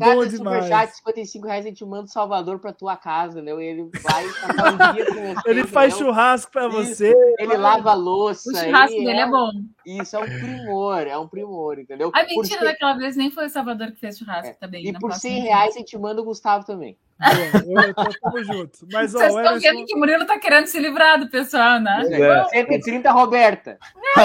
Cada superchat de 55 reais, a gente manda o Salvador pra tua casa, né? Ele vai passar um dia com você. Ele faz churrasco pra você. Ele lava a louça. O churrasco dele é, é bom. Isso é um primor, é um primor, entendeu? A mentira daquela vez nem foi o Salvador que fez churrasco é. também. E por 100 reais a gente manda o Gustavo também. É, tamo junto. Mas, ó, Vocês estão vendo que o Murilo tá querendo se livrar do pessoal, né? É. 130, Roberta.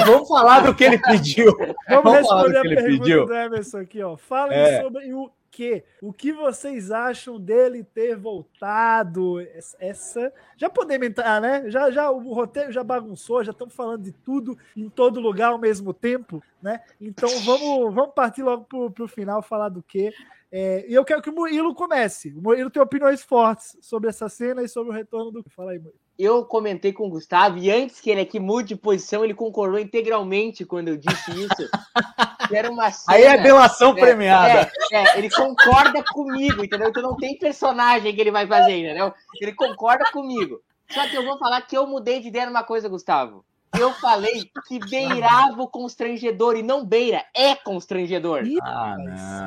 vamos falar do que ele pediu. Vamos, vamos responder a pergunta pediu. do Emerson aqui, ó. Falem é. sobre o que? O que vocês acham dele ter voltado? Essa. Já podemos entrar, né? Já, já o roteiro já bagunçou, já estamos falando de tudo em todo lugar ao mesmo tempo, né? Então vamos, vamos partir logo para o final falar do que. É, e eu quero que o Murilo comece. O Murilo tem opiniões fortes sobre essa cena e sobre o retorno do. Fala aí, Murilo. Eu comentei com o Gustavo e antes que ele aqui mude de posição, ele concordou integralmente quando eu disse isso. era uma cena, Aí é delação é, premiada. É, é, ele concorda comigo, entendeu? Então não tem personagem que ele vai fazer, entendeu? Ele concorda comigo. Só que eu vou falar que eu mudei de ideia numa coisa, Gustavo. Eu falei que beirava o constrangedor e não beira, é constrangedor. Ah,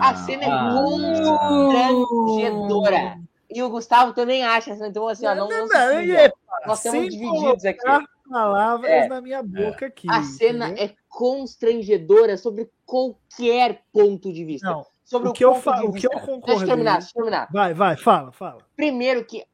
a cena é ah, constrangedora. E o Gustavo também acha, então assim, ó, não, não, não, é, nós estamos divididos aqui. palavras é, na minha boca aqui. A cena entendeu? é constrangedora sobre qualquer ponto de vista. Não, sobre o, o que eu falo, o que eu concordo. Deixa eu terminar, deixa eu terminar. Vai, vai, fala, fala. Primeiro que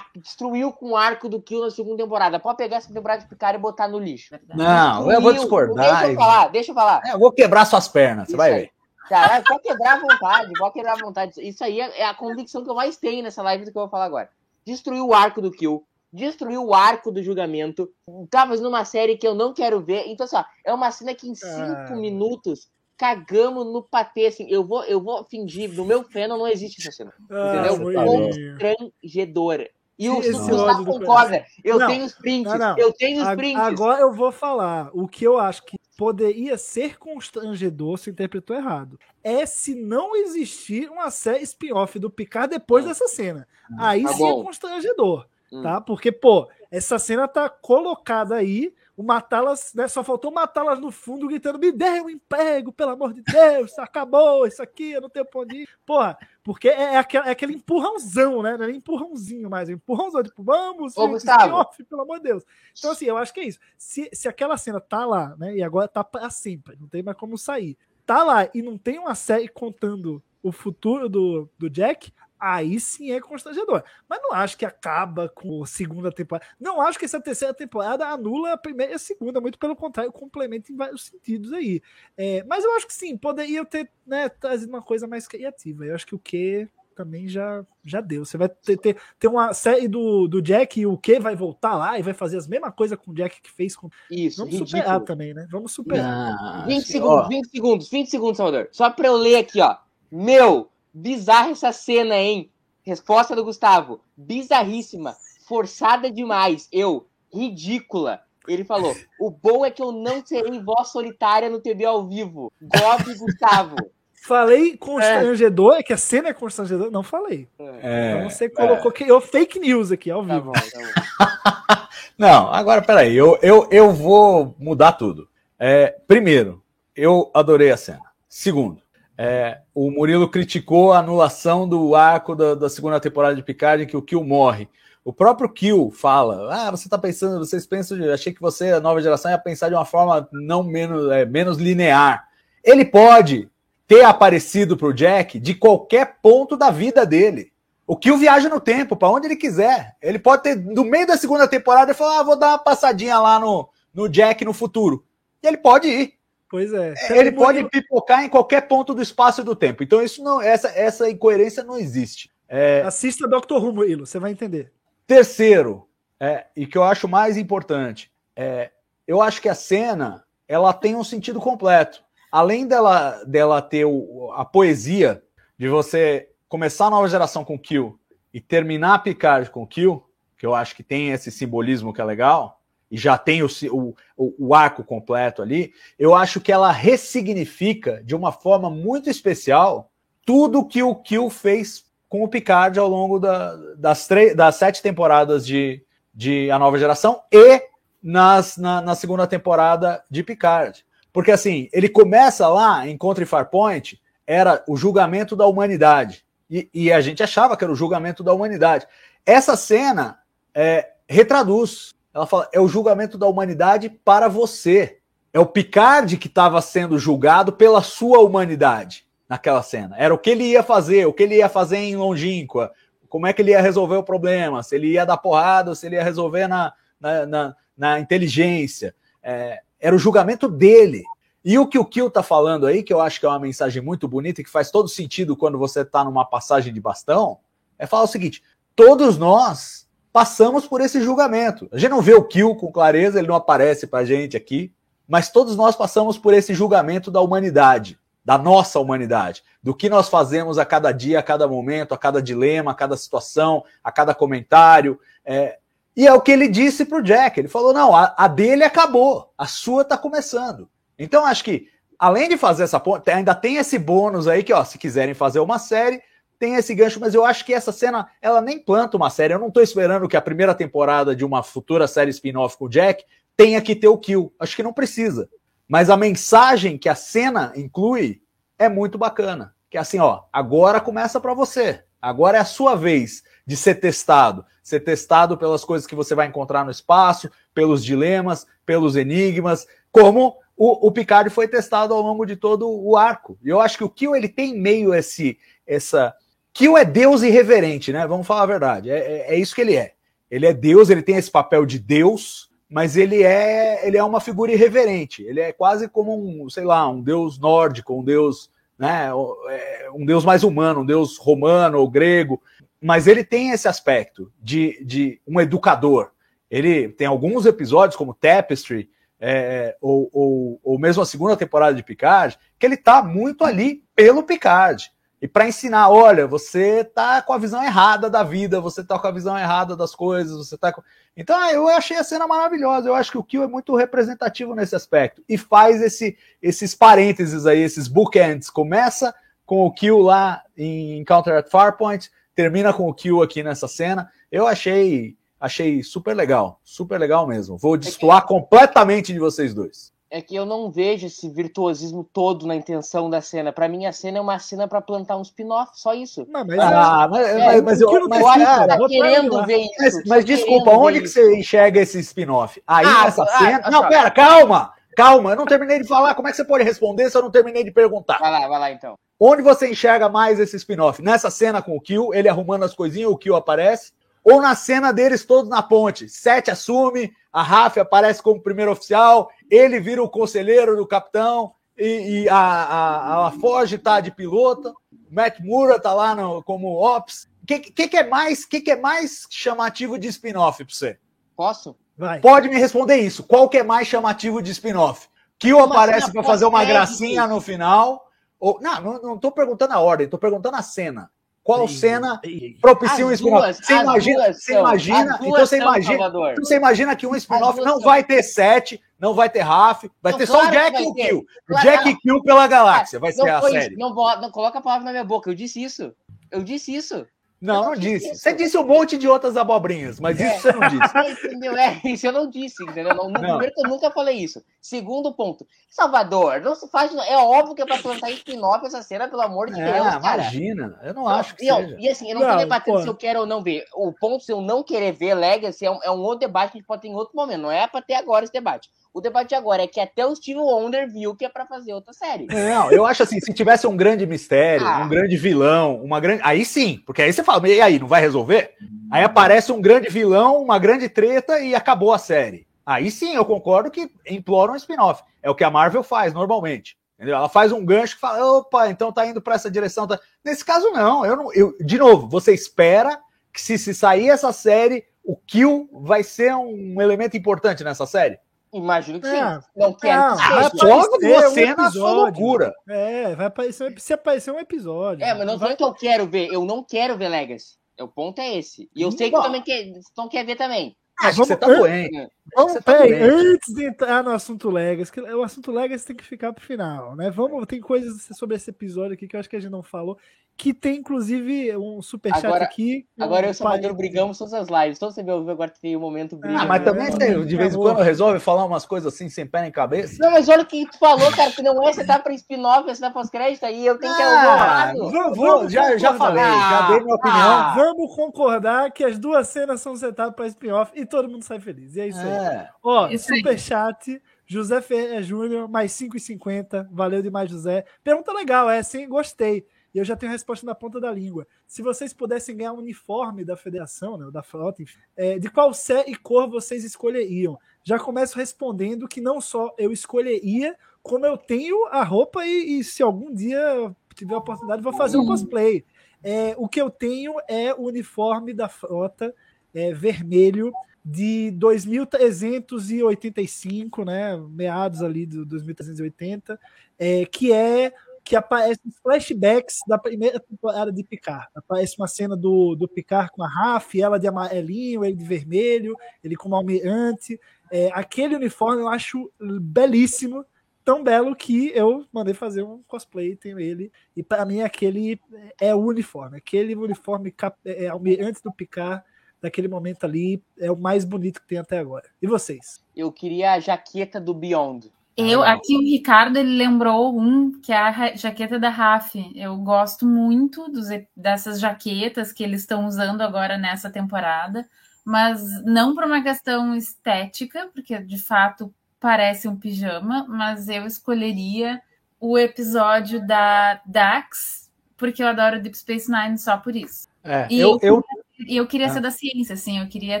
destruiu com o arco do Kill na segunda temporada. Pode pegar essa temporada de Picard e botar no lixo. Não, destruiu, eu vou discordar. Deixa eu falar, deixa eu falar. É, eu vou quebrar suas pernas, você vai ver. Cara, pode quebrar à vontade, pode quebrar à vontade. Isso aí é, é a convicção que eu mais tenho nessa live do que eu vou falar agora. Destruiu o arco do Kill, destruiu o arco do julgamento, tá fazendo uma série que eu não quero ver. Então, assim, ó, é uma cena que em cinco ah. minutos cagamos no patê, assim, eu vou, eu vou fingir, no meu feno não existe essa cena, ah, entendeu? Constrangedora. E o Gustavo concorda. Eu não, tenho os prints. Não, não. Eu tenho os prints. Agora eu vou falar. O que eu acho que poderia ser constrangedor, se interpretou errado. É se não existir uma série spin-off do Picard depois hum. dessa cena. Aí tá sim é bom. é constrangedor. Hum. Tá? Porque, pô, essa cena tá colocada aí o matá-las, né? Só faltou matá-las no fundo, gritando: me dê um emprego, pelo amor de Deus, acabou isso aqui, eu não tenho pra onde ir. Porra, porque é, é, aquele, é aquele empurrãozão, né? Não é empurrãozinho mais, é empurrãozão, tipo, vamos, Ô, off, pelo amor de Deus. Então, assim, eu acho que é isso. Se, se aquela cena tá lá, né? E agora tá pra sempre, não tem mais como sair. Tá lá e não tem uma série contando o futuro do, do Jack, aí sim é constrangedor. Mas não acho que acaba com a segunda temporada. Não acho que essa terceira temporada anula a primeira e a segunda, muito pelo contrário, complementa em vários sentidos aí. É, mas eu acho que sim, poderia ter né, trazido uma coisa mais criativa. Eu acho que o que também já, já deu. Você vai ter, ter, ter uma série do, do Jack e o que vai voltar lá e vai fazer as mesmas coisas com o Jack que fez com. Isso, Vamos ridículo. superar também, né? Vamos superar. 20 segundos, 20 segundos, 20 segundos, Salvador. Só pra eu ler aqui, ó. Meu, bizarra essa cena, hein? Resposta do Gustavo. Bizarríssima. Forçada demais. Eu, ridícula. Ele falou: o bom é que eu não serei voz solitária no TV ao vivo. Gob Gustavo. Falei constrangedor, é. que a cena é constrangedora. Não falei. É, então você colocou que eu fake news aqui ao Tá vivo. bom, tá bom. Não, agora peraí, eu, eu, eu vou mudar tudo. É, primeiro, eu adorei a cena. Segundo, é, o Murilo criticou a anulação do arco da, da segunda temporada de Picard em que o Kill morre. O próprio Kill fala: Ah, você tá pensando, vocês pensam, achei que você, a nova geração, ia pensar de uma forma não menos, é, menos linear. Ele pode ter aparecido pro Jack de qualquer ponto da vida dele. O Kill viaja no tempo, para onde ele quiser. Ele pode ter, no meio da segunda temporada, ele falar: ah, vou dar uma passadinha lá no, no Jack no futuro. E ele pode ir. Pois é. Ele pode pipocar em qualquer ponto do espaço e do tempo. Então, isso não, essa, essa incoerência não existe. É, Assista Doctor Who, Murilo, você vai entender. Terceiro, é, e que eu acho mais importante, é, eu acho que a cena ela tem um sentido completo. Além dela, dela ter o- a poesia de você começar a nova geração com Kill e terminar Picard com Kill, que eu acho que tem esse simbolismo que é legal, e já tem o, o, o- arco completo ali, eu acho que ela ressignifica de uma forma muito especial tudo que o Kill fez com o Picard ao longo da- das, das sete temporadas de, de A Nova Geração e nas, na, na segunda temporada de Picard. Porque assim, ele começa lá em Contra e Farpoint, era o julgamento da humanidade. E, e a gente achava que era o julgamento da humanidade. Essa cena é, retraduz. Ela fala: é o julgamento da humanidade para você. É o Picard que estava sendo julgado pela sua humanidade naquela cena. Era o que ele ia fazer, o que ele ia fazer em Longínqua, como é que ele ia resolver o problema, se ele ia dar porrada, se ele ia resolver na, na, na- na inteligência. É, era o julgamento dele. E o que o Kill tá falando aí, que eu acho que é uma mensagem muito bonita e que faz todo sentido quando você tá numa passagem de bastão, é falar o seguinte: todos nós passamos por esse julgamento. A gente não vê o Kill com clareza, ele não aparece pra gente aqui, mas todos nós passamos por esse julgamento da humanidade, da nossa humanidade, do que nós fazemos a cada dia, a cada momento, a cada dilema, a cada situação, a cada comentário. é, e é o que ele disse pro Jack. Ele falou: não, a, a dele acabou, a sua tá começando. Então, acho que, além de fazer essa ponte, ainda tem esse bônus aí que, ó, se quiserem fazer uma série, tem esse gancho, mas eu acho que essa cena, ela nem planta uma série. Eu não tô esperando que a primeira temporada de uma futura série spin-off com o Jack tenha que ter o kill. Acho que não precisa. Mas a mensagem que a cena inclui é muito bacana. Que é assim, ó, agora começa para você. Agora é a sua vez de ser testado. Ser testado pelas coisas que você vai encontrar no espaço, pelos dilemas, pelos enigmas, como o, o Picard foi testado ao longo de todo o arco. E eu acho que o Kill ele tem meio esse essa Kill é Deus irreverente, né? Vamos falar a verdade. É, é, é isso que ele é. Ele é Deus, ele tem esse papel de Deus, mas ele é ele é uma figura irreverente. Ele é quase como um, sei lá, um deus nórdico, um deus, né, é, um deus mais humano, um deus romano ou grego, mas ele tem esse aspecto de, de um educador. Ele tem alguns episódios como Tapestry, é, ou, ou, ou mesmo a segunda temporada de Picard, que ele tá muito ali pelo Picard. E para ensinar, olha, você tá com a visão errada da vida, você tá com a visão errada das coisas, você tá com... Então, eu achei a cena maravilhosa. Eu acho que o Kill é muito representativo nesse aspecto e faz esse, esses parênteses aí, esses bookends. Começa com o Kill lá em Encounter at Farpoint, termina com o Kill aqui nessa cena. Eu achei achei super legal, super legal mesmo. Vou destoar completamente de vocês dois. É que eu não vejo esse virtuosismo todo na intenção da cena. Pra mim, a cena é uma cena pra plantar um spin-off, só isso. Não, mas Ah, mas, É, mas, mas o que eu, não mas, eu acho que tá querendo ver isso. Mas, tá mas desculpa, querendo onde que isso. você enxerga esse spin-off? Aí Ah, nessa ah, cena. ah, não, pera, calma! Calma, eu não terminei de falar. Como é que você pode responder se eu não terminei de perguntar? Vai lá, vai lá então. Onde você enxerga mais esse spin-off? Nessa cena com o Kill, ele arrumando as coisinhas, o Kill aparece? Ou na cena deles todos na ponte? Sete assume, a Raf aparece como primeiro oficial, ele vira o conselheiro do capitão e, e a, a, a Forge tá de pilota, o Matt Mura tá lá no, como Ops. O que, que, que, é mais, que, que é mais chamativo de spin-off pra você? Posso? Vai. Pode me responder isso. Qual que é mais chamativo de spin-off? Que o aparece para fazer uma gracinha no final? Ou, não, não, não tô perguntando a ordem, tô perguntando a cena. Qual cena propicia um As spin-off? duas, Você imagina, você imagina, então você imagina, Salvador. então você imagina que um spin-off não são. vai ter sete, não vai ter Raf, vai Não, ter só o claro Jack e o. Kill. O Claro, Jack não. Kill pela galáxia vai não ser a série. Não, não coloca a palavra na minha boca. Eu disse isso. Eu disse isso. Não, não não disse isso. Você disse um monte de outras abobrinhas, mas É. isso você não disse. Entendeu? É, isso eu não disse, entendeu? Não, Não. Primeiro que eu nunca falei isso. Segundo ponto. Salvador, não se faz. É óbvio que é pra plantar spin-off essa cena, pelo amor de Deus, É, cara. imagina. Eu não acho que e, seja. e assim, eu não, Não, tô debatendo pô. se eu quero ou não ver. O ponto se eu não querer ver Legacy é um, é um outro debate que a gente pode ter em outro momento. Não é pra ter agora esse debate. O debate agora é que até o Steve Wonder viu que é pra fazer outra série. Não, eu acho assim, se tivesse um grande mistério, Ah. um grande vilão, uma grande. Aí sim, porque aí você fala, e aí, não vai resolver? Aí aparece um grande vilão, uma grande treta e acabou a série. Aí sim, eu concordo que implora um spin-off. É o que a Marvel faz normalmente. Entendeu? Ela faz um gancho que fala, opa, então tá indo pra essa direção. tá- Nesse caso, não. Eu não eu, de novo, você espera que se, se sair essa série, o Kill vai ser um elemento importante nessa série? Imagino que É. sim. Não quero Não, que vai Só você um na sua episódio. loucura. É, vai aparecer, se aparecer um episódio. É, mas não vai foi que eu quero ver. Eu não quero ver Legacy. O ponto é esse. E eu sei que Bom. também quer, não quer ver também. Acho que você tá doente. Vamos, tá antes de entrar no assunto Legacy, que o assunto Legacy tem que ficar pro final, né? Vamos, tem coisas sobre esse episódio aqui que eu acho que a gente não falou, que tem inclusive um superchat Agora- aqui. Agora eu um e o parênteses. brigamos todas as lives. Todo você vê agora tem o momento briga. Ah, mas É, também você, de vez em quando resolve falar umas coisas assim sem pé nem cabeça. Não, mas olha o que tu falou, cara, que não é, você tá pra spin-off, você tá pós-crédito aí, eu tenho que Ah, lado. vou- vou- Vamos já, já falei, já dei minha opinião. Ah. Vamos concordar que as duas cenas são setadas para spin-off e todo mundo sai feliz. E é isso aí. É. Ó, Isso aí. superchat, José Ferreira Júnior, mais 5,50. Valeu demais, José. Pergunta legal, é sim, gostei. E eu já tenho a resposta na ponta da língua. Se vocês pudessem ganhar um uniforme da federação, né, da frota, enfim, é, de qual sé e cor vocês escolheriam? Já começo respondendo que não só eu escolheria, como eu tenho a roupa e, e se algum dia tiver a oportunidade, vou fazer um cosplay. É, o que eu tenho é o uniforme da frota é, vermelho de 2385, né, meados ali do 2380, é, que é que aparece flashbacks da primeira temporada de Picard. Aparece uma cena do, do Picard com a Raf, ela de amarelinho, ele de vermelho, ele como almirante. É, aquele uniforme eu acho belíssimo, tão belo que eu mandei fazer um cosplay, tenho ele, e para mim aquele é o uniforme, aquele uniforme é, almirante do Picard daquele momento ali é o mais bonito que tem até agora. E vocês? Eu queria a jaqueta do Beyond. Eu, Ah, aqui o Ricardo, ele lembrou um, que é a jaqueta da RAF. Eu gosto muito dos dessas jaquetas que eles estão usando agora nessa temporada, mas não por uma questão estética, porque de fato parece um pijama, mas eu escolheria o episódio da Dax, porque eu adoro Deep Space Nine só por isso. É, E eu, eu, E eu queria Ah. ser da ciência, assim, eu queria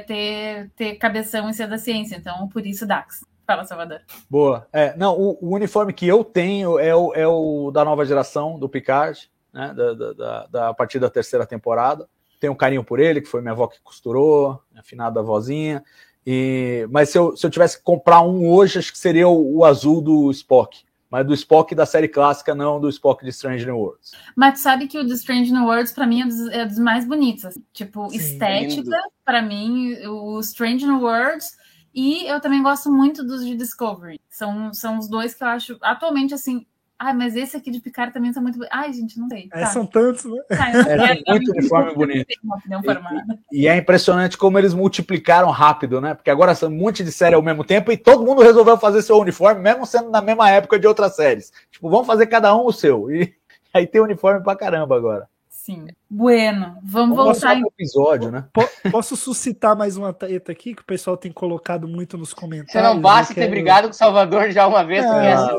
ter, ter cabeção em ser da ciência, então por isso Dax. Fala, Salvador. Boa. É, não, o, o uniforme que eu tenho é o, é o da nova geração, do Picard, né? Da, da, da, da- a partir da terceira temporada. Tenho um carinho por ele, que foi minha avó que costurou, afinada vozinha. E, mas se eu, se eu tivesse que comprar um hoje, acho que seria o, o azul do Spock. Mas do Spock da série clássica, não do Spock de Strange New Worlds. Mas tu sabe que o The Strange New Worlds, pra mim, é dos, é dos mais bonitos. assim. Tipo, Sim. estética, pra mim, o Strange New Worlds. E eu também gosto muito dos de Discovery. São, são os dois que eu acho, atualmente, assim... Ai, mas esse aqui de Picard também tá muito... Ai, gente, não sei. É, Tá. são tantos, né? Tá, É, tem muito uniforme bonito. formada. E é impressionante como eles multiplicaram rápido, né? Porque agora são um monte de série ao mesmo tempo e todo mundo resolveu fazer seu uniforme, mesmo sendo na mesma época de outras séries. Tipo, vamos fazer cada um o seu. E aí tem uniforme pra caramba agora. Sim. Bueno, vamos Vamos voltar em o episódio, né? Po- Posso suscitar mais uma treta aqui que o pessoal tem colocado muito nos comentários. Você não basta ter quero- brigado com o Salvador já uma vez, Ah.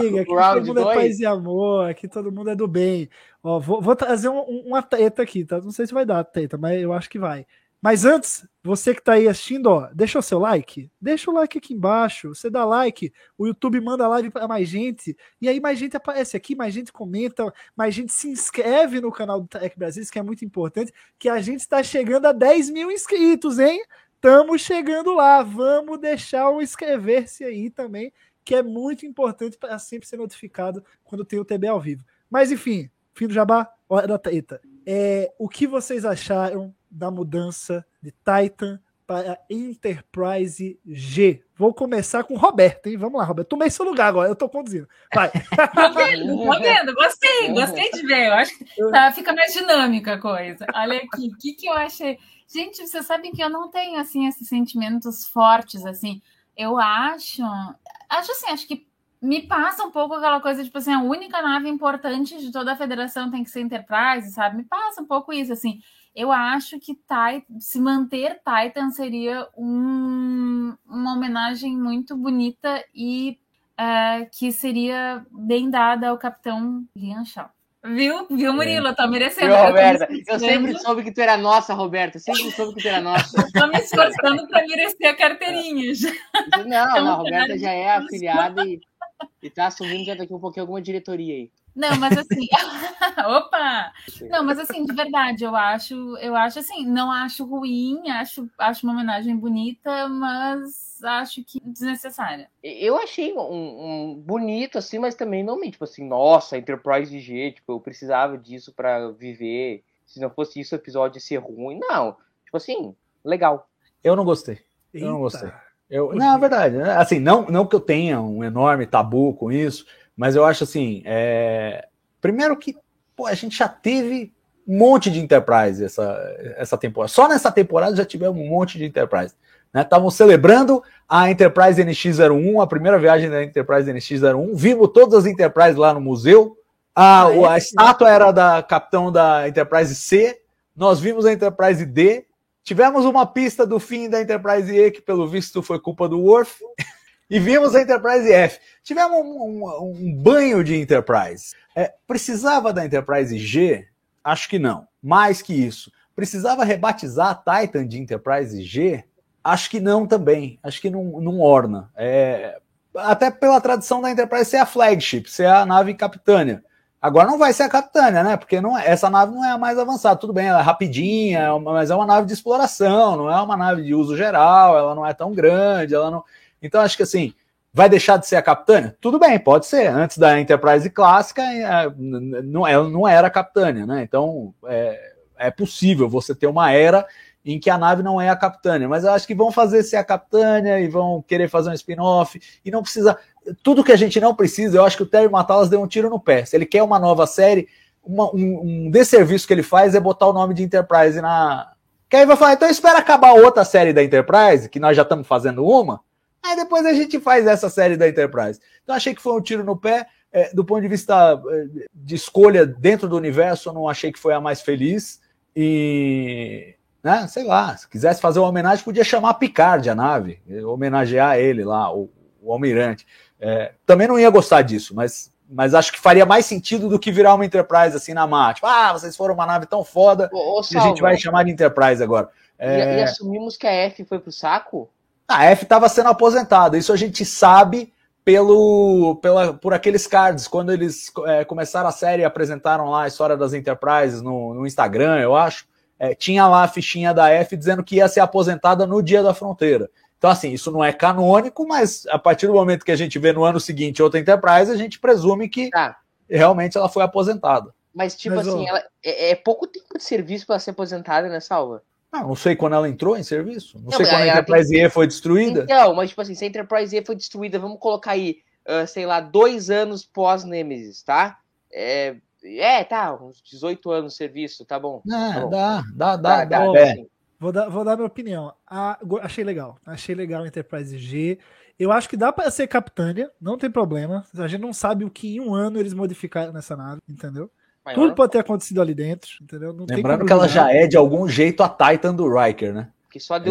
Liga, o aqui todo mundo é 2? paz e amor, aqui todo mundo é do bem. Ó, vou, vou trazer um- um- uma treta aqui, tá? Não sei se vai dar treta, mas eu acho que vai. Mas antes, você que está aí assistindo, ó, deixa o seu like. Deixa o like aqui embaixo. Você dá like, o YouTube manda live para mais gente. E aí mais gente aparece aqui, mais gente comenta, mais gente se inscreve no canal do Tech Brasil, isso que é muito importante. Que a gente está chegando a 10 mil inscritos, hein? Estamos chegando lá. Vamos deixar o inscrever-se aí também, que é muito importante para sempre ser notificado quando tem o TB ao vivo. Mas enfim, fim do jabá, hora da treta. É, o que vocês acharam da mudança de Titan para Enterprise G? Vou começar com o Roberto, hein? Vamos lá, Roberto. Tomei seu lugar agora, eu tô conduzindo. Vai. Tô vendo, tô vendo. Gostei, gostei de ver. Eu acho que tá, fica mais dinâmica a coisa. Olha aqui, o que, que eu achei. Gente, vocês sabem que eu não tenho assim esses sentimentos fortes assim. Eu acho, acho assim, acho que me passa um pouco aquela coisa, tipo assim, a única nave importante de toda a federação tem que ser Enterprise, sabe? Me passa um pouco isso, assim. Eu acho que Titan, se manter Titan seria um, uma homenagem muito bonita e uh, que seria bem dada ao capitão Lian Shaw. Viu? Viu, Murilo? É. Tá merecendo. Viu, Roberta? Eu, eu, sempre soube que tu era nossa, Roberta. Eu sempre soube que tu era nossa. Estou me esforçando para merecer a carteirinha. Já. Não, então, não, a Roberta já é afiliada e e tá assumindo já daqui um pouquinho alguma diretoria aí. Não, mas assim, opa! Não, mas assim, de verdade, eu acho, eu acho assim, não acho ruim, acho, acho uma homenagem bonita, mas acho que desnecessária. Eu achei um, um bonito assim, mas também não tipo assim, nossa, Enterprise G, tipo, eu precisava disso para viver. Se não fosse isso, o episódio ia ser ruim. Não, tipo assim, legal. Eu não gostei. Eu não gostei. Eu, não, é verdade. Né? Assim, não, não que eu tenha um enorme tabu com isso, mas eu acho assim, é... primeiro que pô, a gente já teve um monte de Enterprise essa, essa temporada. Só nessa temporada já tivemos um monte de Enterprise. Estavam né? celebrando a Enterprise NX-01, a primeira viagem da Enterprise NX-01. Vimos todas as Enterprise lá no museu. A, ah, é? a estátua era da capitão da Enterprise C. Nós vimos a Enterprise D. Tivemos uma pista do fim da Enterprise E, que pelo visto foi culpa do Worf, e vimos a Enterprise F. Tivemos um, um, um banho de Enterprise. É, precisava da Enterprise G? Acho que não. Mais que isso. Precisava rebatizar a Titan de Enterprise G? Acho que não também. Acho que não, não orna. É, até pela tradição da Enterprise ser a flagship, ser a nave capitânia. Agora não vai ser a Capitânia, né? Porque não, é, essa nave não é a mais avançada. Tudo bem, ela é rapidinha, é mas é uma nave de exploração, não é uma nave de uso geral, ela não é tão grande, ela não. Então acho que assim, vai deixar de ser a Capitânia? Tudo bem, pode ser. Antes da Enterprise clássica, é, não, era a Capitânia, né? Então é, é possível você ter uma era em que a nave não é a Capitânia, mas eu acho que vão fazer ser a Capitânia e vão querer fazer um spin-off e não precisa tudo que a gente não precisa, eu acho que o Terry Matalas deu um tiro no pé. Se ele quer uma nova série, uma, um, um desserviço que ele faz é botar o nome de Enterprise na. Que aí vai falar, então espera acabar outra série da Enterprise, que nós já estamos fazendo uma, aí depois a gente faz essa série da Enterprise. Então achei que foi um tiro no pé. É, do ponto de vista é, de escolha dentro do universo, eu não achei que foi a mais feliz. E, né, sei lá, se quisesse fazer uma homenagem, podia chamar Picard a nave, homenagear ele lá, o, o almirante. É, também não ia gostar disso, mas, mas acho que faria mais sentido do que virar uma Enterprise assim na mar. Tipo, ah, vocês foram uma nave tão foda ô, ô, que a gente vai chamar de Enterprise agora. É... E, e, assumimos que a F foi pro saco? A F estava sendo aposentada, isso a gente sabe pelo, pela, por aqueles cards, quando eles é, começaram a série e apresentaram lá a história das Enterprises no, no Instagram, eu acho, é, tinha lá a fichinha da F dizendo que ia ser aposentada no dia da fronteira. Então, assim, isso não é canônico, mas a partir do momento que a gente vê no ano seguinte outra Enterprise, a gente presume que ah. realmente ela foi aposentada. Mas, tipo mas, assim, ela, é, é, pouco tempo de serviço para ser aposentada, né, Salva? Não, não sei quando ela entrou em serviço. Não, não sei quando a Enterprise tem... E foi destruída. Então, mas, tipo assim, se a Enterprise E foi destruída, vamos colocar aí, uh, sei lá, dois anos pós-Nemesis, tá? É, é, tá, uns 18 anos de serviço, tá bom. É, tá bom. dá, dá, dá, dá. dá, é. Vou dar, vou dar minha opinião. Ah, achei legal. Achei legal o Enterprise G. Eu acho que dá para ser Capitânia, não tem problema. A gente não sabe o que em um ano eles modificaram nessa nave, entendeu? Mas Tudo pode ter acontecido ali dentro, entendeu? Não Lembrando que ela já é de algum jeito a Titan do Riker, né?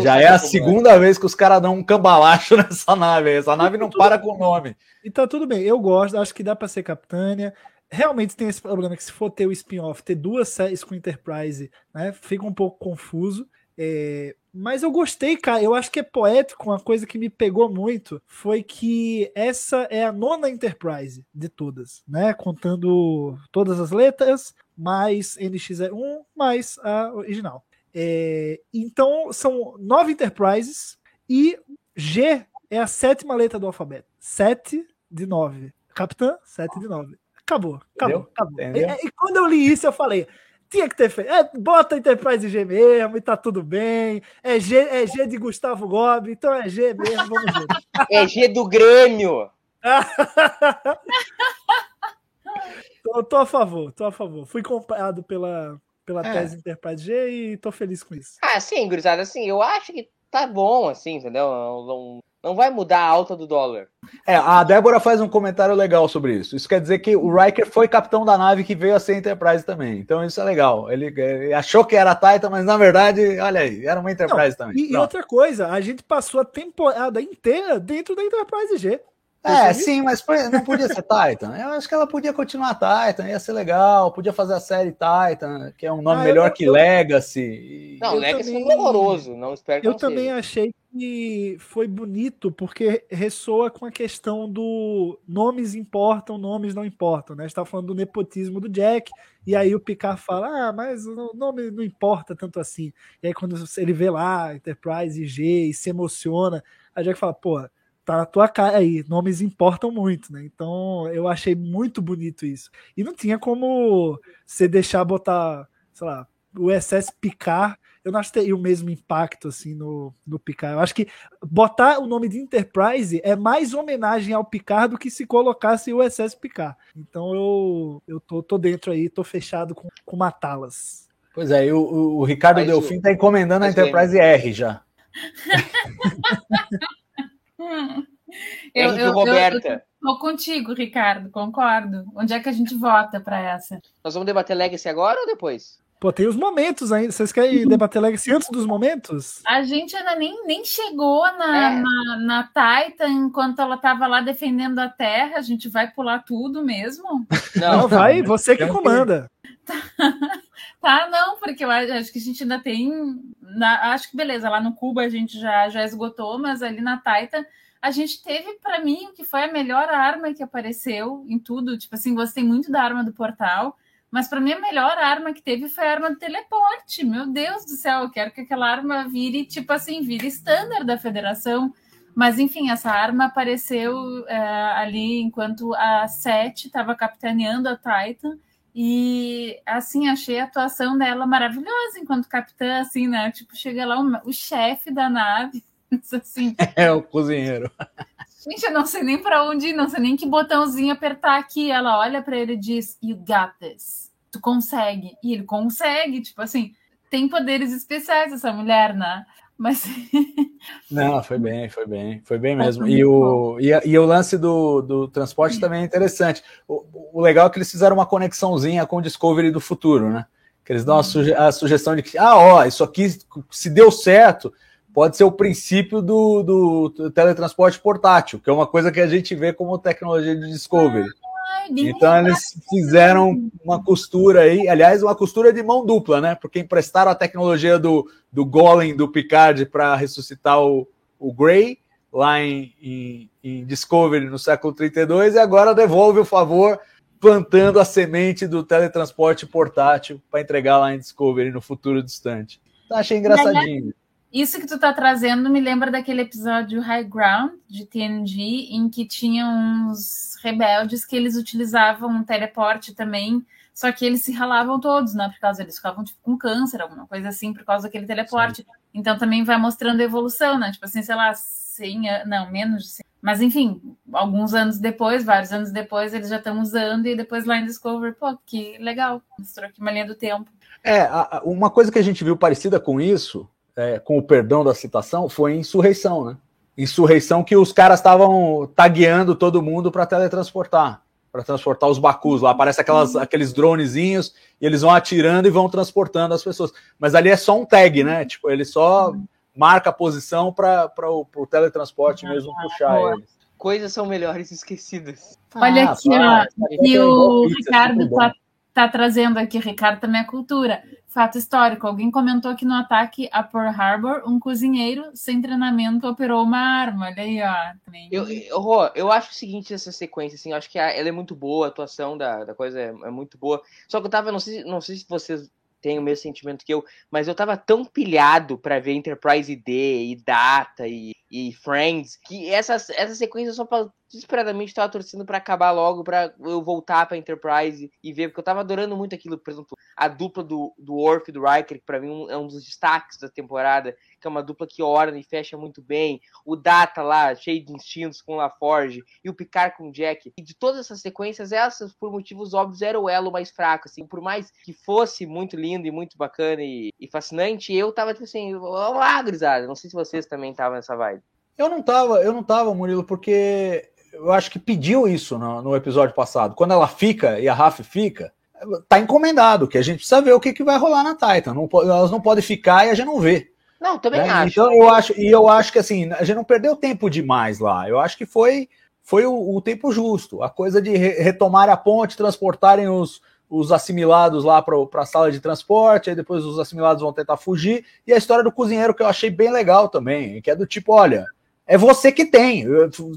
já é a segunda vez que os caras dão um cambalacho nessa nave. Essa nave não para com o nome. E tá tudo bem. Eu gosto, acho que dá para ser Capitânia realmente tem esse problema que se for ter o spin-off, ter duas séries com Enterprise, né, fica um pouco confuso. É, mas eu gostei, cara. Eu acho que é poético. Uma coisa que me pegou muito foi que essa é a nona Enterprise de todas, né? Contando todas as letras, mais NX01, mais a original. É, então são nove Enterprises e G é a sétima letra do alfabeto. Sete de nove. Capitã, sete de nove. Acabou, acabou, Entendeu? acabou. E, Entendeu? e quando eu li isso, eu falei. Tinha que ter feito. É, bota Enterprise G mesmo e tá tudo bem. É G, é G de Gustavo Gobi, então é G mesmo, vamos ver. É G do Grêmio. tô, tô a favor, tô a favor. Fui comprado pela, pela É. tese Enterprise G e tô feliz com isso. Ah, sim, gurizada, assim, eu acho que tá bom, assim, entendeu? Não, não, não vai mudar a alta do dólar. É, a Débora faz um comentário legal sobre isso. Isso quer dizer que o Riker foi capitão da nave que veio a ser Enterprise também. Então isso é legal. Ele, ele achou que era Titan, mas na verdade, olha aí, era uma Enterprise também. E, e outra coisa, a gente passou a temporada inteira dentro da Enterprise G. É, sim, mas não podia ser Titan. Eu acho que ela podia continuar Titan, ia ser legal. Podia fazer a série Titan, que é um nome Ah, melhor eu- que Legacy. E- Não, Eu Legacy também- foi horroroso, não espero que Eu não também seja. achei que foi bonito, porque ressoa com a questão do nomes importam, nomes não importam, né? A gente falando do nepotismo do Jack, e aí o Picard fala, ah, mas o nome não importa tanto assim. E aí quando ele vê lá, Enterprise G, e se emociona, a Jack fala, pô, tá na tua cara aí, nomes importam muito, né? Então eu achei muito bonito isso. E não tinha como você deixar botar, sei lá, o SS Picard eu não acho que teria o mesmo impacto assim no, no Picard. Eu acho que botar o nome de Enterprise é mais homenagem ao Picard do que se colocasse o SS Picard. Então eu, eu tô, tô dentro aí, tô fechado com, com matá-las. Pois é, e o, o- o Ricardo Mas Delfim tá encomendando a Enterprise R já. Hum. R de Roberta. tô contigo, Ricardo, concordo. Onde é que a gente vota para essa? Nós vamos debater Legacy agora ou depois? Pô, tem os momentos ainda. Vocês querem debater Legacy antes dos momentos? A gente ainda nem, nem chegou na, É. na, na Titan enquanto ela estava lá defendendo a Terra. A gente vai pular tudo mesmo? Não, Não, vai, você que- comanda. Tá, não, porque eu acho que a gente ainda tem. na- acho que beleza, lá no Cuba a gente já, já esgotou, mas ali na Titan a gente teve, para mim, o que foi a melhor arma que apareceu em tudo. Tipo assim, gostei muito da arma do portal, mas para mim a melhor arma que teve foi a arma do teleporte. Meu Deus do céu, eu quero que aquela arma vire, tipo assim, vire standard da federação. Mas enfim, essa arma apareceu é, ali enquanto a Sete estava capitaneando a Titan. E assim, achei a atuação dela maravilhosa enquanto capitã, assim, né? Tipo, chega lá o, o chefe da nave, assim, É o cozinheiro. gente, eu não sei nem para onde ir, não sei nem que botãozinho apertar aqui. Ela olha para ele e diz, you got this. Tu consegue. E ele consegue, tipo assim, tem poderes especiais essa mulher, né? Mas Não, foi bem, foi bem, foi bem mesmo. E o, e, e o lance do, do transporte também é interessante. O, o legal é que eles fizeram uma conexãozinha com o Discovery do futuro, né? Que eles dão a, suge- a sugestão de que, ah, ó, isso aqui, se deu certo, pode ser o princípio do, do, teletransporte portátil, que é uma coisa que a gente vê como tecnologia de Discovery. bem Então eles fizeram uma costura aí, aliás, uma costura de mão dupla, né? Porque emprestaram a tecnologia do, do Golem do Picard para ressuscitar o, o Grey lá em, em, em Discovery no século 32 e agora devolve o favor plantando a semente do teletransporte portátil para entregar lá em Discovery no futuro distante. Então, achei engraçadinho. Isso que tu tá trazendo me lembra daquele episódio High Ground de TNG, em que tinha uns rebeldes que eles utilizavam um teleporte também, só que eles se ralavam todos, né? Por causa eles ficavam tipo, com câncer, alguma coisa assim, por causa daquele teleporte. Então também vai mostrando a evolução, né? Tipo assim, sei lá, 100 anos, não, menos de 100. Mas enfim, alguns anos depois, vários anos depois, eles já estão usando e depois lá em Discovery, pô, que legal, mostrou aqui uma linha do tempo. É, uma coisa que a gente viu parecida com isso, é, com o perdão da citação, foi Insurreição, né? Insurreição que os caras estavam tagueando todo mundo para teletransportar, para transportar os Bakus lá. Aparece aquelas, aqueles dronezinhos e eles vão atirando e vão transportando as pessoas. Mas ali é só um tag, né? Tipo, ele só marca a posição para o pro teletransporte mesmo puxar eles. Coisas são melhores esquecidas. Olha Ah, aqui, ó. E é o pizza, Ricardo tá, tá trazendo aqui, Ricardo também é cultura. Fato histórico: alguém comentou que no ataque a Pearl Harbor, um cozinheiro sem treinamento operou uma arma. Olha aí, ó. Também. Eu, eu, eu acho o seguinte essa sequência, assim, eu acho que ela é muito boa, a atuação da, da coisa é, é muito boa. Só que eu tava, não sei, não sei se vocês têm o mesmo sentimento que eu, mas eu tava tão pilhado pra ver Enterprise D e Data e, e Friends, que essa, essa sequência eu só desesperadamente tava torcendo pra acabar logo, pra eu voltar pra Enterprise e ver, porque eu tava adorando muito aquilo, por exemplo, a dupla do, do Worf e do Riker, que pra mim é um dos destaques da temporada, que é uma dupla que ora e fecha muito bem, o Data lá, cheio de instintos com LaForge, e o Picard com o Jack. E de todas essas sequências, essas, por motivos óbvios, era o elo mais fraco, assim. Por mais que fosse muito lindo e muito bacana e, e fascinante, eu tava, tipo assim, lá, grisada. Não sei se vocês também estavam nessa vibe. Eu não tava, eu não tava, Murilo, porque eu acho que pediu isso no, no episódio passado. Quando ela fica e a Raf fica, tá encomendado, que a gente precisa ver o que, que vai rolar na Titan. Não, elas não podem ficar e a gente não vê. Não, também né? acho. Então eu acho, e eu acho que assim, a gente não perdeu tempo demais lá. Eu acho que foi, foi o, o tempo justo. A coisa de re- retomar a ponte, transportarem os, os assimilados lá para a sala de transporte, aí depois os assimilados vão tentar fugir. E a história do cozinheiro que eu achei bem legal também, que é do tipo, olha, é você que tem,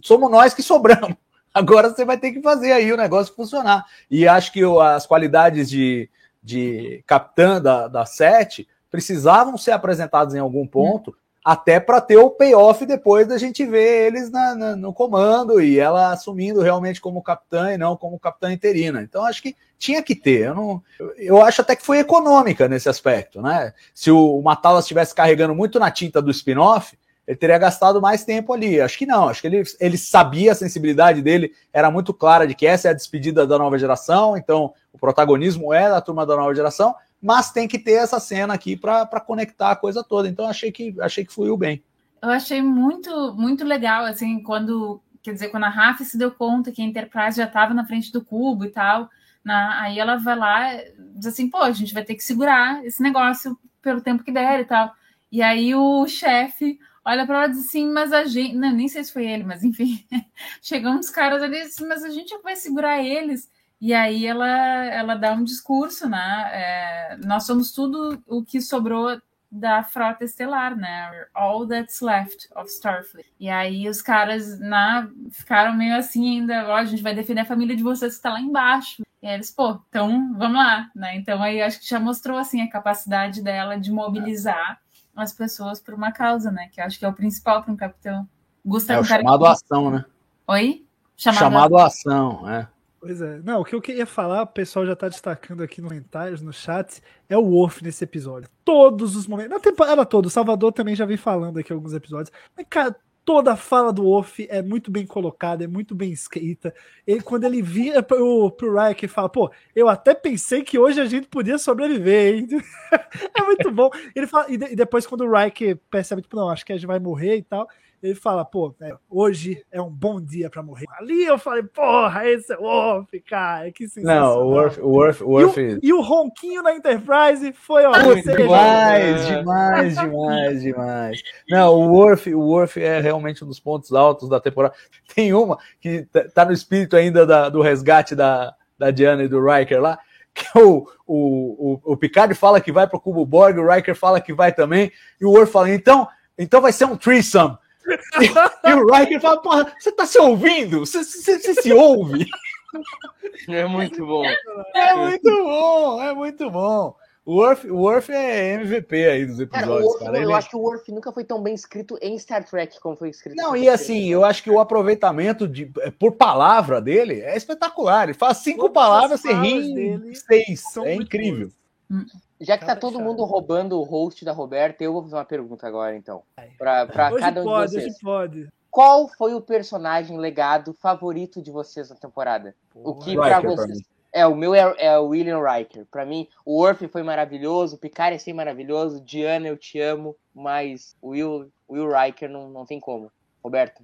somos nós que sobramos. Agora você vai ter que fazer aí o negócio funcionar. E acho que o- as qualidades de, de capitã da, da sete precisavam ser apresentadas em algum ponto, até para ter o payoff depois da gente ver eles na- na- no comando e ela assumindo realmente como capitã e não como capitã interina. Então acho que tinha que ter. Eu, não, eu- acho até que foi econômica nesse aspecto, né? Se o Matalas estivesse carregando muito na tinta do spin-off, ele teria gastado mais tempo ali. Acho que não, acho que ele, ele sabia, a sensibilidade dele era muito clara de que essa é a despedida da nova geração, então o protagonismo é da turma da nova geração, mas tem que ter essa cena aqui para conectar a coisa toda. Então achei que achei que fluiu bem. Eu achei muito, muito legal, assim, quando, quer dizer, quando a Rafa se deu conta que a Enterprise já estava na frente do cubo e tal, na- aí ela vai lá diz assim, pô, a gente vai ter que segurar esse negócio pelo tempo que der e tal. E aí o chefe olha para ela e diz assim, mas a gente, não, nem sei se foi ele, mas enfim, chegam uns caras ali e assim, mas a gente vai segurar eles. E aí ela, ela dá um discurso, né? É, nós somos tudo o que sobrou da frota estelar, né? All that's left of Starfleet. E aí os caras na, ficaram meio assim ainda, ó, a gente vai defender a família de vocês que está lá embaixo. E eles, pô, então vamos lá, né? Então aí acho que já mostrou assim a capacidade dela de mobilizar as pessoas por uma causa, né? Que eu acho que é o principal para um capitão. Gusta É o que- chamado ação, né? Oi? Chamado ação, é. Pois é. Não, o que eu queria falar, o pessoal já tá destacando aqui nos comentários, no chat, é o Worf nesse episódio. Todos os momentos. Na temporada toda, o Salvador também já vem falando aqui alguns episódios. Mas, cara, toda a fala do Worf é muito bem colocada, é muito bem escrita. Ele, quando ele vira pro, pro Riker e fala, pô, eu até pensei que hoje a gente podia sobreviver, hein? é muito bom. Ele fala, e, de- e depois, quando o Riker percebe, tipo, não, acho que a gente vai morrer e tal. Ele fala, pô, é, hoje é um bom dia pra morrer. Ali eu falei, porra, esse é o Worf, cara, que sensacional. Não, o Worf, o Worf, o E Worf o, e o ronquinho na Enterprise foi, ó, você- demais, demais, demais, demais. Não, o Worf, o Worf é realmente um dos pontos altos da temporada. Tem uma que tá- tá no espírito ainda da- do resgate da, da Diana e do Riker lá, que o, o, o, o Picard fala que vai pro Cubo Borg, o Riker fala que vai também, e o Worf fala, então, então vai ser um threesome. E, o Riker fala, porra, você tá se ouvindo? Você, você- você se ouve? É muito bom. É muito bom, é muito bom. O Worf, o Worf é MVP aí dos Cara, episódios, Worf, cara. eu Ele- acho que o Worf nunca foi tão bem escrito em Star Trek como foi escrito. Não, e assim, eu acho que o aproveitamento de, eh, por palavra dele é espetacular. Ele faz cinco Todas palavras, as você ri em seis. É incrível. boas. Já que tá todo mundo roubando o host da Roberta, eu vou fazer uma pergunta agora, então. Pra, pra Hoje cada um pode, de vocês. hoje pode. Qual foi o personagem legado favorito de vocês na temporada? O que Riker, pra pra vocês. mim. É, o meu é, é o William Riker. Pra mim, o Worf foi maravilhoso, o Picard é sempre maravilhoso, Diana, eu te amo, mas o Will, Will Riker não, não tem como. Roberto.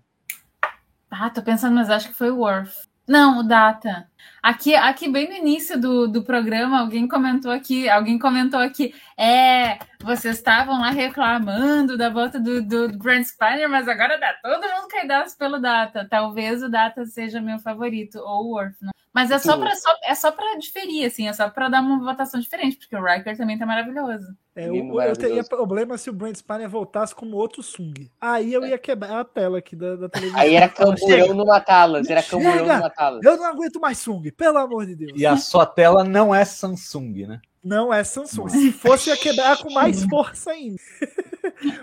Ah, tô pensando, mas acho que foi o Worf. Não, o Data. Aqui, aqui bem no início do, do programa, alguém comentou aqui, alguém comentou aqui, é, vocês estavam lá reclamando da volta do, do Grant Spiner, mas agora dá todo mundo caidaço pelo Data. Talvez o Data seja meu favorito, ou o. Não, Mas é só para só, é só diferir, assim, é só para dar uma votação diferente, porque o Riker também tá maravilhoso. É, eu, eu teria problema se o Brent Spiner voltasse como outro Sung. Aí eu ia quebrar a tela aqui da, da televisão. Aí era camburão "Chega, no Matalas, era camburão no Matalas. Eu não aguento mais Sung, pelo amor de Deus. E a sua tela não é Samsung, né? Não é Samsung. Se fosse, ia quebrar com mais força ainda.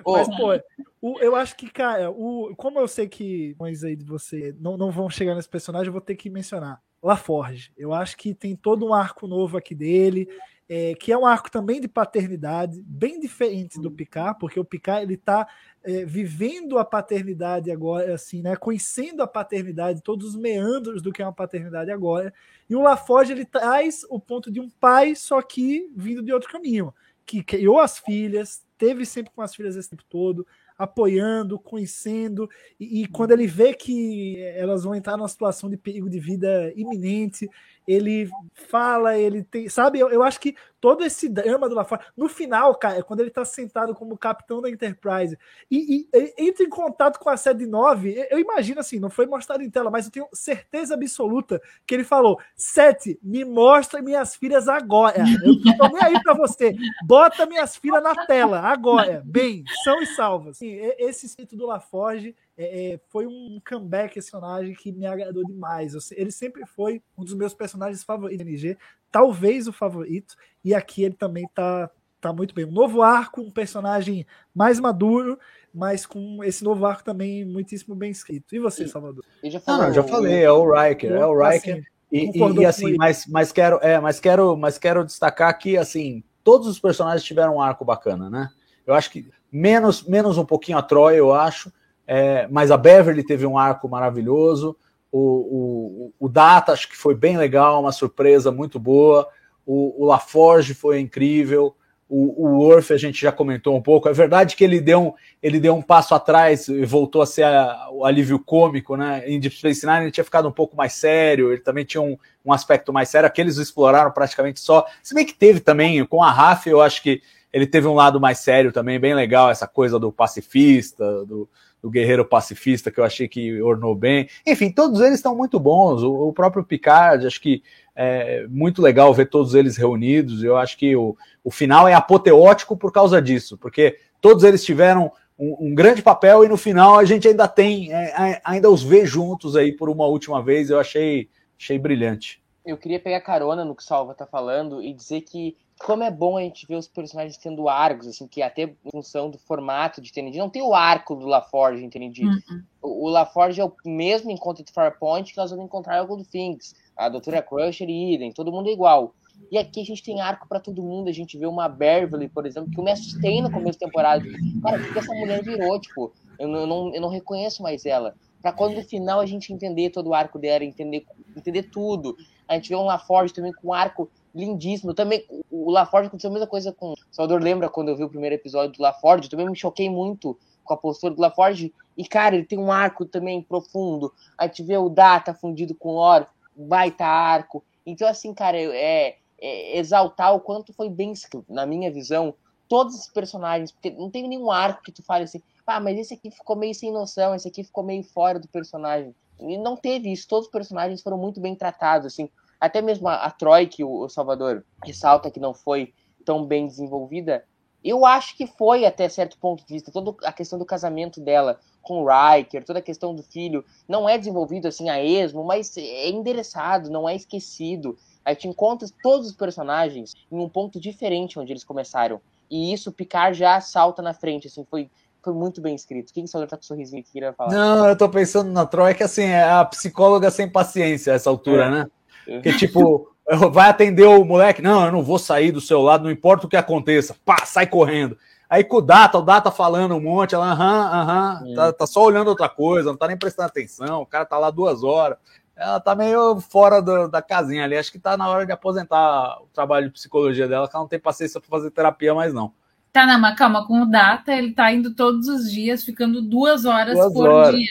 Ô, Mas, pô, o- eu acho que, cara, o, como eu sei que mas aí de você não, não vão chegar nesse personagem, eu vou ter que mencionar. LaForge. Eu acho que tem todo um arco novo aqui dele, é, que é um arco também de paternidade, bem diferente do Picard, porque o Picard ele tá é, vivendo a paternidade agora, assim, né? Conhecendo a paternidade, todos os meandros do que é uma paternidade agora. E o LaForge ele traz o ponto de um pai, só que vindo de outro caminho, que criou as filhas, teve sempre com as filhas esse tempo todo, apoiando, conhecendo, e, e quando ele vê que elas vão entrar numa situação de perigo de vida iminente, ele fala, ele tem. Sabe, eu, eu acho que todo esse drama do LaForge, no final, cara, quando ele tá sentado como capitão da Enterprise e, e- e entra em contato com a sede 9, eu- imagino assim, não foi mostrado em tela, mas eu tenho certeza absoluta que ele falou: Sete, me mostra minhas filhas agora. Eu tô nem aí pra você. Bota minhas filhas na tela, agora. Bem, são e salvas. Sim, e- esse espírito do LaForge é, é, foi um comeback esse personagem que me agradou demais. Eu ele sempre foi um dos meus personagens favoritos da NG, talvez o favorito, e aqui ele também tá, tá muito bem. Um novo arco, um personagem mais maduro, mas com esse novo arco também muitíssimo bem escrito. E você, Salvador? eu já Não, falei. não, já falei, é o Riker, é o Riker. Assim, E, e, e assim, mas, mas quero, é, mas quero, mas quero destacar que assim, todos os personagens tiveram um arco bacana, né? Eu acho que menos, menos um pouquinho a Troy, eu acho, é, mas a Beverly teve um arco maravilhoso. O, o, o Data acho que foi bem legal, uma surpresa muito boa. O, o LaForge foi incrível. O, o a gente já comentou um pouco. É verdade que ele deu um, ele deu um passo atrás e voltou a ser a- o alívio cômico, né? Em Deep Space Nine ele tinha ficado um pouco mais sério, ele também tinha um, um aspecto mais sério. Aqueles exploraram praticamente só. Se bem que teve também, com a Raf, eu acho que ele teve um lado mais sério também, bem legal, essa coisa do pacifista, do, do guerreiro pacifista, que eu achei que ornou bem. Enfim, todos eles estão muito bons. O, o próprio Picard, acho que é muito legal ver todos eles reunidos. Eu acho que o, o final é apoteótico por causa disso, porque todos eles tiveram um, um grande papel e no final a gente ainda tem, é, ainda os vê juntos aí por uma última vez. Eu achei, achei brilhante. Eu queria pegar carona no que o Salva tá falando e dizer que como é bom a gente ver os personagens tendo arcos, assim, que até em função do formato de TND, não tem o arco do LaForge em TND. Uhum. O, o LaForge é o mesmo encontro de Farpoint que nós vamos encontrar em do Things. A Doutora Crusher e Eden, todo mundo é igual. E aqui a gente tem arco pra todo mundo. A gente vê uma Beverly, por exemplo, que eu me assustei no começo da temporada. Cara, o que, que essa mulher virou? Tipo, eu não, eu não, eu não reconheço mais ela. Pra quando no final a gente entender todo o arco dela, entender, entender tudo. A gente vê um LaForge também com um arco lindíssimo. Também o LaForge aconteceu a mesma coisa com. O Salvador lembra quando eu vi o primeiro episódio do LaForge? Também me choquei muito com a postura do LaForge. E, cara, ele tem um arco também profundo. A gente vê o Data fundido com o Or, baita arco. Então, assim, cara, é, é exaltar o quanto foi bem escrito, na minha visão, todos os personagens, porque não tem nenhum arco que tu fale assim, ah, mas esse aqui ficou meio sem noção, esse aqui ficou meio fora do personagem. E não teve isso, todos os personagens foram muito bem tratados, assim, até mesmo a, a Troy, que o, o Salvador ressalta que não foi tão bem desenvolvida, eu acho que foi até certo ponto de vista, toda a questão do casamento dela com o Riker, toda a questão do filho, não é desenvolvido assim a esmo, mas é endereçado, não é esquecido. A gente encontra todos os personagens em um ponto diferente onde eles começaram. E isso Picard já salta na frente, assim, foi, foi muito bem escrito. Quem que Salvador tá com um sorrisinho que queria falar? Não, eu tô pensando na Troy, que assim, é a psicóloga sem paciência a essa altura, É. né? Que tipo, vai atender o moleque, não, eu não vou sair do seu lado, não importa o que aconteça, pá, sai correndo. Aí com o Data, o Data falando um monte, ela, aham, aham, Hum. tá, tá só olhando outra coisa, não tá nem prestando atenção, o cara tá lá duas horas. Ela tá meio fora do- da casinha ali, acho que tá na hora de aposentar o trabalho de psicologia dela, que ela não tem paciência pra fazer terapia mais não. Tá, não, mas calma, com o Data, ele tá indo todos os dias, ficando duas horas Duas por horas. dia.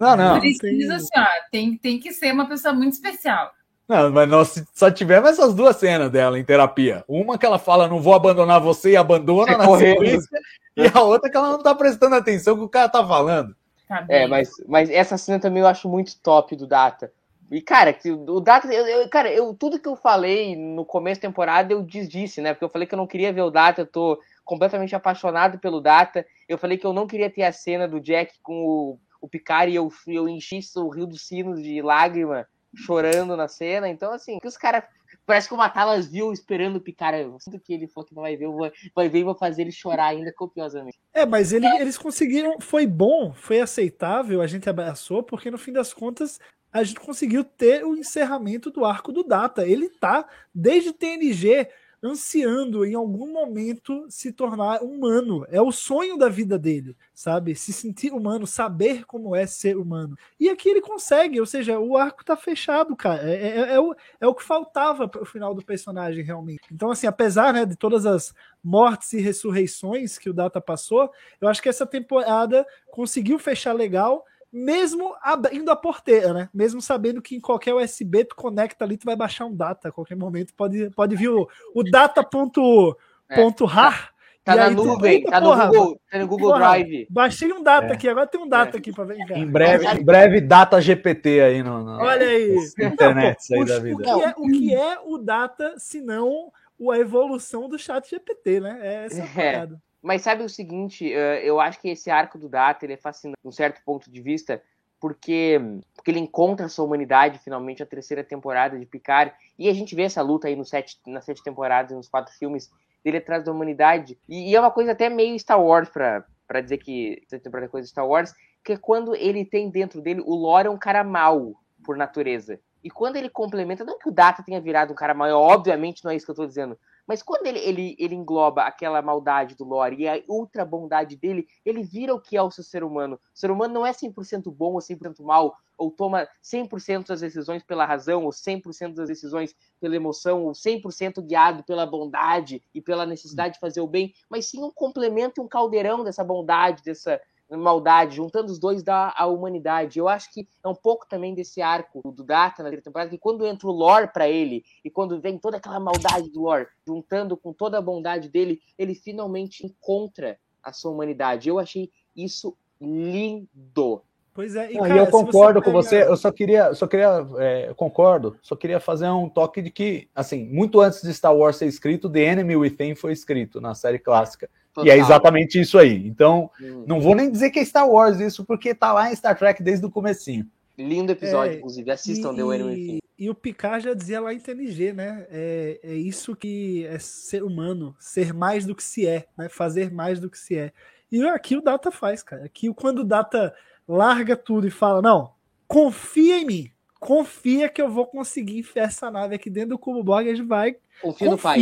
Não, não, Precisa, assim, ó, tem, tem que ser uma pessoa muito especial. Não, mas nós só tivemos essas duas cenas dela em terapia. Uma que ela fala, não vou abandonar você e abandona É na correndo. sequência. E a outra que ela não tá prestando atenção no que o cara tá falando. Tá. É, mas, mas essa cena também eu acho muito top do Data. E, cara, que o Data. Eu, eu- cara, eu, tudo que eu falei no começo da temporada eu desdisse, né? Porque eu falei que eu não queria ver o Data, eu tô completamente apaixonado pelo Data. Eu falei que eu não queria ter a cena do Jack com o, o Picard e eu, eu enchi o Rio dos Sinos de lágrima chorando na cena. Então, assim, que os caras. Parece que o Matalas viu esperando o Picard. Eu sinto que ele falou que não vai ver, eu vou- vai ver e vou fazer ele chorar ainda copiosamente. É, mas ele- eles conseguiram. Foi bom, foi aceitável, a gente abraçou, porque no fim das contas a gente conseguiu ter o encerramento do arco do Data. Ele tá, desde TNG, ansiando em algum momento se tornar humano. É o sonho da vida dele, sabe? Se sentir humano, saber como é ser humano. E aqui ele consegue, ou seja, o arco tá fechado, cara. É, é- é o, é o que faltava para o final do personagem, realmente. Então, assim, apesar né, de todas as mortes e ressurreições que o Data passou, eu acho que essa temporada conseguiu fechar legal, mesmo abrindo a porteira, né? Mesmo sabendo que em qualquer USB tu conecta ali, tu vai baixar um data a qualquer momento, pode, pode vir o, o data.rar. Tá E na aí tu- nuvem, Eita, tá no porra, Google, tá no Google porra, Drive. Baixei um data É. aqui, agora tem um data aqui para ver. cara. Em breve, em breve data GPT aí no, no- Olha aí. internet aí O- da o, vida. que é, o que é o data, se não a evolução do chat GPT, né? É essa a É. parada. Mas sabe o seguinte, eh, eu acho que esse arco do Data ele é fascinante, de um certo ponto de vista, porque, porque ele encontra a sua humanidade finalmente a terceira temporada de Picard, e a gente vê essa luta aí no sete, nas sete temporadas, nos quatro filmes, dele atrás da humanidade, e, e é uma coisa até meio Star Wars, pra dizer que essa temporada é coisa de Star Wars, que é quando ele tem dentro dele, o Lore é um cara mau, por natureza. E quando ele complementa, não que o Data tenha virado um cara mau, obviamente não é isso que eu tô dizendo, mas quando ele, ele, ele engloba aquela maldade do Lore e a ultra bondade dele, ele vira o que é o seu ser humano. O ser humano não é 100% bom ou 100% mal, ou toma 100% das decisões pela razão, ou 100% das decisões pela emoção, ou 100% guiado pela bondade e pela necessidade de fazer o bem, mas sim um complemento e um caldeirão dessa bondade, dessa maldade, juntando os dois dá a humanidade. Eu acho que é um pouco também desse arco do Data na terceira temporada, que quando entra o lore pra ele, e quando vem toda aquela maldade do lore, juntando com toda a bondade dele, ele finalmente encontra a sua humanidade. Eu achei isso lindo. Pois é, e, cara, e eu concordo com pegar- você, eu só queria, só queria, é, eu concordo, só queria fazer um toque de que, assim, muito antes de Star Wars ser escrito, The Enemy Within foi escrito na série clássica. E é Total. exatamente isso aí. Então, Hum, não vou nem dizer que é Star Wars isso, porque tá lá em Star Trek desde o comecinho. Lindo episódio, É, inclusive. Assistam e, The Within. e o Picard já dizia lá em TNG, né? É, é isso que é ser humano, ser mais do que se é, né? Fazer mais do que se é. E aqui o Data faz, cara. Aqui quando o Data larga tudo e fala, não, confia em mim, confia que eu vou conseguir enfiar essa nave aqui dentro do cubo Borg, a gente vai Confio no pai.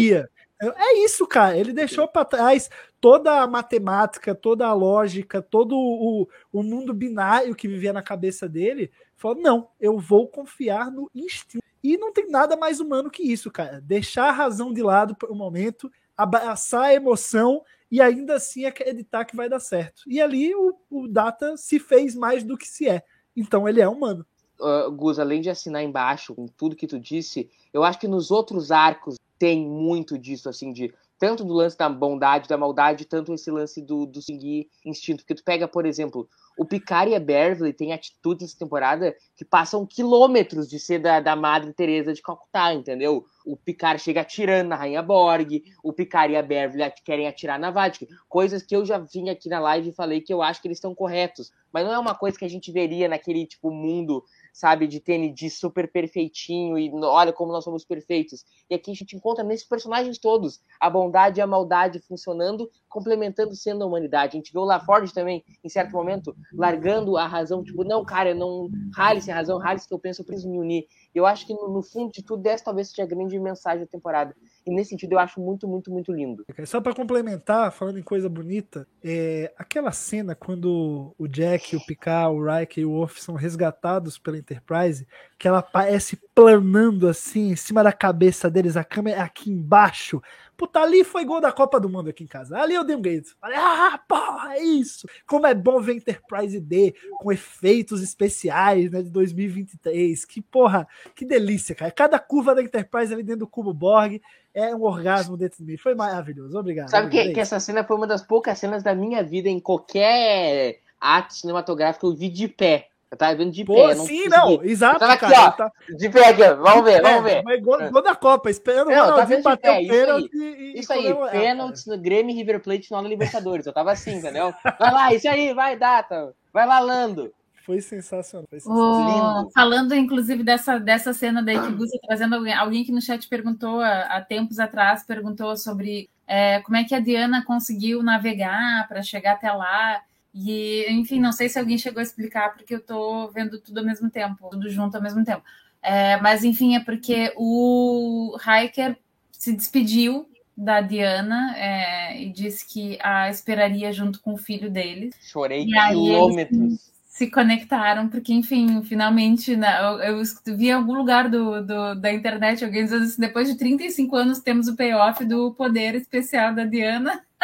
É isso, cara. Ele deixou para trás toda a matemática, toda a lógica, todo o, o mundo binário que vivia na cabeça dele. Falou: não, eu vou confiar no instinto. E não tem nada mais humano que isso, cara. Deixar a razão de lado por um momento, abraçar a emoção e ainda assim acreditar que vai dar certo. E ali o, o Data se fez mais do que se é. Então ele é humano. uh, Gus, além de assinar embaixo com tudo que tu disse, eu acho que nos outros arcos tem muito disso, assim, de tanto do lance da bondade, da maldade, tanto esse lance do, do seguir instinto. Porque tu pega, por exemplo, o Picard e a Beverly têm atitudes nessa temporada que passam quilômetros de ser da, da Madre Teresa de Calcutá, entendeu? O Picard chega atirando na Rainha Borg, o Picard e a Beverly querem atirar na Vatic, coisas que eu já vim aqui na live e falei que eu acho que eles estão corretos. Mas não é uma coisa que a gente veria naquele, tipo, mundo, sabe, de TND super perfeitinho e olha como nós somos perfeitos. E aqui a gente encontra nesses personagens todos a bondade e a maldade funcionando, complementando sendo a humanidade. A gente vê o LaForge também, em certo momento, largando a razão, tipo, não, cara, não. Rale-se a razão, rale-se que eu penso, eu preciso me unir. Eu acho que no, no fundo de tudo, essa talvez seja a grande mensagem da temporada. E nesse sentido, eu acho muito, muito, muito lindo. Só para complementar, falando em coisa bonita, é, aquela cena quando o Jack, o Picard, o Riker e o Worf são resgatados pela Enterprise, que ela aparece planando assim em cima da cabeça deles, a câmera é aqui embaixo. Puta, ali foi gol da Copa do Mundo aqui em casa. Ali eu dei um grito. Falei, ah, porra, é isso. Como é bom ver Enterprise D com efeitos especiais né, de 2023. Que porra, que delícia, cara. Cada curva da Enterprise ali dentro do cubo Borg é um orgasmo dentro de mim. Foi maravilhoso. Obrigado. Sabe que, obrigado. que essa cena foi uma das poucas cenas da minha vida em qualquer ato cinematográfico eu vi de pé. Eu tava vendo de Pô, pé. não sim, consegui. não, exato, Eu tava aqui, cara. ó. tava- De pé aqui. Vamos ver, vamos É, ver. mas gol, gol da Copa, esperando o Não, tá Ronaldinho bater o pênalti Isso aí, pênaltis no Grêmio River Plate da Libertadores. Eu tava assim, entendeu? Vai lá, isso aí, vai, data. Vai lá, Lando. Foi sensacional. Foi sensacional. O- Lindo. falando, inclusive, dessa, dessa cena daí que o Gus tá trazendo alguém, alguém que no chat perguntou há, há tempos atrás, perguntou sobre é, como é que a Diana conseguiu navegar para chegar até lá. E, enfim, não sei se alguém chegou a explicar, porque eu tô vendo tudo ao mesmo tempo, tudo junto ao mesmo tempo. É, mas, enfim, é porque o Hiker se despediu da Diana é, e disse que a esperaria junto com o filho deles. Chorei E quilômetros. eles se conectaram, porque, enfim, finalmente, né, eu, eu vi em algum lugar do, do- da internet alguém dizendo assim, depois de 35 anos temos o payoff do poder especial da Diana.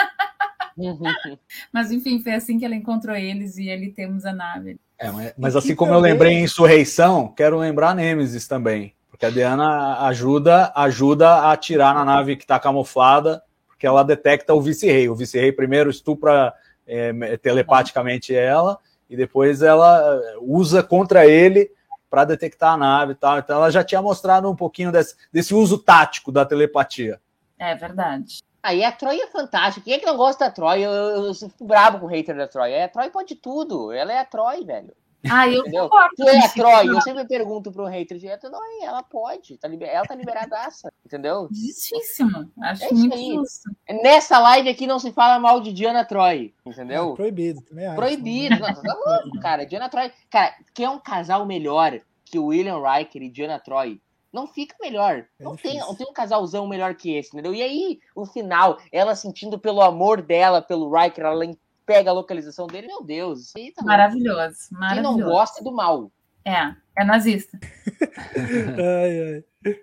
Mas, enfim, foi assim que ela encontrou eles e ali temos a nave. É, mas, mas assim como eu lembrei em Insurreição, quero lembrar Nemesis também. Porque a Diana ajuda, ajuda a atirar na nave que está camuflada, porque ela detecta o vice-rei. O vice-rei primeiro estupra é, telepaticamente ela, e depois ela eh, usa contra ele para detectar a nave e tal. Então ela já tinha mostrado um pouquinho desse, desse uso tático da telepatia. É verdade. Aí a Troy é fantástica. Quem é que não gosta da Troy? Eu, eu, eu fico brabo com o hater da Troy. É, a Troy pode tudo. Ela é a Troy, velho. Ah, eu Entendeu? concordo. Tu é a. Troy. Eu sempre pergunto pro hater direto. Não, ela pode. Tá liber... Ela tá liberadaça. Entendeu? Justíssimo. Acho É isso muito aí. justo. Nessa live aqui não se fala mal de Diana Troy. É, Entendeu? proibido, também acho. Proibido. Nossa, tá louco, cara. Diana Troy. Cara, quer um casal melhor que o William Riker e Diana Troy? Não fica melhor. É Não tem, não tem um casalzão melhor que esse, entendeu? E aí, o final, ela sentindo pelo amor dela, pelo Riker, ela pega a localização dele, meu Deus, aí tá louco. Maravilhoso. Quem Maravilhoso. não gosta do mal. É, é nazista. Ai, ai.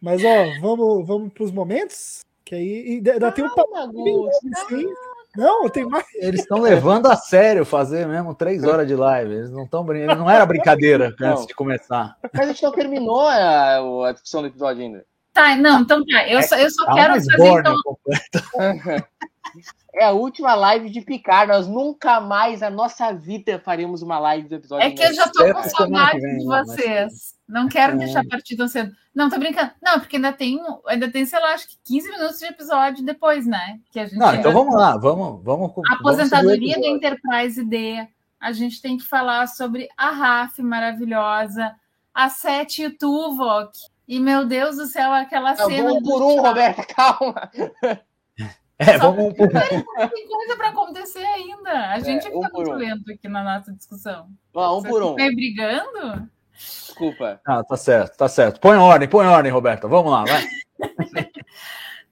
Mas, ó, vamos, vamos pros momentos? Que aí e ainda tem um papo. Sim. Não, tem mais. Eles estão levando a sério fazer mesmo três horas de live. Eles não estão brincando. Não era brincadeira antes de começar. Mas a gente não terminou a, a discussão do episódio ainda. Tá, não, então tá. Eu só, eu só Tá quero mais fazer então. É a última live de picar. Nós nunca mais na nossa vida faremos uma live do episódio. É que eu já tô com saudade vem, de né, vocês. Não quero É. deixar partir tão cedo. Não, tô brincando. Não, porque ainda tem, ainda tem, sei lá, acho que 15 minutos de episódio depois, né? Que a gente Não, então vamos lá, vamos, vamos. A vamos aposentadoria o episódio. Enterprise D. A gente tem que falar sobre a Raf maravilhosa, a Sete e o Tuvok. E, meu Deus do céu, aquela Não, cena. um do por um. Roberta, calma. É, vamos um por um. Tem coisa para acontecer ainda. A gente é, um que tá muito um. lento aqui na nossa discussão. Vamos, um Vocês por um. brigando? Desculpa. Ah, tá certo, tá certo. Põe ordem, põe ordem, Roberta. Vamos lá, vai.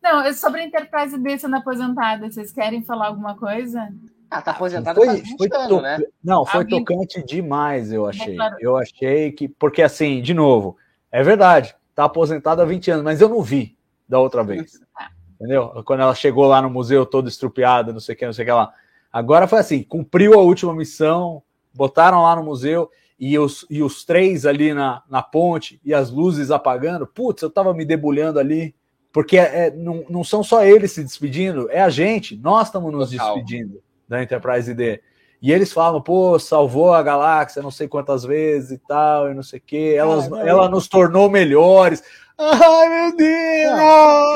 Não, é sobre a Enterprise D sendo aposentada. Vocês querem falar alguma coisa? Ah, tá aposentada Foi, faz 20 foi anos, to- né? Não, foi Alguém- tocante demais, eu achei. Declarou. Eu achei que. Porque, assim, de novo, é verdade, tá aposentada há 20 anos, mas eu não vi da outra vez. Entendeu? Quando ela chegou lá no museu toda estrupiada, não sei o que, não sei o que lá. Agora foi assim: cumpriu a última missão, botaram lá no museu e os, e os três ali na, na ponte e as luzes apagando. Putz, eu tava me debulhando ali. Porque é, não, não são só eles se despedindo, é a gente. Nós estamos nos Total. despedindo da Enterprise D. E eles falam, pô, salvou a galáxia não sei quantas vezes e tal, e não sei o quê. Elas, não, ela nos tornou melhores. Ai, meu Deus!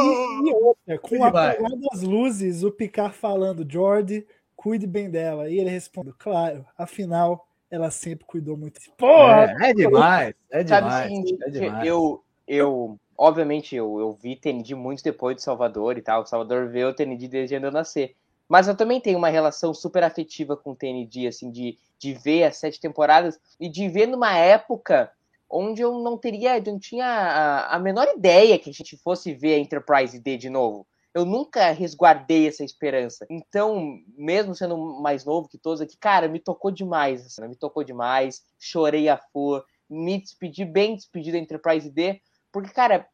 E, e outra, com a das luzes, o Picard falando, Jordi, cuide bem dela. E ele responde, claro, afinal, ela sempre cuidou muito. Porra! É, é demais, é Sabe o demais. seguinte, é demais. eu, eu, obviamente, eu, eu vi TND muito depois de Salvador e tal. O Salvador vê o TND desde ainda eu nascer. Mas eu também tenho uma relação super afetiva com o TND, assim, de, de ver as sete temporadas e de ver numa época onde eu não teria, eu não tinha a, a menor ideia que a gente fosse ver a Enterprise D de novo. Eu nunca resguardei essa esperança. Então, mesmo sendo mais novo que todos aqui, cara, me tocou demais, assim, me tocou demais. Chorei a flor, me despedi bem despedido da Enterprise D, porque, cara,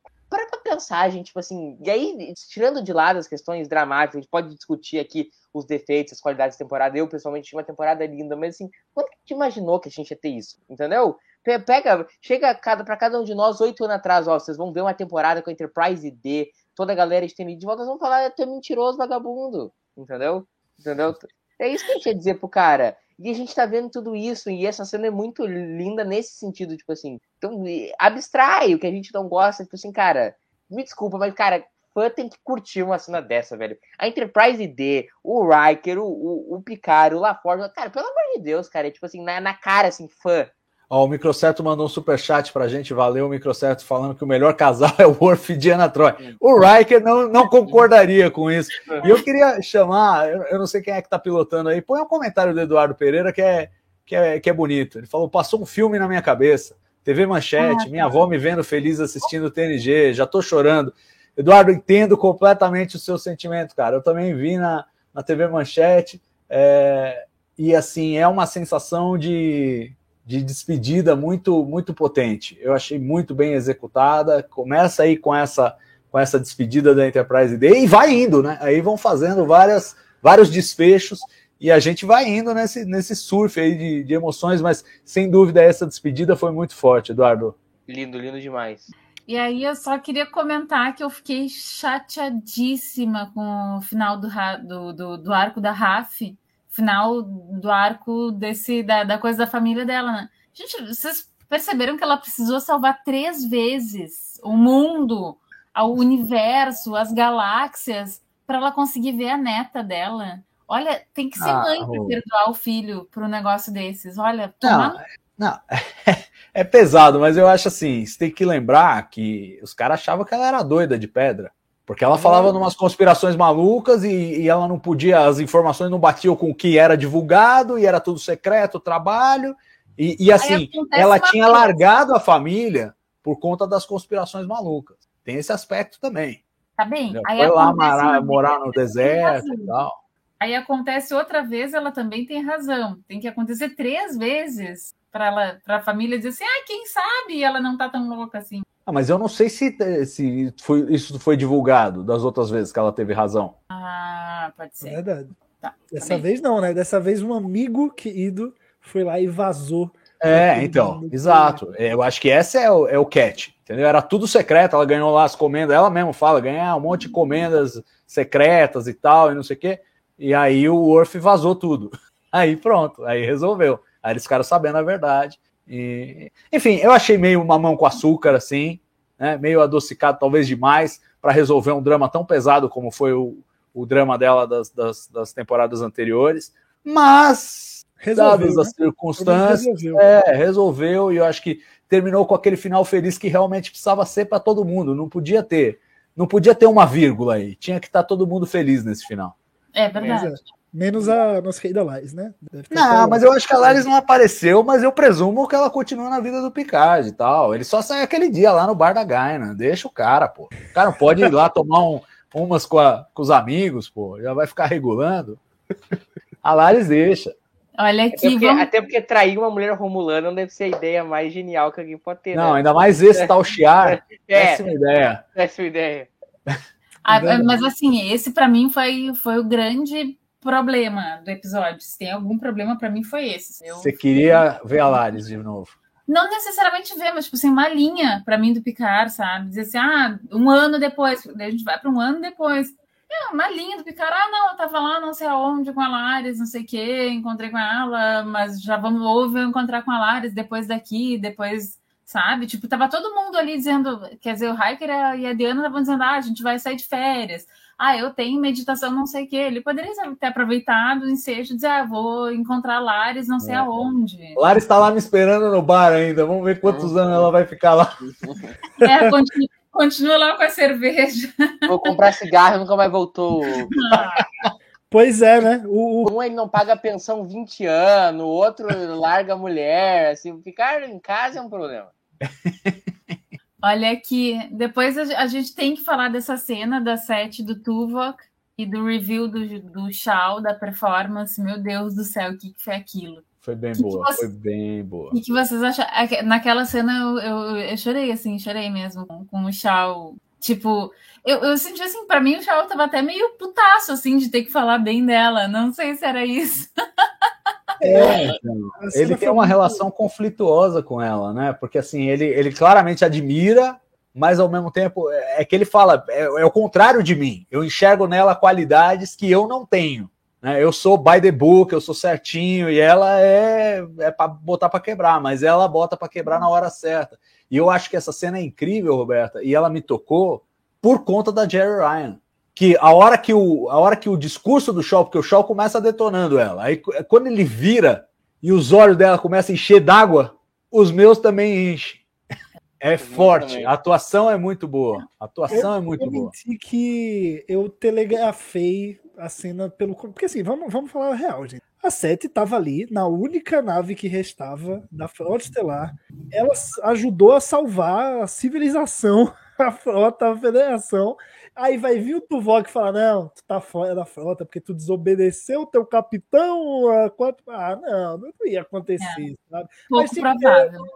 pensar, gente, tipo assim, e aí, tirando de lado as questões dramáticas, a gente pode discutir aqui os defeitos, as qualidades da temporada. Eu, pessoalmente, tinha uma temporada linda, mas assim, quando que a gente imaginou que a gente ia ter isso? Entendeu? Pe- Pega, chega cada, pra cada um de nós oito anos atrás, ó, vocês vão ver uma temporada com a Enterprise D, toda a galera TND de volta, vamos falar, tu é mentiroso, vagabundo, entendeu? Entendeu? É isso que a gente ia dizer pro cara. E a gente tá vendo tudo isso, e essa cena é muito linda nesse sentido, tipo assim. Então, abstrai o que a gente não gosta, tipo assim, cara, me desculpa, mas, cara, fã tem que curtir uma cena dessa, velho. A Enterprise D, o Riker, o, o, o Picard, o LaForge, cara, pelo amor de Deus, cara, é tipo assim, na, na cara, assim, fã. Ó, o Microcerto mandou um superchat pra gente, valeu, Microcerto, falando que o melhor casal é o Worf e Diana Troy. O Riker não, não concordaria com isso. E eu queria chamar, eu, eu não sei quem é que tá pilotando aí, põe um comentário do Eduardo Pereira que é, que é, que é bonito. Ele falou: passou um filme na minha cabeça. TV Manchete, minha avó me vendo feliz assistindo o TNG, já tô chorando. Eduardo, entendo completamente o seu sentimento, cara. Eu também vi na, na TV Manchete, é, e assim, é uma sensação de de despedida muito muito potente. Eu achei muito bem executada. Começa aí com essa com essa despedida da Enterprise D e vai indo, né? Aí vão fazendo várias vários desfechos e a gente vai indo nesse, nesse surf aí de, de emoções, mas sem dúvida essa despedida foi muito forte, Eduardo. Lindo, lindo demais. E aí eu só queria comentar que eu fiquei chateadíssima com o final do, do, do, do arco da Raf, final do arco desse da, da coisa da família dela, né? Gente, vocês perceberam que ela precisou salvar três vezes o mundo, o universo, as galáxias, para ela conseguir ver a neta dela. Olha, tem que ser ah, mãe para perdoar o filho para um negócio desses. Olha, não, não, é pesado, mas eu acho assim, você tem que lembrar que os caras achavam que ela era doida de pedra. Porque ela falava em umas conspirações malucas e, e, ela não podia, as informações não batiam com o que era divulgado e era tudo secreto, o trabalho. E, e assim, ela tinha coisa. largado a família por conta das conspirações malucas. Tem esse aspecto também. Tá bem. Aí Foi lá morar, morar no deserto e tal. Aí acontece outra vez, ela também tem razão. Tem que acontecer três vezes para a família dizer assim: ah, quem sabe ela não tá tão louca assim. Ah, mas eu não sei se, se foi, isso foi divulgado das outras vezes que ela teve razão. Ah, pode ser. É verdade. Tá, Dessa vez não, né? Dessa vez um amigo querido foi lá e vazou. É, então, exato. É, eu acho que esse é o, é o catch, entendeu? Era tudo secreto, ela ganhou lá as comendas, ela mesma fala, ganhar um monte de comendas secretas e tal, e não sei o quê. E aí o Worf vazou tudo. Aí pronto, aí resolveu. Aí eles ficaram sabendo a verdade. E, enfim, eu achei meio mamão com açúcar, assim, né, meio adocicado, talvez demais, para resolver um drama tão pesado como foi o, o drama dela das, das, das temporadas anteriores. Mas, dadas né? as circunstâncias, resolveu. É, resolveu, e eu acho que terminou com aquele final feliz que realmente precisava ser para todo mundo. Não podia ter, não podia ter uma vírgula aí. Tinha que estar todo mundo feliz nesse final. É verdade. Menos a nossa querida Lares, né? Não, mas eu acho que a Lares não apareceu, mas eu presumo que ela continua na vida do Picard e tal. Ele só sai aquele dia lá no bar da Gaina. Deixa o cara, pô. O cara não pode ir lá tomar um, umas com, a, com os amigos, pô. Já vai ficar regulando. A Lares deixa. Olha aqui. Até porque, vamos... até porque, trair uma mulher romulana não deve ser a ideia mais genial que alguém pode ter. Não, né? ainda mais esse tal chiar. É, péssima ideia. Péssima ideia. Ah, mas assim, esse para mim foi, foi o grande problema do episódio. Se tem algum problema, para mim foi esse. Eu... Você queria ver a Lares de novo? Não necessariamente ver, mas tipo assim, uma linha para mim do Picard, sabe? Dizer assim, ah, um ano depois, a gente vai para um ano depois. É, uma linha do Picard, ah, não, eu tava lá não sei aonde com a Lares, não sei o quê, encontrei com ela, mas já vamos, ou eu encontrar com a Lares depois daqui, depois, sabe? Tipo, tava todo mundo ali dizendo, quer dizer, o Hiker e a Diana estavam dizendo, ah, a gente vai sair de férias ah, eu tenho meditação não sei o que. Ele poderia ter aproveitado o ensejo e dizer, ah, vou encontrar Lares não sei é. aonde. Lares está lá me esperando no bar ainda, vamos ver quantos anos ela vai ficar lá. É, continua, continua lá com a cerveja. Vou comprar cigarro, nunca mais voltou. Pois é, né? O, o... Um ele não paga pensão 20 anos, o outro larga a mulher, assim, ficar em casa é um problema. Olha aqui, depois a, gente tem que falar dessa cena da set do Tuvok e do review do, do Shao, da performance. Meu Deus do céu, o que, que foi aquilo? Foi bem que boa, que você, foi bem boa. O que vocês acham? Naquela cena eu, eu, eu, chorei, assim, chorei mesmo com, com o Shao. Tipo, eu, eu senti assim, para mim o Shao tava até meio putaço, assim, de ter que falar bem dela. Não sei se era isso. É, então, ele tem uma relação conflituosa com ela, né? Porque assim, ele, ele claramente admira, mas ao mesmo tempo é, é que ele fala, é, é o contrário de mim. Eu enxergo nela qualidades que eu não tenho. Né? Eu sou by the book, eu sou certinho, e ela é, é para botar para quebrar, mas ela bota para quebrar na hora certa. E eu acho que essa cena é incrível, Roberta, e ela me tocou por conta da Jerry Ryan. Que a hora que o, a hora que o discurso do Shaw, porque o Shaw começa detonando ela, aí quando ele vira e os olhos dela começam a encher d'água, os meus também enchem. É forte, a atuação é muito boa. A atuação eu, é muito eu boa. menti que eu telegrafei a cena pelo. Porque assim, vamos, vamos falar a real, gente. A Sete estava ali, na única nave que restava da Frota Estelar. Ela ajudou a salvar a civilização, a frota, a federação. Aí vai vir o Tuvok e falar: Não, tu tá fora da frota porque tu desobedeceu o teu capitão. A quatro... Ah, não, não ia acontecer, É. sabe? Mas tem que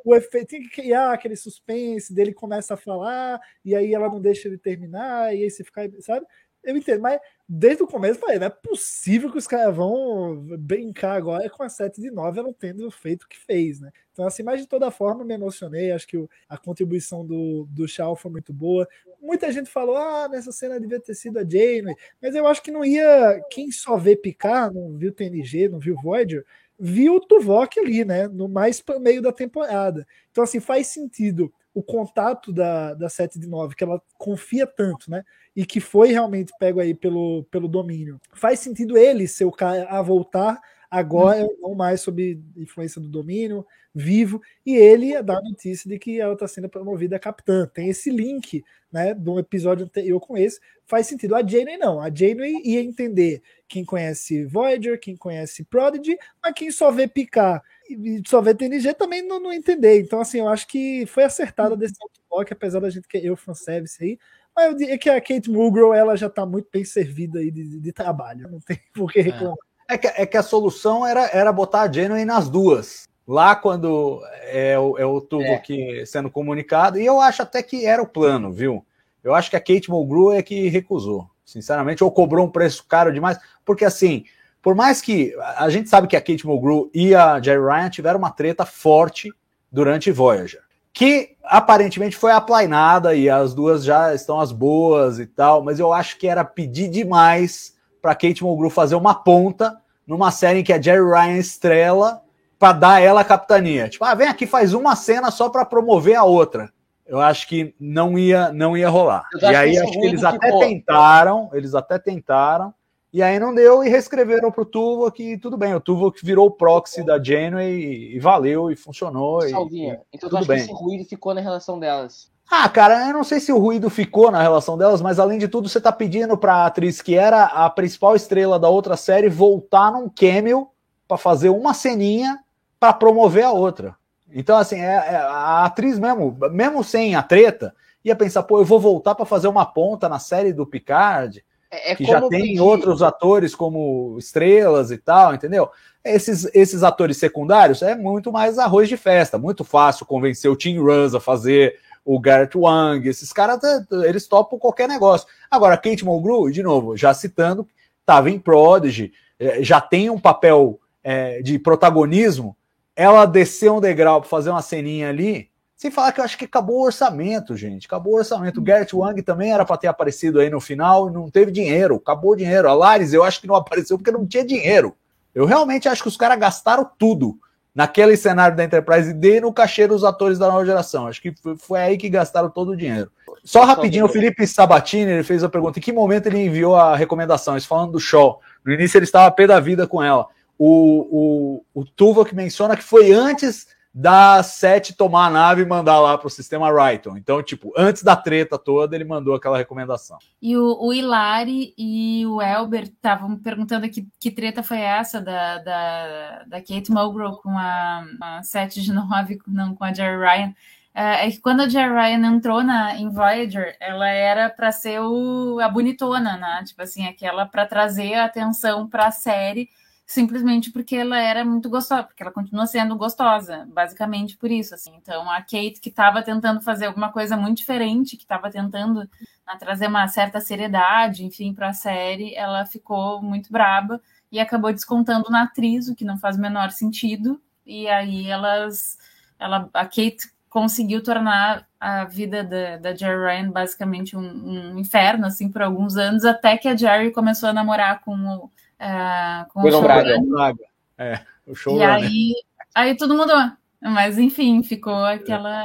o efeito, tem que criar aquele suspense dele começa a falar, e aí ela não deixa ele terminar, e aí você fica, sabe? Eu entendo, mas desde o começo eu falei, não é possível que os caras vão brincar agora com a 7 de 9 ela não tendo feito o que fez, né? Então, assim, mas de toda forma me emocionei, acho que o- a contribuição do, do Shaw foi muito boa. Muita gente falou, ah, nessa cena devia ter sido a Janeway, mas eu acho que não ia, quem só vê picar, não viu TNG, não viu Voyager, viu o Tuvok ali, né? No mais meio da temporada. Então, assim, faz sentido o contato da, da 7 de 9, que ela confia tanto, né? E que foi realmente pego aí pelo, pelo domínio. Faz sentido ele ser o cara a voltar agora, não mais sob influência do domínio, vivo, e ele dar a notícia de que ela está sendo promovida a capitã. Tem esse link, né, do episódio anterior com esse. Faz sentido. A Janeway não. A Janeway ia entender quem conhece Voyager, quem conhece Prodigy, mas quem só vê picar e só vê TNG também não, não entender. Então, assim, eu acho que foi acertada a decisão do Block, apesar da gente querer o fanservice aí. Mas eu diria que a Kate Mulgrew, ela já tá muito bem servida aí de, de- de trabalho. Não tem por que reclamar. É que, é que a solução era, era botar a Janeway nas duas. Lá quando é o, é o tubo É. que sendo comunicado, e eu acho até que era o plano, viu? Eu acho que a Kate Mulgrew é que recusou, sinceramente, ou cobrou um preço caro demais, porque assim, por mais que a gente sabe que a Kate Mulgrew e a Jerry Ryan tiveram uma treta forte durante Voyager, que aparentemente foi aplainada e as duas já estão as boas e tal, mas eu acho que era pedir demais para Kate Mulgrew fazer uma ponta numa série em que a Jerry Ryan estrela para dar ela a capitania. Tipo, ah, vem aqui, faz uma cena só para promover a outra. Eu acho que não ia, não ia rolar. E aí acho que eles até ficou. tentaram, eles até tentaram, e aí não deu e reescreveram pro Tuvo que tudo bem, o Tuvo que virou o proxy da Janeway e, e valeu e funcionou. e- Salvinha. Então tu tudo acha bem. que esse ruído ficou na relação delas? Ah, cara, eu não sei se o ruído ficou na relação delas, mas além de tudo, você tá pedindo pra atriz que era a principal estrela da outra série voltar num cameo pra fazer uma ceninha pra promover a outra. Então, assim, é, é- a atriz mesmo, mesmo sem a treta, ia pensar, pô, eu vou voltar pra fazer uma ponta na série do Picard, É, é que já tem pedir- outros atores como estrelas e tal, entendeu? Esses, esses atores secundários é muito mais arroz de festa, muito fácil convencer o Tim Russ a fazer o Garrett Wang, esses caras, eles topam qualquer negócio. Agora, Kate Mulgrew, de novo, já citando, estava em Prodigy, eh, já tem um papel eh, de protagonismo, ela desceu um degrau para fazer uma ceninha ali, sem falar que eu acho que acabou o orçamento, gente. Acabou o orçamento. O Garrett Wang também era para ter aparecido aí no final, não teve dinheiro, acabou o dinheiro. A Lares eu acho que não apareceu porque não tinha dinheiro. Eu realmente acho que os caras gastaram tudo naquele cenário da Enterprise D no cachê dos atores da nova geração. Acho que foi, aí que gastaram todo o dinheiro. Só rapidinho, o Felipe Sabatini ele fez a pergunta: em que momento ele enviou a recomendação? Isso falando do Shaw. No início ele estava a pé da vida com ela. O, o, o Tuva que menciona que foi antes da Sete tomar a nave e mandar lá para o sistema Rayton. Então, tipo, antes da treta toda, ele mandou aquela recomendação. E o, o Hilari e o Elber estavam perguntando que, que treta foi essa da, da, da Kate Mulgrew com a, a 7 de 9, não com a Jerry Ryan. É é que quando a Jerry Ryan entrou na, em Voyager, ela era para ser o, a bonitona, né? Tipo assim, aquela para trazer a atenção para a série, simplesmente porque ela era muito gostosa, porque ela continua sendo gostosa, basicamente por isso. Assim. Então, a Kate, que estava tentando fazer alguma coisa muito diferente, que estava tentando né, trazer uma certa seriedade, enfim, para a série, ela ficou muito braba e acabou descontando na atriz, o que não faz o menor sentido. E aí elas, ela, a Kate conseguiu tornar a vida da, da Jerry Ryan basicamente um, um inferno, assim, por alguns anos, até que a Jerry começou a namorar com o, é, com Bruno o Braga. Braga. É, o show E aí, aí tudo mudou. Mas enfim, ficou aquela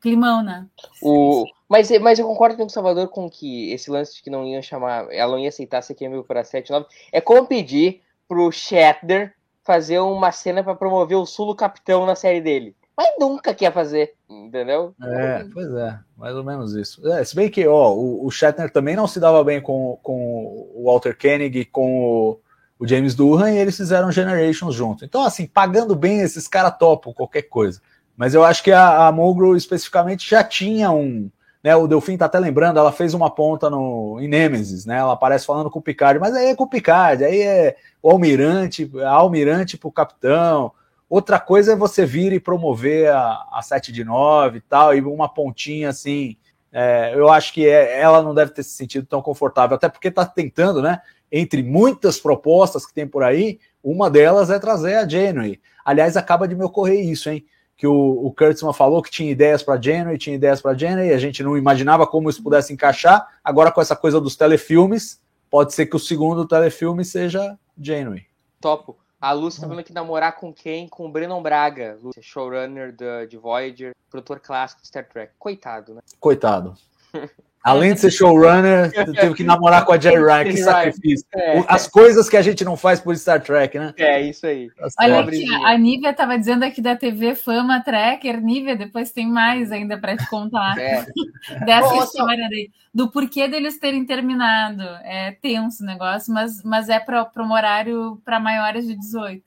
climão, né? O... Mas, mas eu concordo com o Salvador com que esse lance de que não iam chamar, ela não ia aceitar ser quem para 7 9 é como pedir pro Shatner fazer uma cena para promover o Sulo Capitão na série dele. Mas nunca quer fazer, entendeu? É, pois é, mais ou menos isso. É, se bem que ó, o, o Shatner também não se dava bem com, com o Walter Koenig com o, o James Doohan e eles fizeram Generations junto. Então, assim, pagando bem, esses caras topam qualquer coisa. Mas eu acho que a, a Mulgrew especificamente já tinha um. Né, o Delfim tá até lembrando, ela fez uma ponta no, em Nemesis, né? Ela aparece falando com o Picard, mas aí é com o Picard, aí é o almirante, a almirante pro capitão. Outra coisa é você vir e promover a, a 7 de 9 e tal, e uma pontinha assim. é, eu acho que é- ela não deve ter se sentido tão confortável, até porque tá tentando, né? Entre muitas propostas que tem por aí, uma delas é trazer a Janeway. Aliás, acaba de me ocorrer isso, hein? Que o, o Kurtzman falou que tinha ideias para Janeway, tinha ideias para Janeway, a gente não imaginava como isso pudesse encaixar. Agora, com essa coisa dos telefilmes, pode ser que o segundo telefilme seja Janeway. Topo. A Lúcia tá falando que namorar com quem? Com o Brennan Braga, Lúcia, showrunner da- de Voyager, produtor clássico de Star Trek. Coitado, né? Coitado. Além de ser showrunner, teve que namorar com a Jerry Ryan, que sacrifício. É, O- As coisas que a gente não faz por Star Trek, né? é isso aí. Olha Pobrezinha. aqui, a Nívia estava dizendo aqui da TV Fama Tracker. Nívia, depois tem mais ainda para te contar É. dessa ô, história daí, do porquê deles terem terminado. É tenso o negócio, mas, mas é para um horário para maiores de 18.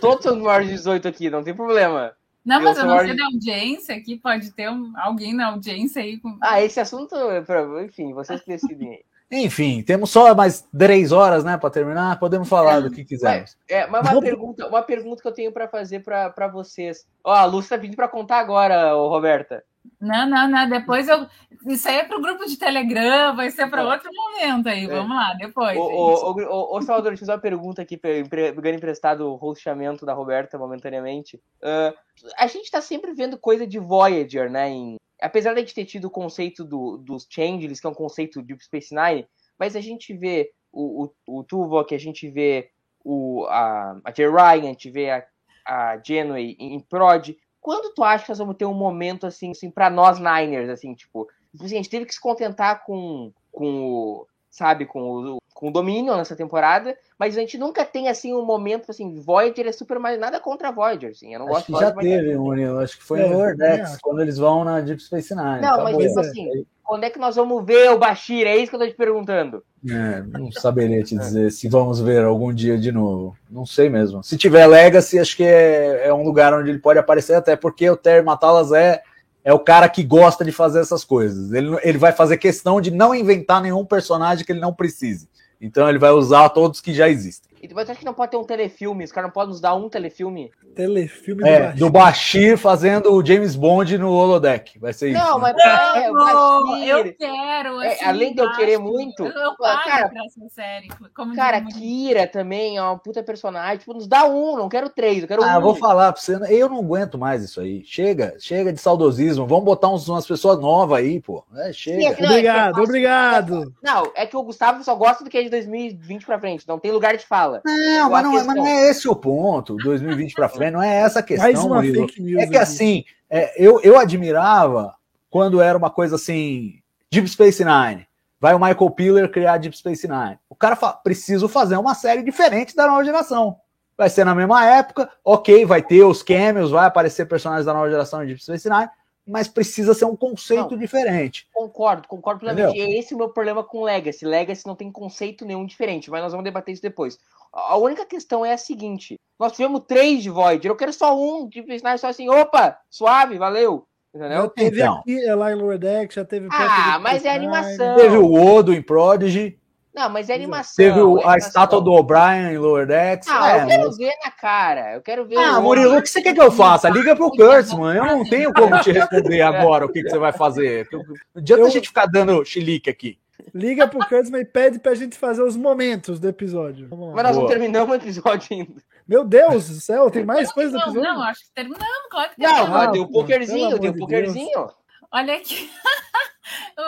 Todos são maiores de 18 aqui, não tem problema. Não, Eu mas eu não sei da audiência aqui, pode ter um- alguém na audiência aí com. Ah, esse assunto, é enfim, vocês que decidem. aí. Enfim, temos só mais três horas, né, para terminar. Podemos falar do que quisermos. É, mas uma pergunta, uma pergunta que eu tenho pra fazer pra vocês. Ó, a Lúcia tá vindo pra contar agora, ô, Roberta. Não, não, não. Depois eu. Isso aí é para o grupo de Telegram, vai ser para outro momento aí. É. Vamos lá, depois. Ô, gente. ô, ô, ô, ô, Salvador, deixa eu fazer uma pergunta aqui, pegando emprestado o rosteamento da Roberta momentaneamente. Ah, a gente tá sempre vendo coisa de Voyager, né? em- apesar de a gente ter tido o conceito do, dos Changelings, que é um conceito de Deep Space Nine, mas a gente vê o, o, o Tuvok, a gente vê o, a, a Jerry Ryan, a gente vê a, a Janeway em, em Prod. Quando tu acha que nós vamos ter um momento assim, assim para nós Niners, assim, tipo, tipo assim, a gente teve que se contentar com, com o, sabe, com o, com o Dominion nessa temporada, mas a gente nunca tem assim um momento assim, Voyager é super mais nada contra Voyager, assim, eu não Acho gosto que de já Voyager, mas- teve, Murilo. Acho que foi É, no acho. quando eles vão na Deep Space Nine. Não, mas Acabou. tipo assim, quando é que nós vamos ver o Bashir? É isso que eu tô te perguntando. É, não saberia te dizer se vamos ver algum dia de novo. Não sei mesmo. Se tiver Legacy, acho que é, é um lugar onde ele pode aparecer, até porque o Terry Matalas é, é o cara que gosta de fazer essas coisas. Ele, ele vai fazer questão de não inventar nenhum personagem que ele não precise. Então ele vai usar todos que já existem. E Mas acho que não pode ter um telefilme, os caras não podem nos dar um telefilme. Telefilme É, Bashir. do Bashir fazendo o James Bond no holodeck. Vai ser isso. Não, né? mas é, o Não, eu Bashir, quero. É, assim, além de eu querer muito, Eu, eu cara, pago pra essa série. Como cara, Kira também é uma puta personagem. Tipo, nos dá um, não quero três, eu quero Ah, um. vou falar pra você, eu não aguento mais isso aí. Chega, chega de saudosismo. Vamos botar uns, umas pessoas novas aí, pô. É, chega. Sim, é Obrigado, Não, é- obrigado. Não, é que o Gustavo só gosta do que é de 2020 pra frente, não tem lugar de fala. Não, mas a não, é- mas não questão. é esse o ponto. 2020 pra frente, não é essa a questão. Mais uma Murilo. fake news. É que aqui. assim, é, eu, eu admirava quando era uma coisa assim, Deep Space Nine. Vai o Michael Piller criar Deep Space Nine. O cara fala, preciso fazer uma série diferente da nova geração. Vai ser na mesma época, ok, vai ter os cameos, vai aparecer personagens da nova geração de Deep Space Nine, mas precisa ser um conceito Não. diferente. Concordo, concordo plenamente. E é esse o meu problema com Legacy. Legacy não tem conceito nenhum diferente, mas nós vamos debater isso depois. A única questão é a seguinte: nós tivemos três de Voyager, eu quero só um de Nine, só assim, opa, suave, valeu. Já Entendeu? teve Então. aqui, é lá em Lower Deck, já teve. Ah, mas é animação. Teve o Odo em Prodigy, Não, mas é animação. teve o- é a animação. estátua do O'Brien em Lower Decks. Não, é, eu quero mas- ver na cara. Eu quero ver. Ah, o- Murilo, o que você quer que eu faça? Liga pro Kurtzman. Eu não tenho como te responder agora o que, que você vai fazer. Não adianta Eu- a gente ficar dando chilique aqui. Liga pro Kurtzman e pede pra gente fazer os momentos do episódio. Mas nós não Boa. terminamos o episódio ainda. Meu Deus do céu, tem mais coisa do Não, episódio? não, acho que terminamos, claro que Não, terminamos. mas Ah, tem o pô, pokerzinho, pelo tem amor o de pokerzinho. Olha aqui.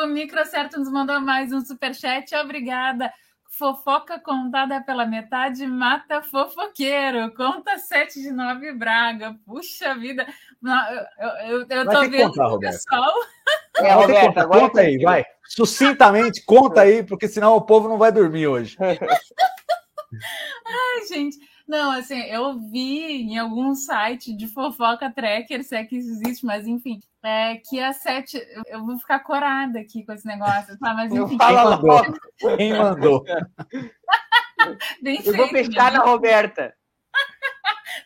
o Micro Certo nos mandou mais um superchat. Obrigada. fofoca contada pela metade mata fofoqueiro. Conta 7 de 9 Braga. Puxa vida. Eu, eu, eu tô vendo contar, o pessoal. É, Roberto, conta, agora conta aí, vai. Sucintamente, conta aí, porque senão o povo não vai dormir hoje. Ai, gente. Não, assim, eu vi em algum site de fofoca tracker, se é que isso existe, mas enfim, é que a sete. eu- vou ficar corada aqui com esse negócio, tá? Mas Não enfim, Quem fala mandou? logo. Quem mandou? bem Eu vou feito, pescar né? na Roberta.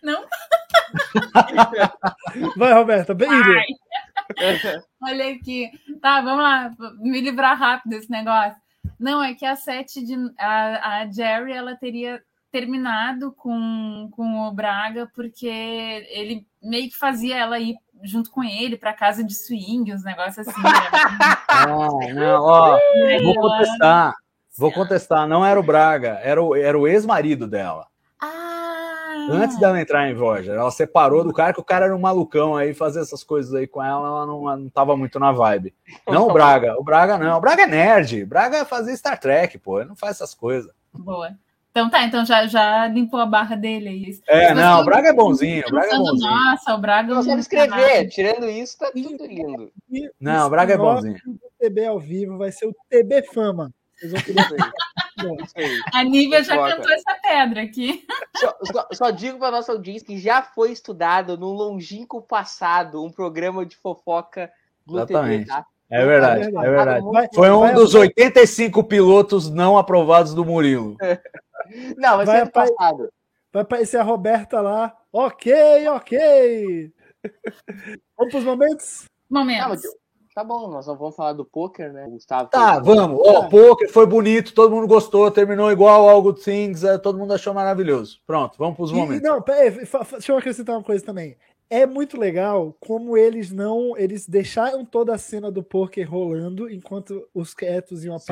Vai, Roberta, bem. Olha aqui. Tá, vamos lá. Me livrar rápido desse negócio. Não, é que a sete de. A, a Jerry, ela teria terminado com, com o Braga, porque ele meio que fazia ela ir junto com ele para casa de swing, uns negócios assim. né? Ah, não, ó, vou contestar. Vou contestar, não era o Braga, era o, era o ex-marido dela. Ah! Antes dela entrar em Voyager, ela separou do cara, que o cara era um malucão aí, fazer essas coisas aí com ela, ela não, ela não tava muito na vibe. Não o Braga, o Braga não, o Braga é nerd, o Braga fazia Star Trek, pô, ele não faz essas coisas. Boa. Então tá, então já, já limpou a barra dele aí. É, Mas não, o Braga é bonzinho, o Braga é bonzinho. Nossa, o Braga Não sabe escrever. Tirando isso, tá tudo lindo. Não, o Braga é bonzinho. do TB ao vivo vai ser o TB Fama. Vocês vão aí. A Nívia já cantou essa pedra aqui. Só, só- só digo para nossa audiência que já foi estudado no longínquo passado um programa de fofoca do Exatamente. TV, tá? É verdade, É é verdade. Vai- Foi um vai- dos 85 pilotos não aprovados do Murilo. Não, vai Vai ser ano passado. Vai aparecer a Roberta lá. Ok, ok. Vamos para os momentos? Não, Momentos. mas, tá bom, nós não vamos falar do poker, né? O Gustavo. Tá, vamos. Ó, poker foi bonito, todo mundo gostou, terminou igual ao Good Things, é, todo mundo achou maravilhoso. Pronto, vamos pros E- momentos. não, peraí, deixa eu acrescentar uma coisa também. É muito legal como eles não. Eles deixaram toda a cena do poker rolando enquanto os quietos iam Sim.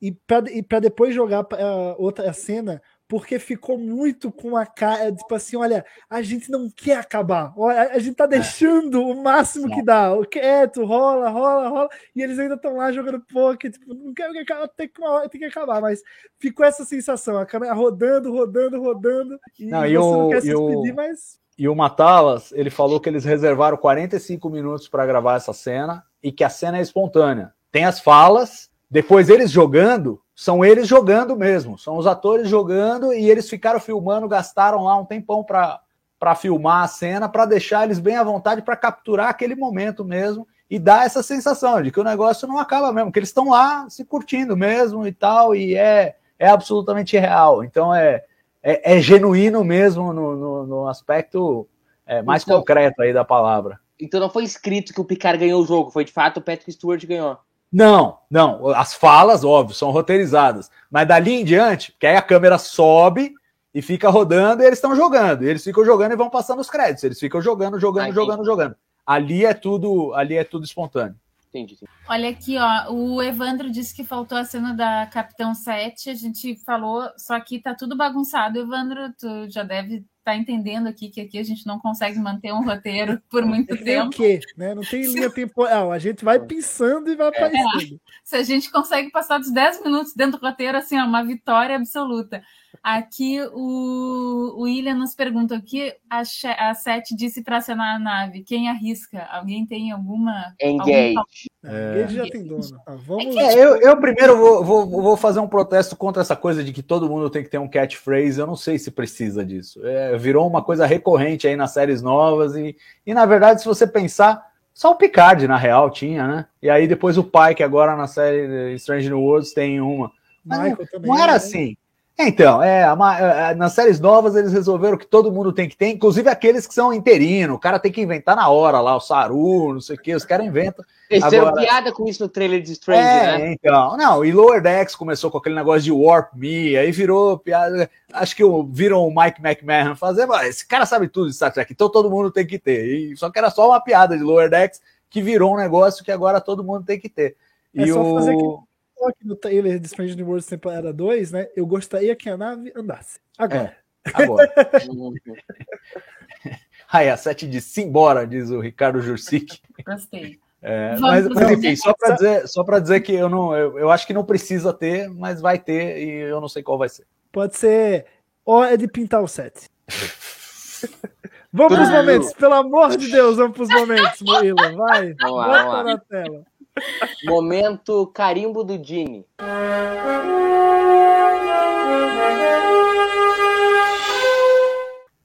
E para depois jogar pra outra cena, porque ficou muito com a cara, tipo assim, olha, a gente não quer acabar. Olha, a gente tá deixando o máximo que dá. O quieto, rola, rola, rola. E eles ainda estão lá jogando poker, tipo, não quero que acabe, tem que, uma hora tem que acabar. Mas ficou essa sensação, a câmera rodando, rodando, rodando. E Não, você e não quer se despedir, mas. E o Matalas, ele falou que eles reservaram 45 minutos para gravar essa cena e que a cena é espontânea. Tem as falas, depois eles jogando, são eles jogando mesmo, são os atores jogando e eles ficaram filmando, gastaram lá um tempão para para filmar a cena, para deixar eles bem à vontade para capturar aquele momento mesmo e dar essa sensação de que o negócio não acaba mesmo, que eles estão lá se curtindo mesmo e tal, e é, é absolutamente real. Então é, é, é genuíno mesmo no, no, no aspecto é, mais Então- concreto aí da palavra. Então não foi escrito que o Picard ganhou o jogo, foi de fato o Patrick Stewart ganhou. Não, não. As falas, óbvio, são roteirizadas. Mas dali em diante, que aí a câmera sobe e fica rodando e eles estão jogando. E eles ficam jogando e vão passando os créditos. Eles ficam jogando, jogando, Ah, jogando, jogando. Ali é tudo, ali é tudo espontâneo. Entendi. entendi. Olha aqui, ó. O Evandro disse que faltou a cena da Capitão 7. A gente falou, só que tá tudo bagunçado. Evandro, tu já deve estar entendendo aqui que aqui a gente não consegue manter um roteiro por muito tem o tempo. quê, né? Não tem linha temporal. A gente vai pensando e vai aparecendo. Se a gente consegue passar dos 10 minutos dentro do roteiro, assim, é uma vitória absoluta. Aqui o, o William nos pergunta o que a, a Sete disse para acionar a nave. Quem arrisca? Alguém tem alguma. Engage. algum- É. Ele já tem dono. Ah, vamos É É, eu, eu primeiro vou, vou, vou fazer um protesto contra essa coisa de que todo mundo tem que ter um catchphrase. Eu não sei se precisa disso. É, virou uma coisa recorrente aí nas séries novas. E, e na verdade, se você pensar, só o Picard, na real, tinha, né? E aí depois o pai, que agora na série Strange New Worlds tem uma. Mas Michael também. Não era né? assim. Então, é, ma- é, nas séries novas eles resolveram que todo mundo tem que ter, inclusive aqueles que são interino. O cara tem que inventar na hora lá, o Saru, não sei o quê, os caras inventam. Eles fizeram piada com isso no trailer de Strange, É, né? então. Não, e Lower Decks começou com aquele negócio de Warp Me, aí virou piada. Acho que o- viram o Mike McMahon fazer, mas esse cara sabe tudo de Star Trek, então todo mundo tem que ter. E, só que era só uma piada de Lower Decks que virou um negócio que agora todo mundo tem que ter. É E só o... fazer aquele- Só que no trailer de Strange New Worlds temporada 2, né? Eu gostaria que a nave andasse. Agora. Agora. Uhum. Aí a 7 disse simbora, diz o Ricardo Jursic. Gostei. É, mas, mas, enfim, só para dizer, só para dizer que eu não, eu, eu acho que não precisa ter, mas vai ter e eu não sei qual vai ser. Pode ser hora de pintar o set. Vamos pros momentos, pelo amor de Deus, vamos pros momentos, Murilo. Vai, Vamos lá, bota vamos lá. na tela. Momento carimbo do Gini.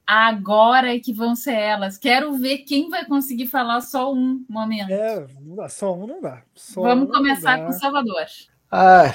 Agora é que vão ser elas. Quero ver quem vai conseguir falar só um momento. É, dá, só um não dá. Só Vamos um começar não com o dá. Salvador. Ah,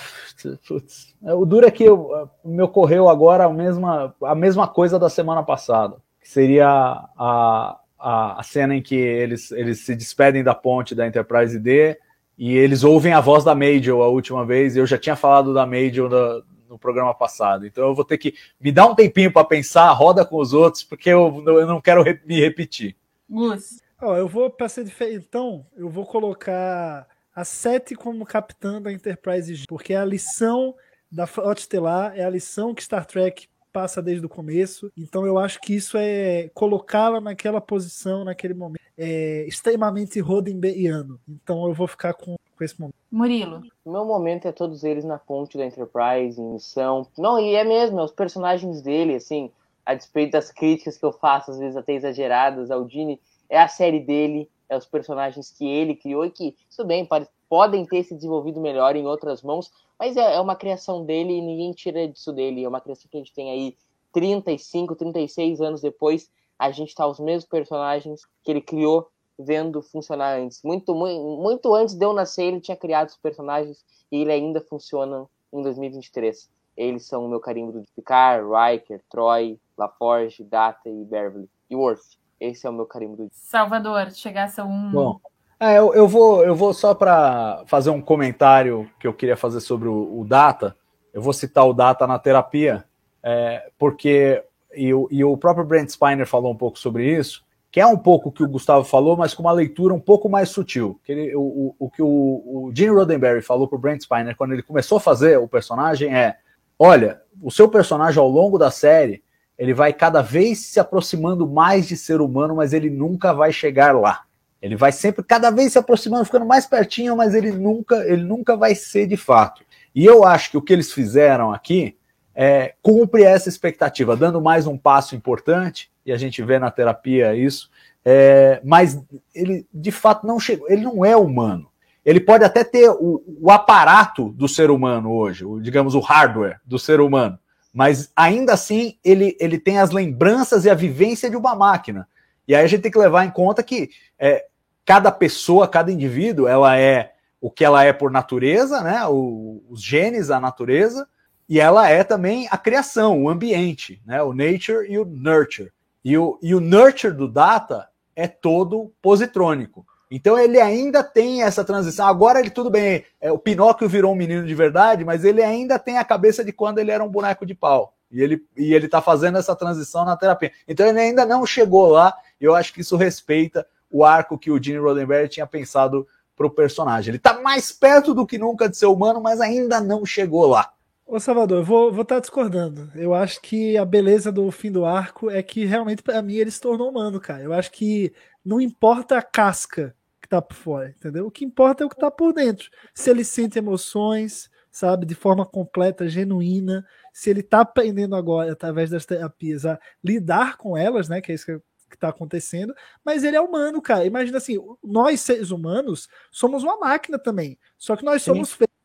putz. O duro é que eu, me ocorreu agora a mesma, a mesma coisa da semana passada, que seria a, a, a cena em que eles, eles se despedem da ponte da Enterprise D e eles ouvem a voz da Major a última vez. Eu já tinha falado da Major no, no programa passado, então eu vou ter que me dar um tempinho para pensar, roda com os outros, porque eu, eu não quero re- me repetir. Gus. Ó, eu vou para ser diferente. Então, eu vou colocar a Sete como capitã da Enterprise G, porque é a lição da Frota Estelar, é a lição que Star Trek passa desde o começo. Então, eu acho que isso é colocá-la naquela posição, naquele momento, é extremamente Roddenberryano. Então, eu vou ficar com, com esse momento. Murilo. O meu momento é todos eles na ponte da Enterprise, em missão. Não, e é mesmo, é os personagens dele, assim, a despeito das críticas que eu faço, às vezes até exageradas ao Dini, é a série dele, é os personagens que ele criou e que, tudo bem, pode- podem ter se desenvolvido melhor em outras mãos, mas é, é uma criação dele e ninguém tira disso dele. É uma criação que a gente tem aí 35, 36 anos depois, a gente tá os mesmos personagens que ele criou vendo funcionar antes. Muito, muito, muito antes de eu nascer, ele tinha criado os personagens e ele ainda funciona em 2023. Eles são o meu carimbo do Picard, Riker, Troy, LaForge, Data e Beverly. E Worf. Esse é o meu carimbo do Salvador, chegasse a um. Bom, é, eu, eu vou, eu vou só para fazer um comentário que eu queria fazer sobre o, o Data. Eu vou citar o Data na terapia, é, porque e, o- e o próprio Brent Spiner falou um pouco sobre isso, que é um pouco o que o Gustavo falou, mas com uma leitura um pouco mais sutil. Que ele, o, o, o que o, o Gene Roddenberry falou para o Brent Spiner quando ele começou a fazer o personagem é: olha, o seu personagem ao longo da série ele vai cada vez se aproximando mais de ser humano, mas ele nunca vai chegar lá. Ele vai sempre cada vez se aproximando, ficando mais pertinho, mas ele nunca, ele nunca vai ser de fato. E eu acho que o que eles fizeram aqui é, cumpre essa expectativa, dando mais um passo importante, e a gente vê na terapia isso, é, mas ele de fato não chegou, ele não é humano. Ele pode até ter o, o aparato do ser humano hoje, o, digamos, o hardware do ser humano, mas ainda assim ele, ele tem as lembranças e a vivência de uma máquina. E aí a gente tem que levar em conta que é, cada pessoa, cada indivíduo, ela é o que ela é por natureza, né? O- os genes, a natureza, e ela é também a criação, o ambiente, né? O nature e o nurture. E o, e o nurture do data é todo positrônico. Então ele ainda tem essa transição. Agora ele tudo bem, é, o Pinóquio virou um menino de verdade, mas ele ainda tem a cabeça de quando ele era um boneco de pau. E ele, e ele tá fazendo essa transição na terapia. Então ele ainda não chegou lá, eu acho que isso respeita o arco que o Gene Roddenberry tinha pensado para o personagem. Ele tá mais perto do que nunca de ser humano, mas ainda não chegou lá. Ô Salvador, eu vou estar tá discordando. Eu acho que a beleza do fim do arco é que realmente, pra mim, ele se tornou humano, cara. Eu acho que não importa a casca que tá por fora, entendeu? O que importa é o que tá por dentro. Se ele sente emoções, sabe, de forma completa, genuína, se ele tá aprendendo agora, através das terapias, a lidar com elas, né, que é isso que que tá acontecendo, mas ele é humano, cara. Imagina assim, nós seres humanos somos uma máquina também, só que nós Sim. somos feitos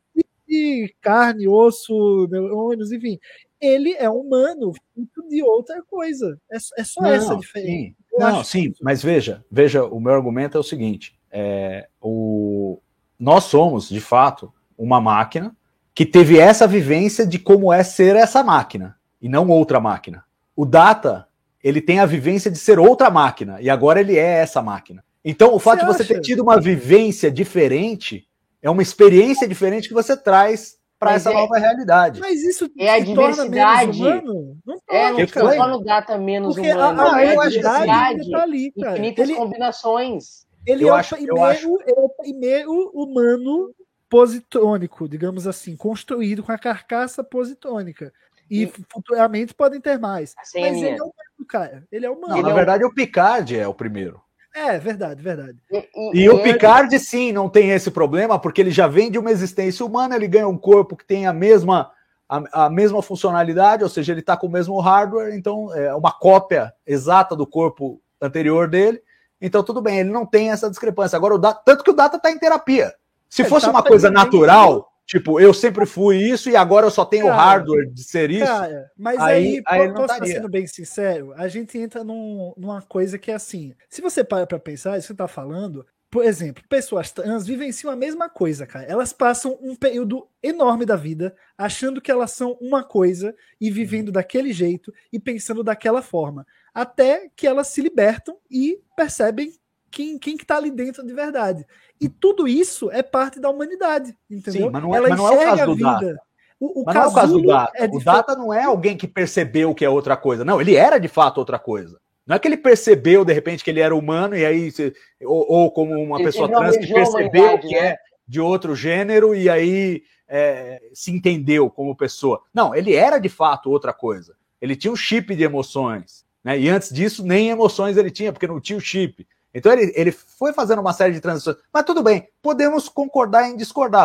de carne, osso, neurônios, enfim. Ele é humano, fruto de outra coisa. É, é só essa a diferença. Sim, não, sim, isso. mas veja, veja, o meu argumento é o seguinte: é, o, nós somos, de fato, uma máquina que teve essa vivência de como é ser essa máquina e não outra máquina. O Data, ele tem a vivência de ser outra máquina e agora ele é essa máquina. Então, o fato de Você você ter acha? tido uma vivência diferente é uma experiência diferente que você traz para essa é- nova realidade. Mas isso É a te torna menos diversidade. humano? Não É, torna, não que cara. foi? torna o data menos Porque a, humano. a eu é a assim, realidade diversidade, tá ali, cara. infinitas Ele, combinações. ele Eu é, acho- o eu primeiro, acho- é o primeiro humano positrônico, digamos assim, construído com a carcaça positrônica. E E- futuramente podem ter mais. A senha é Mas minha. ele é humano, cara. Ele é humano. Não, na é um- verdade, o Picard é o primeiro. É, verdade, verdade. E, E o Picard, sim, não tem esse problema, porque ele já vem de uma existência humana, ele ganha um corpo que tem a mesma, a, a mesma funcionalidade, ou seja, ele está com o mesmo hardware, então é uma cópia exata do corpo anterior dele. Então, tudo bem, ele não tem essa discrepância. Agora, o Data, tanto que o Data está em terapia. Se Ele fosse tá uma coisa natural, tipo, eu sempre fui isso e agora eu só tenho o Cara, hardware de ser isso. Cara, mas aí- aí, aí posso estar sendo bem sincero, a gente entra num- numa coisa que é assim. Se você para pra pensar, isso que você tá falando, por exemplo, pessoas trans vivenciam a mesma coisa, cara. Elas passam um período enorme da vida achando que elas são uma coisa e vivendo daquele jeito e pensando daquela forma. Até que elas se libertam e percebem quem, quem que tá ali dentro de verdade. E tudo isso é parte da humanidade, entendeu? Sim, mas não é- Ela mas não é o caso a do Data. vida. O, o Mas não é o caso do Data. é o. Data não é alguém que percebeu que é outra coisa. Não, ele era de fato outra coisa. Não é que ele percebeu, de repente, que ele era humano, e aí. se- Ou, ou como uma Ele- pessoa trans que percebeu humanidade, que né? é de outro gênero, e aí é, se entendeu como pessoa. Não, ele era de fato outra coisa. Ele tinha um chip de emoções. Né? E antes disso, nem emoções ele tinha, porque não tinha o chip. Então ele, ele foi fazendo uma série de transições. Mas tudo bem, podemos concordar em discordar.